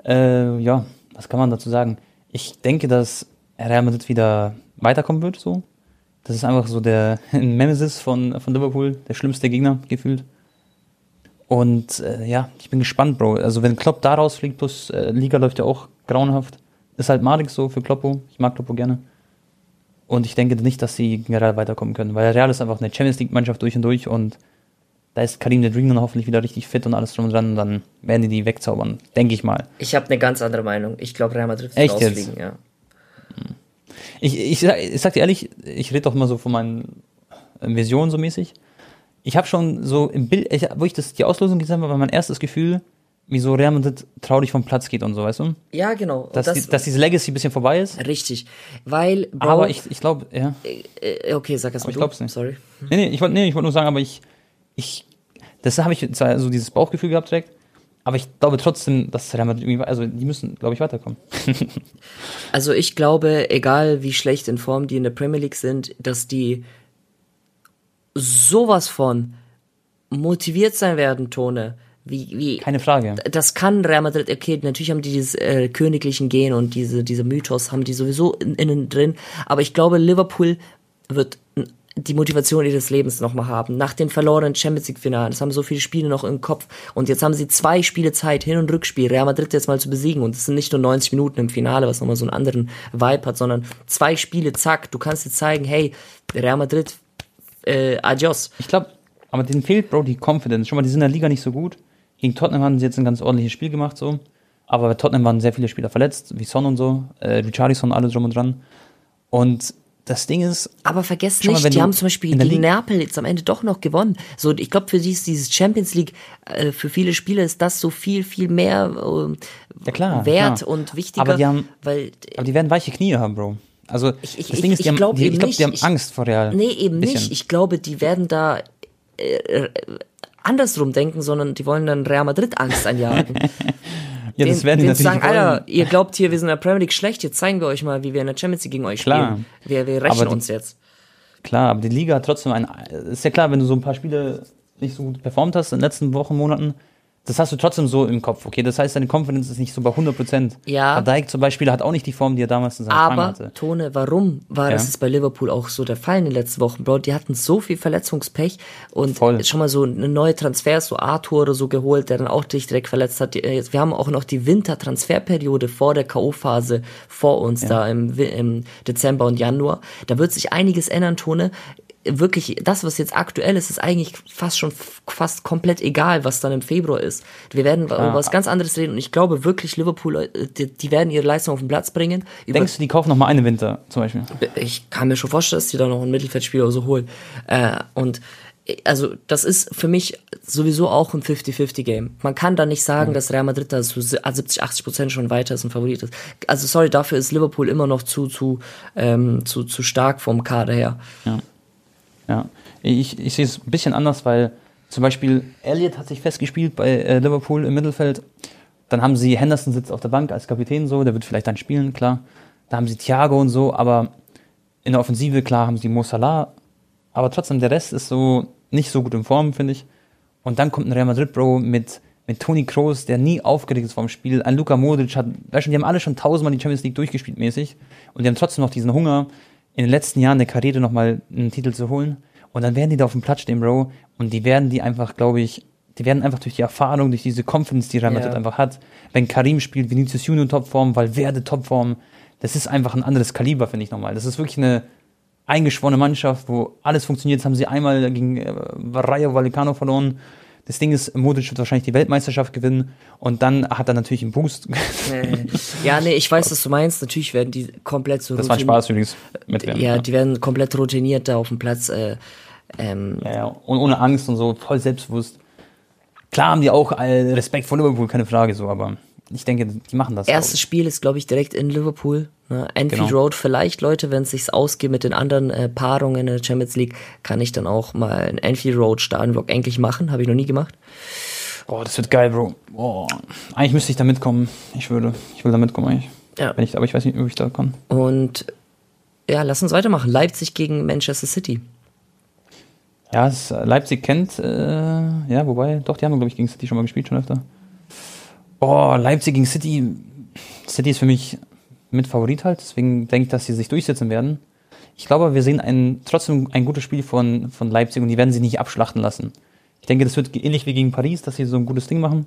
äh, ja, was kann man dazu sagen? Ich denke, dass Real Madrid wieder weiterkommen wird. So, das ist einfach so der Nemesis von von Liverpool, der schlimmste Gegner gefühlt. Und äh, ja, ich bin gespannt, Bro. Also wenn Klopp da rausfliegt, plus äh, Liga läuft ja auch grauenhaft. Ist halt madig so für Kloppo. Ich mag Kloppo gerne. Und ich denke nicht, dass sie generell weiterkommen können, weil Real ist einfach eine Champions League-Mannschaft durch und durch und da ist Karim der Dream dann hoffentlich wieder richtig fit und alles drum und dran und dann werden die die wegzaubern, denke ich mal. Ich habe eine ganz andere Meinung. Ich glaube, Real Madrid wird rausfliegen, ja. Ich, ich, sag, ich sag dir ehrlich, ich rede doch mal so von meinen Visionen so mäßig. Ich habe schon so im Bild, ich, wo ich das, die Auslosung gesehen habe, war mein erstes Gefühl, wieso Real Madrid traurig vom Platz geht und so, weißt du? Ja, genau. Dass, das, die, dass diese Legacy ein bisschen vorbei ist. Richtig. Weil. Bro, aber ich, ich glaube, ja. Äh, äh, okay, sag erst mal. Ich glaub's nicht. Sorry. Nee, nee, ich wollte nee, wollt nur sagen, aber ich. ich das habe ich zwar so dieses Bauchgefühl gehabt direkt, Aber ich glaube trotzdem, dass Real Madrid irgendwie, also die müssen, glaube ich, weiterkommen. also ich glaube, egal wie schlecht in Form die in der Premier League sind, dass die sowas von motiviert sein werden, Tone. Wie, wie, Keine Frage. Das kann Real Madrid, okay, natürlich haben die dieses äh, königlichen Gen und diese, diese Mythos haben die sowieso in, innen drin, aber ich glaube, Liverpool wird die Motivation ihres Lebens nochmal haben. Nach den verlorenen Champions League Finalen. Es haben so viele Spiele noch im Kopf. Und jetzt haben sie zwei Spiele Zeit, Hin- und Rückspiel, Real Madrid jetzt mal zu besiegen. Und es sind nicht nur 90 Minuten im Finale, was nochmal so einen anderen Vibe hat, sondern zwei Spiele, zack. Du kannst dir zeigen, hey, Real Madrid, äh, adios. Ich glaube, aber denen fehlt, Bro, die Confidence. Schon mal, die sind in der Liga nicht so gut. Gegen Tottenham haben sie jetzt ein ganz ordentliches Spiel gemacht, so. Aber bei Tottenham waren sehr viele Spieler verletzt, wie Son und so, äh, Richarlison, alle drum und dran. Und das Ding ist. Aber vergesst nicht, mal, die haben zum Beispiel gegen Neapel jetzt am Ende doch noch gewonnen. So, ich glaube, für die ist dieses Champions League, äh, für viele Spieler ist das so viel, viel mehr äh, ja, klar, wert klar. und wichtiger. Aber die, haben, weil, aber die werden weiche Knie haben, Bro. Also, ich, ich, das Ding ist, die ich, haben, glaub die, ich glaube, die haben ich, Angst vor Real. Nee, eben nicht. Ich glaube, die werden da äh, andersrum denken, sondern die wollen dann Real Madrid Angst einjagen. ja, das werden die natürlich sagen, Alter, ihr glaubt hier, wir sind in der Premier League schlecht, jetzt zeigen wir euch mal, wie wir in der Champions League gegen euch klar. spielen. Wir, wir rächen uns jetzt. Klar, aber die Liga hat trotzdem ein. Ist ja klar, wenn du so ein paar Spiele nicht so gut performt hast in den letzten Wochen, Monaten, das hast du trotzdem so im Kopf, okay? Das heißt, deine Confidence ist nicht so bei 100 Prozent. Ja. Dijk zum Beispiel hat auch nicht die Form, die er damals in seiner Aber, hatte. Tone, warum war Ja. das jetzt bei Liverpool auch so der Fall in den letzten Wochen, Bro? Die hatten so viel Verletzungspech und Voll. schon mal so eine neue Transfers, so Arthur oder so geholt, der dann auch dich direkt verletzt hat. Äh, Wir haben auch noch die Wintertransferperiode vor der K.O.-Phase vor uns da im, im Dezember und Januar. Da wird sich einiges ändern, Tone. Wirklich, das, was jetzt aktuell ist, ist eigentlich fast schon fast komplett egal, was dann im Februar ist. Wir werden über was ganz anderes reden und ich glaube wirklich, Liverpool, äh, die, die werden ihre Leistung auf den Platz bringen. Über Denkst du, die kaufen noch mal einen Winter zum Beispiel? ich kann mir schon vorstellen, dass die da noch einen Mittelfeldspieler so holen. Äh, und äh, also das ist für mich sowieso auch ein 50-50-Game. Man kann da nicht sagen, dass Real Madrid da zu 70, 80 Prozent schon weiter ist und Favorit ist. Also sorry, dafür ist Liverpool immer noch zu zu ähm, zu, zu stark vom Kader her. Ja. Ich, ich sehe es ein bisschen anders, weil zum Beispiel Elliot hat sich festgespielt bei äh, Liverpool im Mittelfeld. Dann haben sie Henderson sitzt auf der Bank als Kapitän so, der wird vielleicht dann spielen, klar. Da haben sie Thiago und so, aber in der Offensive, klar, haben sie Mo Salah. Aber trotzdem, der Rest ist so nicht so gut in Form, finde ich. Und dann kommt ein Real Madrid, Bro, mit, mit Toni Kroos, der nie aufgeregt ist vom Spiel. Ein Luka Modric hat, weißt du, die haben alle schon tausendmal die Champions League durchgespielt mäßig. Und die haben trotzdem noch diesen Hunger, in den letzten Jahren der Karriere nochmal einen Titel zu holen. Und dann werden die da auf dem Platz stehen, Bro. Und die werden die einfach, glaube ich, die werden einfach durch die Erfahrung, durch diese Confidence, die Real Madrid Ja. einfach hat. Wenn Karim spielt, Vinicius Junior Topform, Valverde Topform, das ist einfach ein anderes Kaliber, finde ich nochmal. Das ist wirklich eine eingeschworene Mannschaft, wo alles funktioniert. Jetzt haben sie einmal gegen äh, Rayo Vallecano verloren. Das Ding ist, Modric wird wahrscheinlich die Weltmeisterschaft gewinnen und dann hat er natürlich einen Boost. Äh, ja, nee, ich weiß, was du meinst. Natürlich werden die komplett so Das war Spaß übrigens. Mit WM, Ja, die werden komplett routiniert da auf dem Platz. Äh, ähm, Ja, ja. Und ohne Angst und so, voll selbstbewusst. Klar haben die auch äh, Respekt vor Liverpool, keine Frage so, aber ich denke, die machen das. Erstes auch. Spiel ist, glaube ich, direkt in Liverpool. Ne? Anfield Genau. Road vielleicht, Leute, wenn es sich ausgeht mit den anderen äh, Paarungen in der Champions League, kann ich dann auch mal einen Anfield Road Stadionblock endlich machen. Habe ich noch nie gemacht. Boah, das wird geil, Bro. Boah. Eigentlich müsste ich da mitkommen. Ich würde, ich will da mitkommen eigentlich. Ja. Wenn ich, aber ich weiß nicht, ob ich da kann. Und ja, lass uns weitermachen. Leipzig gegen Manchester City. Ja, es, äh, Leipzig kennt, äh, ja, wobei, doch, die haben, glaube ich, gegen City schon mal gespielt, schon öfter. Boah, Leipzig gegen City. City ist für mich mit Favorit halt, deswegen denke ich, dass sie sich durchsetzen werden. Ich glaube, wir sehen ein, trotzdem ein gutes Spiel von, von Leipzig und die werden sich nicht abschlachten lassen. Ich denke, das wird ähnlich wie gegen Paris, dass sie so ein gutes Ding machen.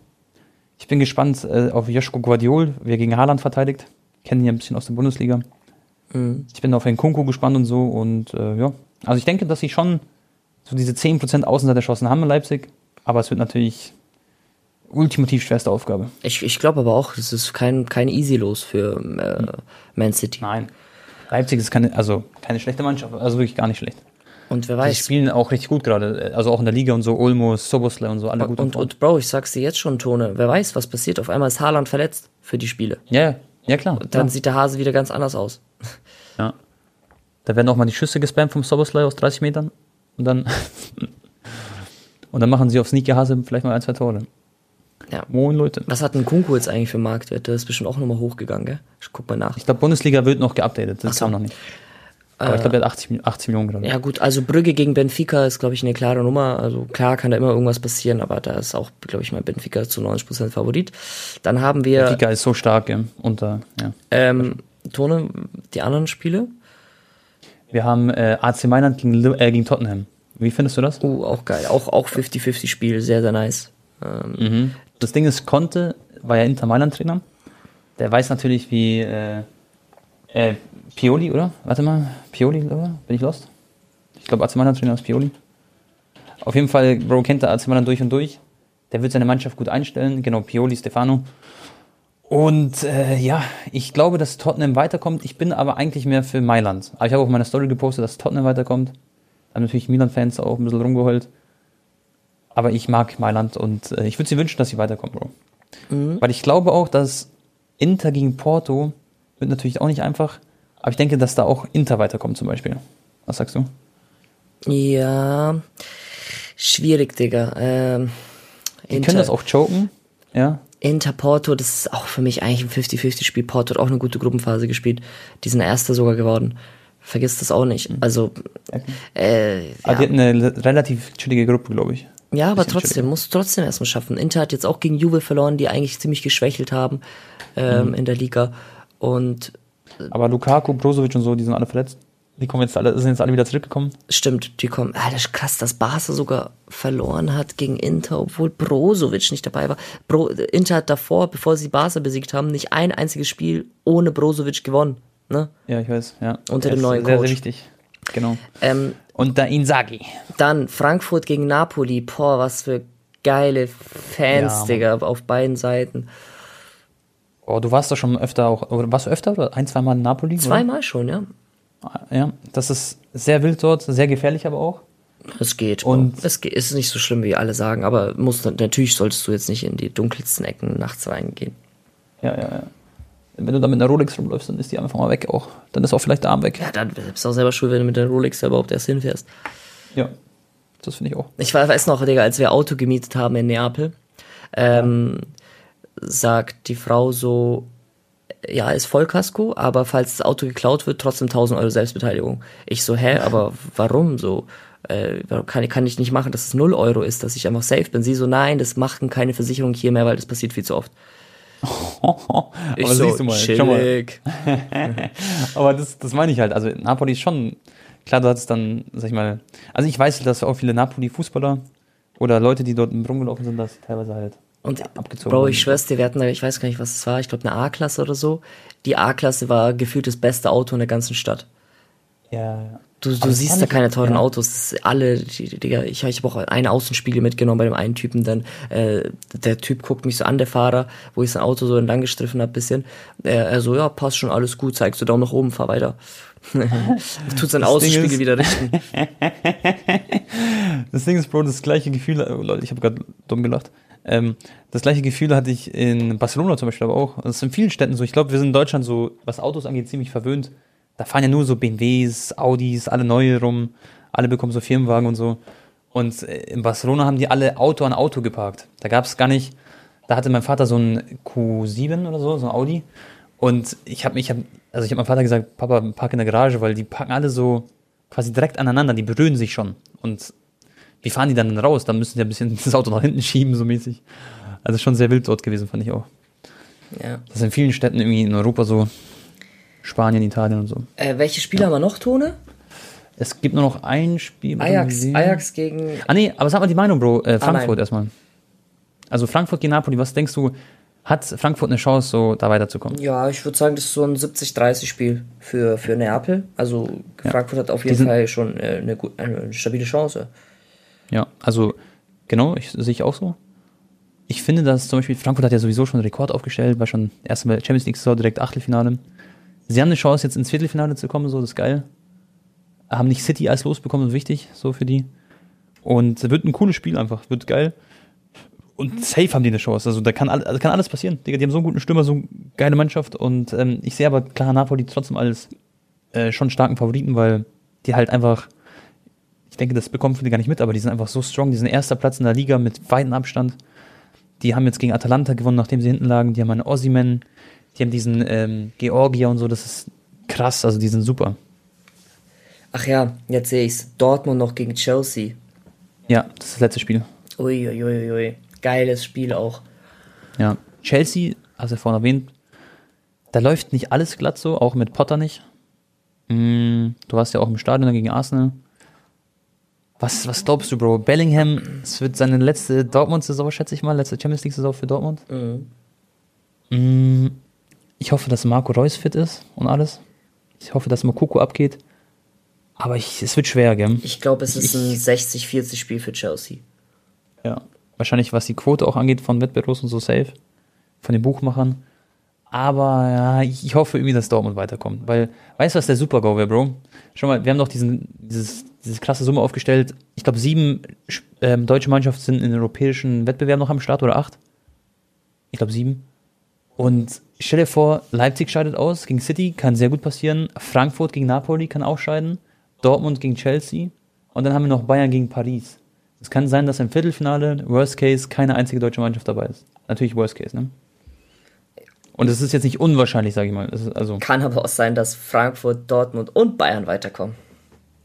Ich bin gespannt äh, auf Joschko Guardiol, wie er gegen Haaland verteidigt. Kennen ihn ja ein bisschen aus der Bundesliga. Ich bin auf den Kunku gespannt und so und äh, ja. Also ich denke, dass sie schon so diese 10% Außenseiterchancen haben in Leipzig, aber es wird natürlich ultimativ schwerste Aufgabe. Ich, ich glaube aber auch, es ist kein, kein Easy-Los für äh, Man City. Nein. Leipzig ist keine, also keine schlechte Mannschaft, also wirklich gar nicht schlecht. Und wer Die weiß. spielen auch richtig gut gerade, also auch in der Liga und so, Olmo, Sobosle und so, alle gut. Und, und Bro, ich sag's dir jetzt schon, Tone, wer weiß, was passiert. Auf einmal ist Haaland verletzt für die Spiele. ja, ja, ja klar. Dann ja. sieht der Hase wieder ganz anders aus. ja. Da werden auch mal die Schüsse gespammt vom Sobosle aus 30 Metern und dann und dann machen sie auf Sneaky Hase vielleicht mal ein, zwei Tore. Ja. Moin, Leute. Was hat ein Kunku jetzt eigentlich für Marktwert? Der ist bestimmt auch nochmal hochgegangen, gell? Ich guck mal nach. Ich glaube, Bundesliga wird noch geupdatet. Das Ach so. kam noch nicht. Aber ich glaube, der hat 80, Mi- 80 Millionen gerade. Ja gut, also Brügge gegen Benfica ist, glaube ich, eine klare Nummer. Also klar kann da immer irgendwas passieren, aber da ist auch, glaube ich, mal Benfica zu 90% Favorit. Dann haben wir Liga ist so stark, ja. Und, äh, ja. ähm, Tone, die anderen Spiele. Wir haben äh, AC Mailand gegen, äh, gegen Tottenham. Wie findest du das? Uh, auch geil. Auch, auch 50-50 Spiel, sehr, sehr nice. Ähm, Mhm. Das Ding ist, Conte war ja Inter Mailand Trainer. Der weiß natürlich, wie äh, äh, Pioli, oder? Warte mal, Pioli, oder? Bin ich lost? Ich glaube, AC Mailand Trainer ist Pioli. Auf jeden Fall, Bro kennt der AC Mailand durch und durch. Der wird seine Mannschaft gut einstellen. Genau, Pioli, Stefano. Und äh, ja, ich glaube, dass Tottenham weiterkommt. Ich bin aber eigentlich mehr für Mailand. Aber ich habe auch in meiner Story gepostet, dass Tottenham weiterkommt. Haben natürlich Milan-Fans auch ein bisschen rumgeheult. Aber ich mag Mailand und äh, ich würde sie wünschen, dass sie weiterkommen, Bro. Weil ich glaube auch, dass Inter gegen Porto wird natürlich auch nicht einfach. Aber ich denke, dass da auch Inter weiterkommt zum Beispiel. Was sagst du? ja, schwierig, Digga. Ähm, Die können das auch choken. Ja. Inter Porto, das ist auch für mich eigentlich ein 50-50-Spiel. Porto hat auch eine gute Gruppenphase gespielt. Die sind Erster sogar geworden. Vergiss das auch nicht. Also, äh, Aber ja. die hatten eine relativ chillige Gruppe, glaube ich. Ja, aber trotzdem, muss trotzdem erstmal schaffen. Inter hat jetzt auch gegen Juve verloren, die eigentlich ziemlich geschwächelt haben Mhm. ähm, in der Liga. Und Aber Lukaku, Brozovic und so, die sind alle verletzt. Die kommen jetzt alle, sind jetzt alle wieder zurückgekommen. stimmt, die kommen. Alter, ist krass, dass Barca sogar verloren hat gegen Inter, obwohl Brozovic nicht dabei war. Bro, Inter hat davor, bevor sie Barca besiegt haben, nicht ein einziges Spiel ohne Brozovic gewonnen. Ne? Ja, ich weiß. Ja. Unter Der dem ist neuen Sehr, Coach. sehr wichtig. Genau. Ähm, Und da Inzaghi. dann Frankfurt gegen Napoli. Boah, was für geile Fans, Ja. Digga, auf beiden Seiten. Oh, du warst doch schon öfter auch, oder warst du öfter oder ein, zweimal in Napoli? oder? Zweimal schon, ja. Ja, das ist sehr wild dort, sehr gefährlich aber auch. Es geht. Und- es ist nicht so schlimm, wie alle sagen, aber muss, natürlich solltest du jetzt nicht in die dunkelsten Ecken nachts reingehen. Ja, ja, ja. Wenn du da mit einer Rolex rumläufst, dann ist die einfach mal weg auch. Dann ist auch vielleicht der Arm weg. Ja, dann bist du auch selber schuld, wenn du mit der Rolex da überhaupt erst hinfährst. Ja. Das finde ich auch. Ich weiß noch, Digga, als wir Auto gemietet haben in Neapel, ähm, sagt die Frau so, ja, ist Vollkasko, aber falls das Auto geklaut wird, trotzdem 1000 Euro Selbstbeteiligung. Ich so, hä, aber warum so? Äh, kann, kann ich nicht machen, dass es 0 Euro ist, dass ich einfach safe bin. Sie so, nein, das machen keine Versicherung hier mehr, weil das passiert viel zu oft. aber Ich so, siehst du mal, schau mal. chillig. Aber das, das meine ich halt. Also Napoli ist schon, klar, du hattest dann, sag ich mal, also ich weiß, dass auch viele Napoli-Fußballer oder Leute, die dort rumgelaufen sind, dass sie teilweise halt Und abgezogen Bro, ich schwör's dir, wir hatten, da- ich weiß gar nicht, was es war, ich glaube eine A-Klasse oder so. Die A-Klasse war gefühlt das beste Auto in der ganzen Stadt. Ja, ja. Du, du siehst da keine teuren ja. Autos, das ist alle, Digga, ich, ich habe auch einen Außenspiegel mitgenommen bei dem einen Typen, dann äh, der Typ guckt mich so an, der Fahrer, wo ich sein Auto so entlang gestriffen hab bisschen. Er, er so, ja, passt schon, alles gut, zeigst du Daumen nach oben, fahr weiter. Tut sein Außenspiegel ist- wieder richten. Das Ding ist, Bro, das gleiche Gefühl, oh, Leute, ich habe gerade dumm gelacht. Ähm, das gleiche Gefühl hatte ich in Barcelona zum Beispiel aber auch. Das ist in vielen Städten so. Ich glaube, wir sind in Deutschland so, was Autos angeht, ziemlich verwöhnt. Da fahren ja nur so BMWs, Audis, alle neue rum. Alle bekommen so Firmenwagen und so. Und äh, in Barcelona haben die alle Auto an Auto geparkt. Da gab es gar nicht, da hatte mein Vater so ein Q7 oder so, so ein Audi. Und ich habe mich, hab, also ich habe meinem Vater gesagt, Papa, park in der Garage, weil die parken alle so quasi direkt aneinander, die berühren sich schon. Und wie fahren die dann raus? Da müssen die ein bisschen das Auto nach hinten schieben, so mäßig. Also schon sehr wild dort gewesen, fand ich auch. Ja. Das ist in vielen Städten irgendwie in Europa so. Spanien, Italien und so. Äh, welche Spiele haben wir noch, Tone? Es gibt nur noch ein Spiel. Ajax, Ajax gegen Ah nee, aber sag mal die Meinung, Bro. Äh, Ah, Frankfurt nein. erstmal. Also Frankfurt gegen Napoli, was denkst du, hat Frankfurt eine Chance, so da weiterzukommen? Ja, ich würde sagen, das ist so ein 70-30-Spiel für, für Neapel. Also Frankfurt hat auf jeden sind- Fall schon äh, eine, eine stabile Chance. Ja, also genau, ich sehe ich auch so. Ich finde, dass zum Beispiel Frankfurt hat ja sowieso schon einen Rekord aufgestellt, war schon erste Mal Champions League Saison direkt Achtelfinale. Sie haben eine Chance, jetzt ins Viertelfinale zu kommen, so das ist geil. Haben nicht City als losbekommen, wichtig, so für die. Und wird ein cooles Spiel einfach, wird geil. Und safe haben die eine Chance. Also da kann, also kann alles passieren. Digga, die haben so einen guten Stürmer, so eine geile Mannschaft. Und ähm, ich sehe aber klar Napoli trotzdem als äh, schon starken Favoriten, weil die halt einfach ich denke, das bekommen viele gar nicht mit, aber die sind einfach so strong. Die sind erster Platz in der Liga mit weitem Abstand. Die haben jetzt gegen Atalanta gewonnen, nachdem sie hinten lagen. Die haben einen Ossiman, die haben diesen ähm, Georgier und so. Das ist krass, also die sind super. Ach ja, jetzt sehe ich's. Dortmund noch gegen Chelsea. Ja, das ist das letzte Spiel. Uiuiui. Ui, ui. Geiles Spiel auch. Ja, Chelsea, hast du vorhin erwähnt, da läuft nicht alles glatt so, auch mit Potter nicht. Mm, du warst ja auch im Stadion gegen Arsenal. Was, was glaubst du, Bro? Bellingham, es wird seine letzte Dortmund-Saison, schätze ich mal, letzte Champions League-Saison für Dortmund. Mhm. Mm, ich hoffe, dass Marco Reus fit ist und alles. Ich hoffe, dass Mokoko abgeht. Aber ich, es wird schwer, gell? Ich glaube, es ist ein 60-40 Spiel für Chelsea. Ja. Wahrscheinlich, was die Quote auch angeht von Wettbewerbs und so safe. Von den Buchmachern. Aber ja, ich hoffe irgendwie, dass Dortmund weiterkommt. Weil, weißt du, was der Super-Go wäre, Bro? Schau mal, wir haben doch diesen, dieses, diese krasse Summe aufgestellt. Ich glaube, sieben ähm, deutsche Mannschaften sind in europäischen Wettbewerben noch am Start oder acht. Ich glaube, sieben. Und stell dir vor, Leipzig scheidet aus gegen City, kann sehr gut passieren. Frankfurt gegen Napoli kann auch scheiden. Dortmund gegen Chelsea. Und dann haben wir noch Bayern gegen Paris. Es kann sein, dass im Viertelfinale, Worst Case, keine einzige deutsche Mannschaft dabei ist. Natürlich Worst Case, ne? Und es ist jetzt nicht unwahrscheinlich, sage ich mal. also kann aber auch sein, dass Frankfurt, Dortmund und Bayern weiterkommen.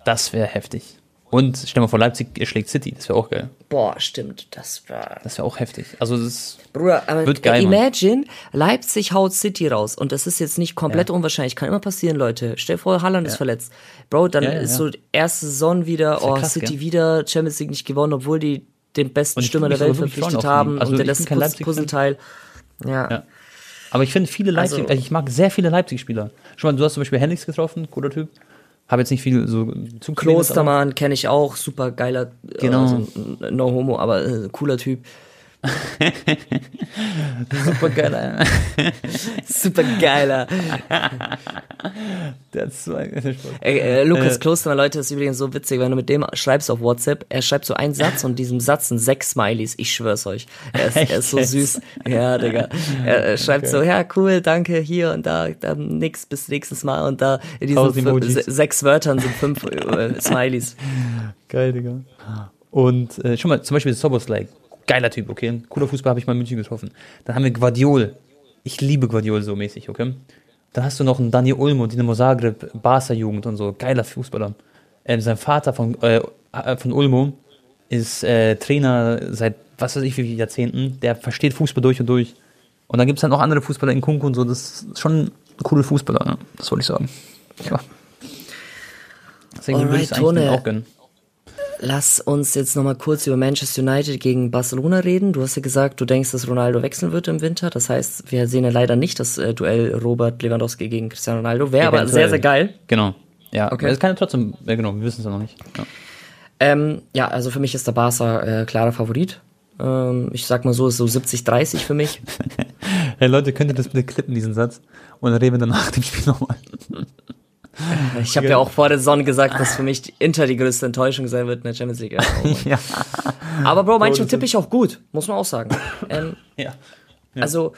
Das wäre heftig. Und stell mal vor, Leipzig schlägt City, das wäre auch geil. Boah, stimmt, das wäre. Das wäre auch heftig. Also das Bruder, aber wird geil. Imagine, Leipzig haut City raus und das ist jetzt nicht komplett ja. unwahrscheinlich, kann immer passieren, Leute. Stell dir vor, Haaland ja. ist verletzt. Bro, dann ja, ist so erste Saison wieder, oh, krass, City gell? wieder Champions League nicht gewonnen, obwohl die den besten Stürmer der Welt verpflichtet haben also und der letzte Puzzleteil. Ja. Aber ich finde viele Leipzig, also, ich mag sehr viele Leipzig-Spieler. Schon mal, du hast zum Beispiel Hendricks getroffen, cooler Typ. Habe jetzt nicht viel so zu Klostermann kenne ich auch, super geiler, genau. Also, no homo, aber äh, cooler Typ. Super geiler. Super geiler. Der hat so ein Ey, äh, Lukas äh. Klostermann, Leute, das ist übrigens so witzig, wenn du mit dem schreibst auf WhatsApp, er schreibt so einen Satz und diesem Satz sind sechs Smileys. Ich schwör's euch. Er ist, er ist so süß. Ja, Digga. Er, er schreibt okay. so, ja, cool, danke, hier und da, dann nix, bis nächstes Mal und da in diesen fünf, sechs Wörtern sind fünf äh, Smileys. Geil, Digga. Und äh, schon mal, zum Beispiel Soboslike geiler Typ, okay? Cooler Fußball habe ich mal in München getroffen. Dann haben wir Guardiol. Ich liebe Guardiol so mäßig, okay? Dann hast du noch einen Daniel Ulmo, Dinamo Zagreb, Barca Jugend und so, geiler Fußballer. Ähm, sein Vater von, äh, äh, von Ulmo ist äh, Trainer seit was weiß ich wie viele Jahrzehnten. Der versteht Fußball durch und durch. Und dann gibt es halt noch andere Fußballer in Kunku und so. Das ist schon ein cooler Fußballer, ne? das wollte ich sagen. Ja. Deswegen Alright, würde ich es eigentlich auch gönnen. Lass uns jetzt nochmal kurz über Manchester United gegen Barcelona reden. Du hast ja gesagt, du denkst, dass Ronaldo wechseln wird im Winter. Das heißt, wir sehen ja leider nicht das äh, Duell Robert Lewandowski gegen Cristiano Ronaldo. Wäre aber sehr, sehr geil. Genau. Ja, okay. Es kann ja trotzdem, ja genau, wir wissen es ja noch nicht. Ja. Ähm, ja, also für mich ist der Barca äh, klarer Favorit. Ähm, ich sag mal so, ist so 70-30 für mich. hey Leute, könnt ihr das bitte klippen, diesen Satz? Und dann reden wir dann nach dem Spiel nochmal. Ich habe ja auch vor der Saison gesagt, dass für mich Inter die größte Enttäuschung sein wird in der Champions League. ja. Aber Bro, manchmal tippe ich auch gut, muss man auch sagen. Ähm, ja. ja. Also,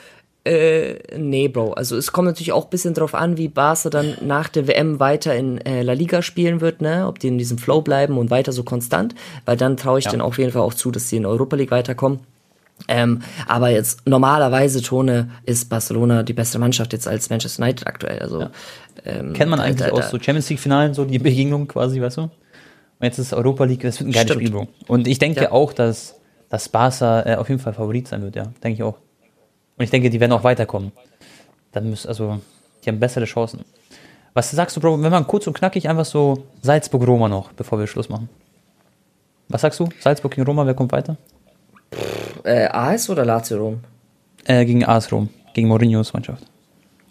äh, nee, Bro. Also es kommt natürlich auch ein bisschen drauf an, wie Barca dann nach der WM weiter in äh, La Liga spielen wird, ne? Ob die in diesem Flow bleiben und weiter so konstant, weil dann traue ich ja. denen auf jeden Fall auch zu, dass sie in Europa League weiterkommen. Ähm, aber jetzt normalerweise Tone ist Barcelona die bessere Mannschaft jetzt als Manchester United aktuell. Also ja. ähm, kennt man eigentlich da, da, aus so Champions League Finalen so die Begegnung quasi, weißt du? Und jetzt ist Europa League, das wird ein geiles Stimmt. Spiel. Und ich denke ja. auch, dass dass Barca äh, auf jeden Fall Favorit sein wird, ja, denke ich auch. Und ich denke, die werden auch weiterkommen. Dann müssen also die haben bessere Chancen. Was sagst du, Bro, wenn man kurz und knackig einfach so Salzburg-Roma noch, bevor wir Schluss machen? Was sagst du? Salzburg gegen Roma, wer kommt weiter? Äh, AS oder Lazio Rom? Äh, gegen AS Rom, gegen Mourinhos Mannschaft.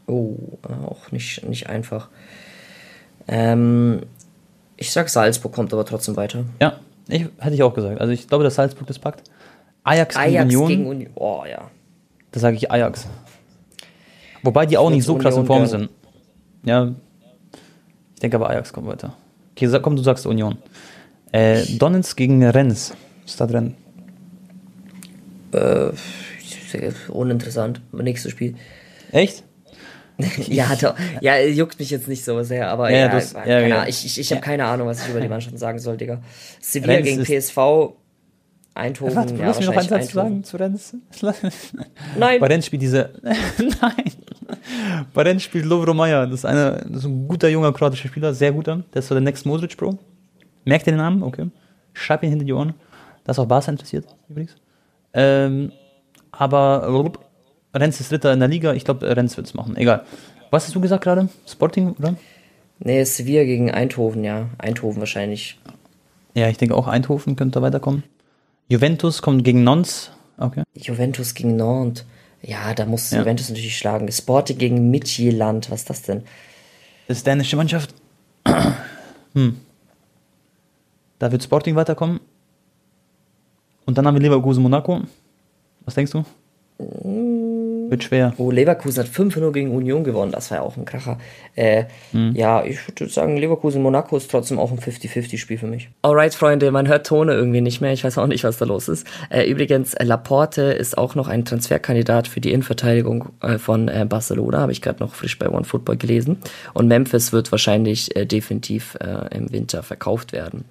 Oh, auch nicht, nicht einfach. Ähm, ich sag Salzburg kommt aber trotzdem weiter. Ja, ich, hätte ich auch gesagt. Also ich glaube, dass Salzburg das packt. Ajax, Ajax gegen Union. Gegen Uni oh ja. Da sage ich Ajax. Wobei die auch nicht so krass in Form sind. Ja. Ich denke aber Ajax kommt weiter. Okay, komm, du sagst Union. Äh, Donetsk gegen Rennes. Stadtrennen. Äh, uninteressant. Nächstes Spiel. Echt? ja, doch, ja, juckt mich jetzt nicht so sehr, aber ja, ja, ja keine ja. ich, ich, ich habe keine Ahnung, was ich über die Mannschaft sagen soll, Digga. Sevilla gegen PSV, Eindhoven, Warte, ja, lass mich noch einen Satz sagen zu Rennes. Nein. Bei Rennes spielt diese. Nein. Bei Rennes spielt Lovro Maja. Das ist, eine, das ist ein guter junger kroatischer Spieler, sehr guter. Der ist so der Next Modric, Bro. Merkt ihr den Namen? Okay. Schreib ihn hinter die Ohren. Das ist auch Barca interessiert, übrigens. Ähm, aber Rennes ist Dritter in der Liga. Ich glaube, Rennes wird es machen. Egal. Was hast du gesagt gerade? Sporting, oder? Nee, Sevilla gegen Eindhoven, ja. Eindhoven wahrscheinlich. Ja, ich denke auch Eindhoven könnte da weiterkommen. Juventus kommt gegen Nons. Okay. Juventus gegen Nantes. Ja, da muss Ja. Juventus natürlich schlagen. Sporting gegen Midtjylland, was ist das denn? Das ist dänische Mannschaft. hm. Da wird Sporting weiterkommen. Und dann haben wir Leverkusen Monaco. Was denkst du? Wird schwer. Oh, Leverkusen hat 5-0 gegen Union gewonnen, das war ja auch ein Kracher. Äh, Mhm. Ja, ich würde sagen, Leverkusen-Monaco ist trotzdem auch ein 50-50-Spiel für mich. Alright, Freunde, man hört Tone irgendwie nicht mehr, ich weiß auch nicht, was da los ist. Äh, übrigens, äh, Laporte ist auch noch ein Transferkandidat für die Innenverteidigung äh, von äh, Barcelona, habe ich gerade noch frisch bei OneFootball gelesen. Und Memphis wird wahrscheinlich äh, definitiv äh, im Winter verkauft werden.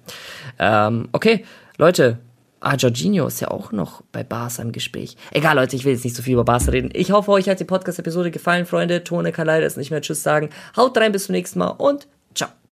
Ähm, okay, Leute, Ah, Jorginho ist ja auch noch bei Barca im Gespräch. Egal, Leute, ich will jetzt nicht so viel über Barca reden. Ich hoffe, euch hat die Podcast-Episode gefallen, Freunde. Tone kann leider jetzt nicht mehr Tschüss sagen. Haut rein, bis zum nächsten Mal und ciao.